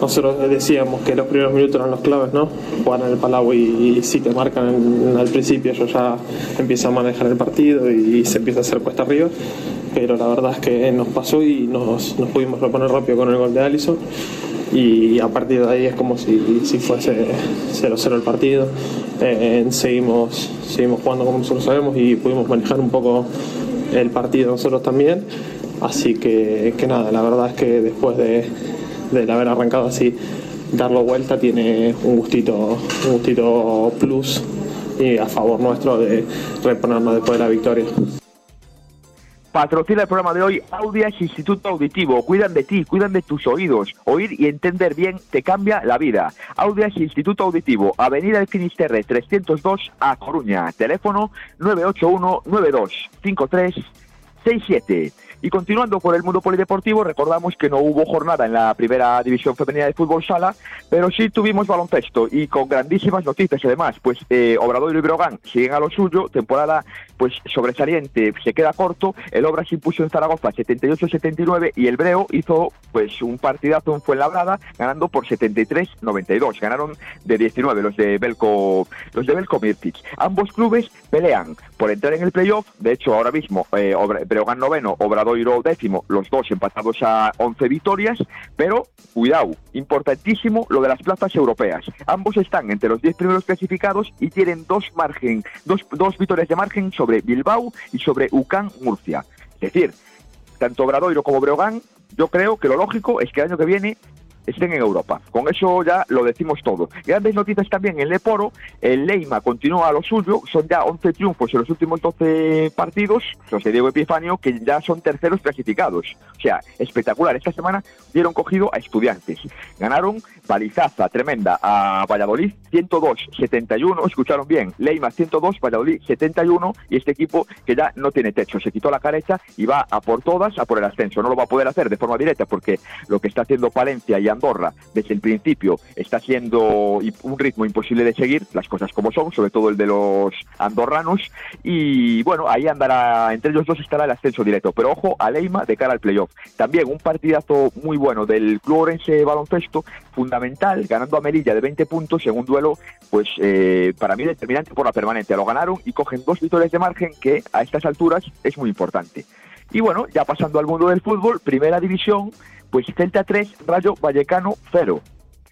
nosotros decíamos que los primeros minutos eran los claves, ¿no? Jugar en el Palau y, si te marcan al principio, yo ya empiezo a manejar el partido y se empieza a hacer cuesta arriba pero la verdad es que nos pasó y nos, pudimos reponer rápido con el gol de Allison y a partir de ahí es como si, si fuese 0-0 el partido. Eh, seguimos, seguimos jugando como nosotros sabemos y pudimos manejar un poco el partido nosotros también. Así que, que nada, la verdad es que después de, de haber arrancado así, darlo vuelta tiene un gustito, un gustito plus y a favor nuestro de reponernos después de la victoria. Patrocina el programa de hoy Audias Instituto Auditivo. Cuidan de ti, cuidan de tus oídos. Oír y entender bien te cambia la vida. Audias Instituto Auditivo, Avenida del Finisterre 302 a Coruña. Teléfono 981 92 53 67. Y continuando por el mundo polideportivo, recordamos que no hubo jornada en la primera división femenina de fútbol sala, pero sí tuvimos baloncesto y con grandísimas noticias además, pues eh, Obrador y Brogan siguen a lo suyo, temporada pues sobresaliente, se queda corto, el Obra se impuso en Zaragoza 78-79 y el Breo hizo pues un partidazo en Fuenlabrada ganando por 73-92, ganaron de 19 los de Belco los de Belco Mirtic. Ambos clubes pelean por entrar en el playoff, de hecho ahora mismo eh, Breogán noveno, Obrador décimo, los dos empatados a 11 victorias, pero cuidado, importantísimo lo de las plazas europeas. Ambos están entre los 10 primeros clasificados y tienen dos margen, dos, dos victorias de margen sobre Bilbao y sobre UCAN Murcia. Es decir, tanto Obradoiro como Breogán, yo creo que lo lógico es que el año que viene estén en Europa. Con eso ya lo decimos todo. Grandes noticias también en Leporo. El Leima continúa a lo suyo. Son ya 11 triunfos en los últimos 12 partidos. De Diego Epifanio, que ya son terceros clasificados. O sea, espectacular. Esta semana dieron cogido a estudiantes. Ganaron palizaza tremenda a Valladolid 102-71. Escucharon bien. Leima 102, Valladolid 71. Y este equipo que ya no tiene techo. Se quitó la careta y va a por todas, a por el ascenso. No lo va a poder hacer de forma directa porque lo que está haciendo Palencia y Andorra desde el principio está siendo un ritmo imposible de seguir, las cosas como son, sobre todo el de los andorranos, y bueno, ahí andará, entre ellos dos estará el ascenso directo, pero ojo a Leima de cara al playoff. También un partidazo muy bueno del Club Orense Baloncesto, fundamental, ganando a Melilla de 20 puntos en un duelo, pues eh, para mí determinante por la permanencia. Lo ganaron y cogen dos victorias de margen que a estas alturas es muy importante. Y bueno, ya pasando al mundo del fútbol, primera división, pues Celta 3, Rayo Vallecano 0.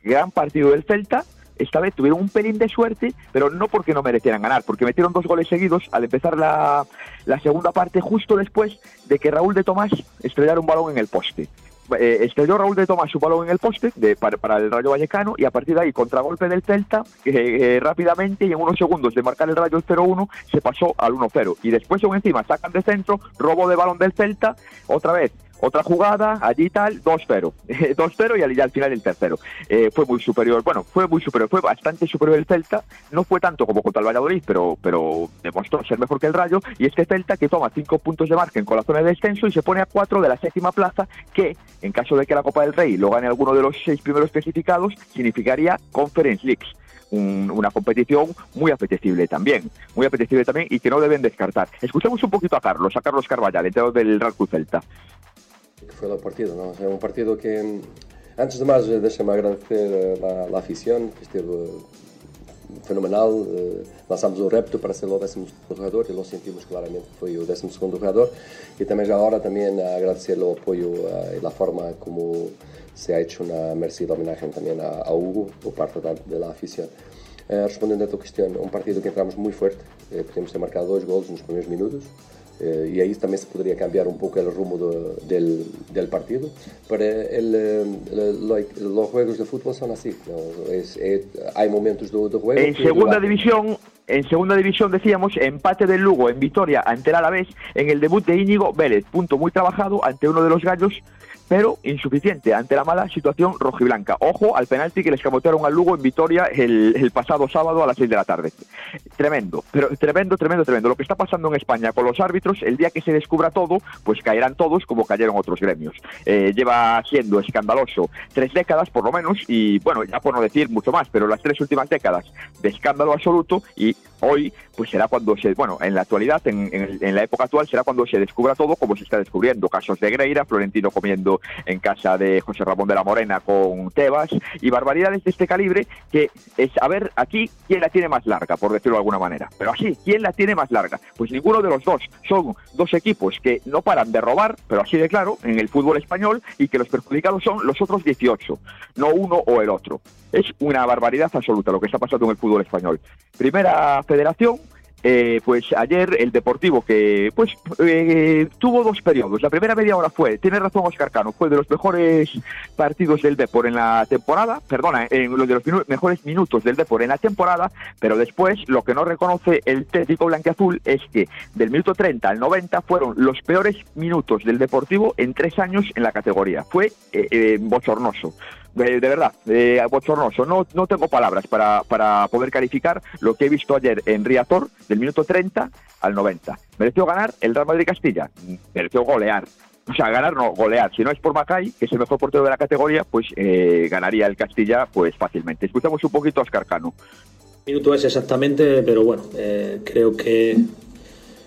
Gran partido del Celta. Esta vez tuvieron un pelín de suerte, pero no porque no merecieran ganar, porque metieron dos goles seguidos al empezar la, la segunda parte, justo después de que Raúl de Tomás estrellara un balón en el poste. Eh, estrelló Raúl de Tomás su balón en el poste de, para, el Rayo Vallecano y a partir de ahí, contragolpe del Celta, eh, rápidamente y en unos segundos de marcar el Rayo el 0-1, se pasó al 1-0. Y después, aún encima, sacan de centro, robo de balón del Celta, otra vez otra jugada, allí tal, 2-0. 2-0 <laughs> y al, al final el tercero. Eh, fue muy superior, bueno, fue muy superior, fue bastante superior el Celta. No fue tanto como contra el Valladolid, pero, pero demostró ser mejor que el Rayo. Y este Celta que toma 5 puntos de margen con la zona de descenso y se pone a 4 de la séptima plaza, que en caso de que la Copa del Rey lo gane alguno de los seis primeros clasificados, significaría Conference Leagues. una competición muy apetecible también, muy apetecible también y que no deben descartar. Escuchemos un poquito a Carlos, a Carlos Carvallal, entrenador del Real Cruz Celta. Foi o partido. Não? É um partido que, antes de mais, deixa-me agradecer a, a afición, que esteve fenomenal. Lançámos o repto para ser o décimo jogador e lo sentimos claramente que foi o décimo segundo jogador. E também já agora também agradecer o apoio e a forma como se ha hecho una merecida homenaje también a, Hugo por parte da, da afición. Eh, respondendo a tua questão, um partido que entramos muito forte, eh, podemos ter marcado dois gols nos primeiros minutos, Eh, y ahí también se podría cambiar un poco el rumbo del, del, partido. Pero el, los juegos de fútbol son así. Es, hay momentos de, de juego. En segunda división. En segunda división decíamos empate del Lugo en Vitoria ante el Alavés en el debut de Íñigo Vélez, punto muy trabajado ante uno de los gallos pero insuficiente ante la mala situación rojiblanca. Ojo al penalti que les camotearon al Lugo en Vitoria el, pasado sábado a las 6 de la tarde. Tremendo, pero tremendo, tremendo, tremendo. Lo que está pasando en España con los árbitros, el día que se descubra todo, pues caerán todos como cayeron otros gremios. Eh, lleva siendo escandaloso tres décadas por lo menos y bueno, ya por no decir mucho más, pero las tres últimas décadas de escándalo absoluto y hoy pues será cuando se, bueno, en la actualidad, en, en la época actual será cuando se descubra todo como se está descubriendo. Casos de Greira, Florentino comiendo en casa de José Ramón de la Morena con Tebas y barbaridades de este calibre que es a ver aquí quién la tiene más larga, por decirlo de alguna manera. Pero así, ¿quién la tiene más larga? Pues ninguno de los dos. Son dos equipos que no paran de robar, pero así de claro, en el fútbol español y que los perjudicados son los otros 18, no uno o el otro. Es una barbaridad absoluta lo que está pasando en el fútbol español. Primera federación, eh, pues ayer el Deportivo que pues eh, tuvo dos periodos. La primera media hora fue, tiene razón Oscar Cano, fue de los mejores partidos del Depor en la temporada, perdona, en los de los mejores minutos del Depor en la temporada, pero después lo que no reconoce el técnico blanqueazul es que del minuto 30 al 90 fueron los peores minutos del Deportivo en tres años en la categoría. Fue eh, bochornoso de, verdad, eh, bochornoso. No, no tengo palabras para, para poder calificar lo que he visto ayer en Riator, del minuto 30 al 90. ¿Mereció ganar el Real Madrid Castilla? Mereció golear. O sea, ganar no, golear. Si no es por Macay, que es el mejor portero de la categoría, pues eh, ganaría el Castilla pues fácilmente. Escuchamos un poquito a Oscar Cano. Minuto es exactamente, pero bueno, eh, creo que,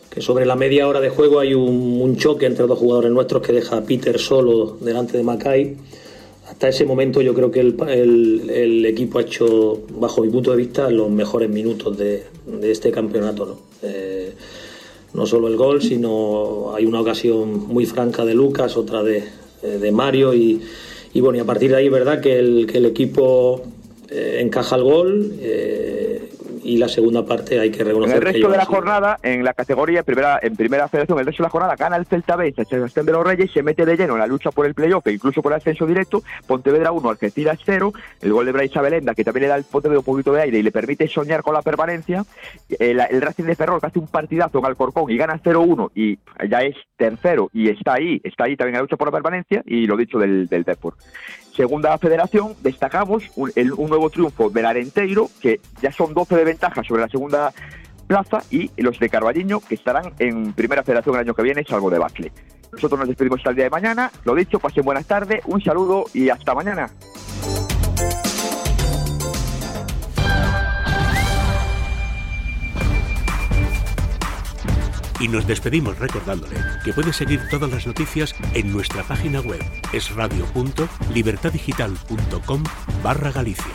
que sobre la media hora de juego hay un, un, choque entre dos jugadores nuestros que deja a Peter solo delante de Macay hasta ese momento yo creo que el, equipo ha hecho, bajo mi punto de vista, los mejores minutos de, este campeonato. ¿no? Eh, no solo el gol, sino hay una ocasión muy franca de Lucas, otra de, eh, Mario y, bueno, y a partir de ahí, verdad que el, que el equipo eh, encaja el gol y la segunda parte hay que reconocer. En el resto de la jornada, en la categoría primera, en primera federación, el resto de la jornada gana el Celta B, Sebastián de los Reyes, se mete de lleno en la lucha por el playoff e incluso por el ascenso directo. Pontevedra 1, Algeciras 0, el gol de Brais Belenda, que también le da al Pontevedra un poquito de aire y le permite soñar con la permanencia. El, Racing de Ferrol, que hace un partidazo en Alcorcón y gana 0-1 y ya es tercero y está ahí, está ahí también en la lucha por la permanencia y lo dicho del, del Deport. Segunda federación, destacamos un, nuevo triunfo del Arenteiro, que ya son 12 de ventaja sobre la segunda plaza, y los de Carballiño, que estarán en primera federación el año que viene, salvo de Bacle. Nosotros nos despedimos hasta el día de mañana. Lo dicho, pasen buenas tardes, un saludo y hasta mañana. Y nos despedimos recordándole que puede seguir todas las noticias en nuestra página web esradio.libertadigital.com barra Galicia.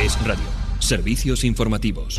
Es Radio. Servicios informativos.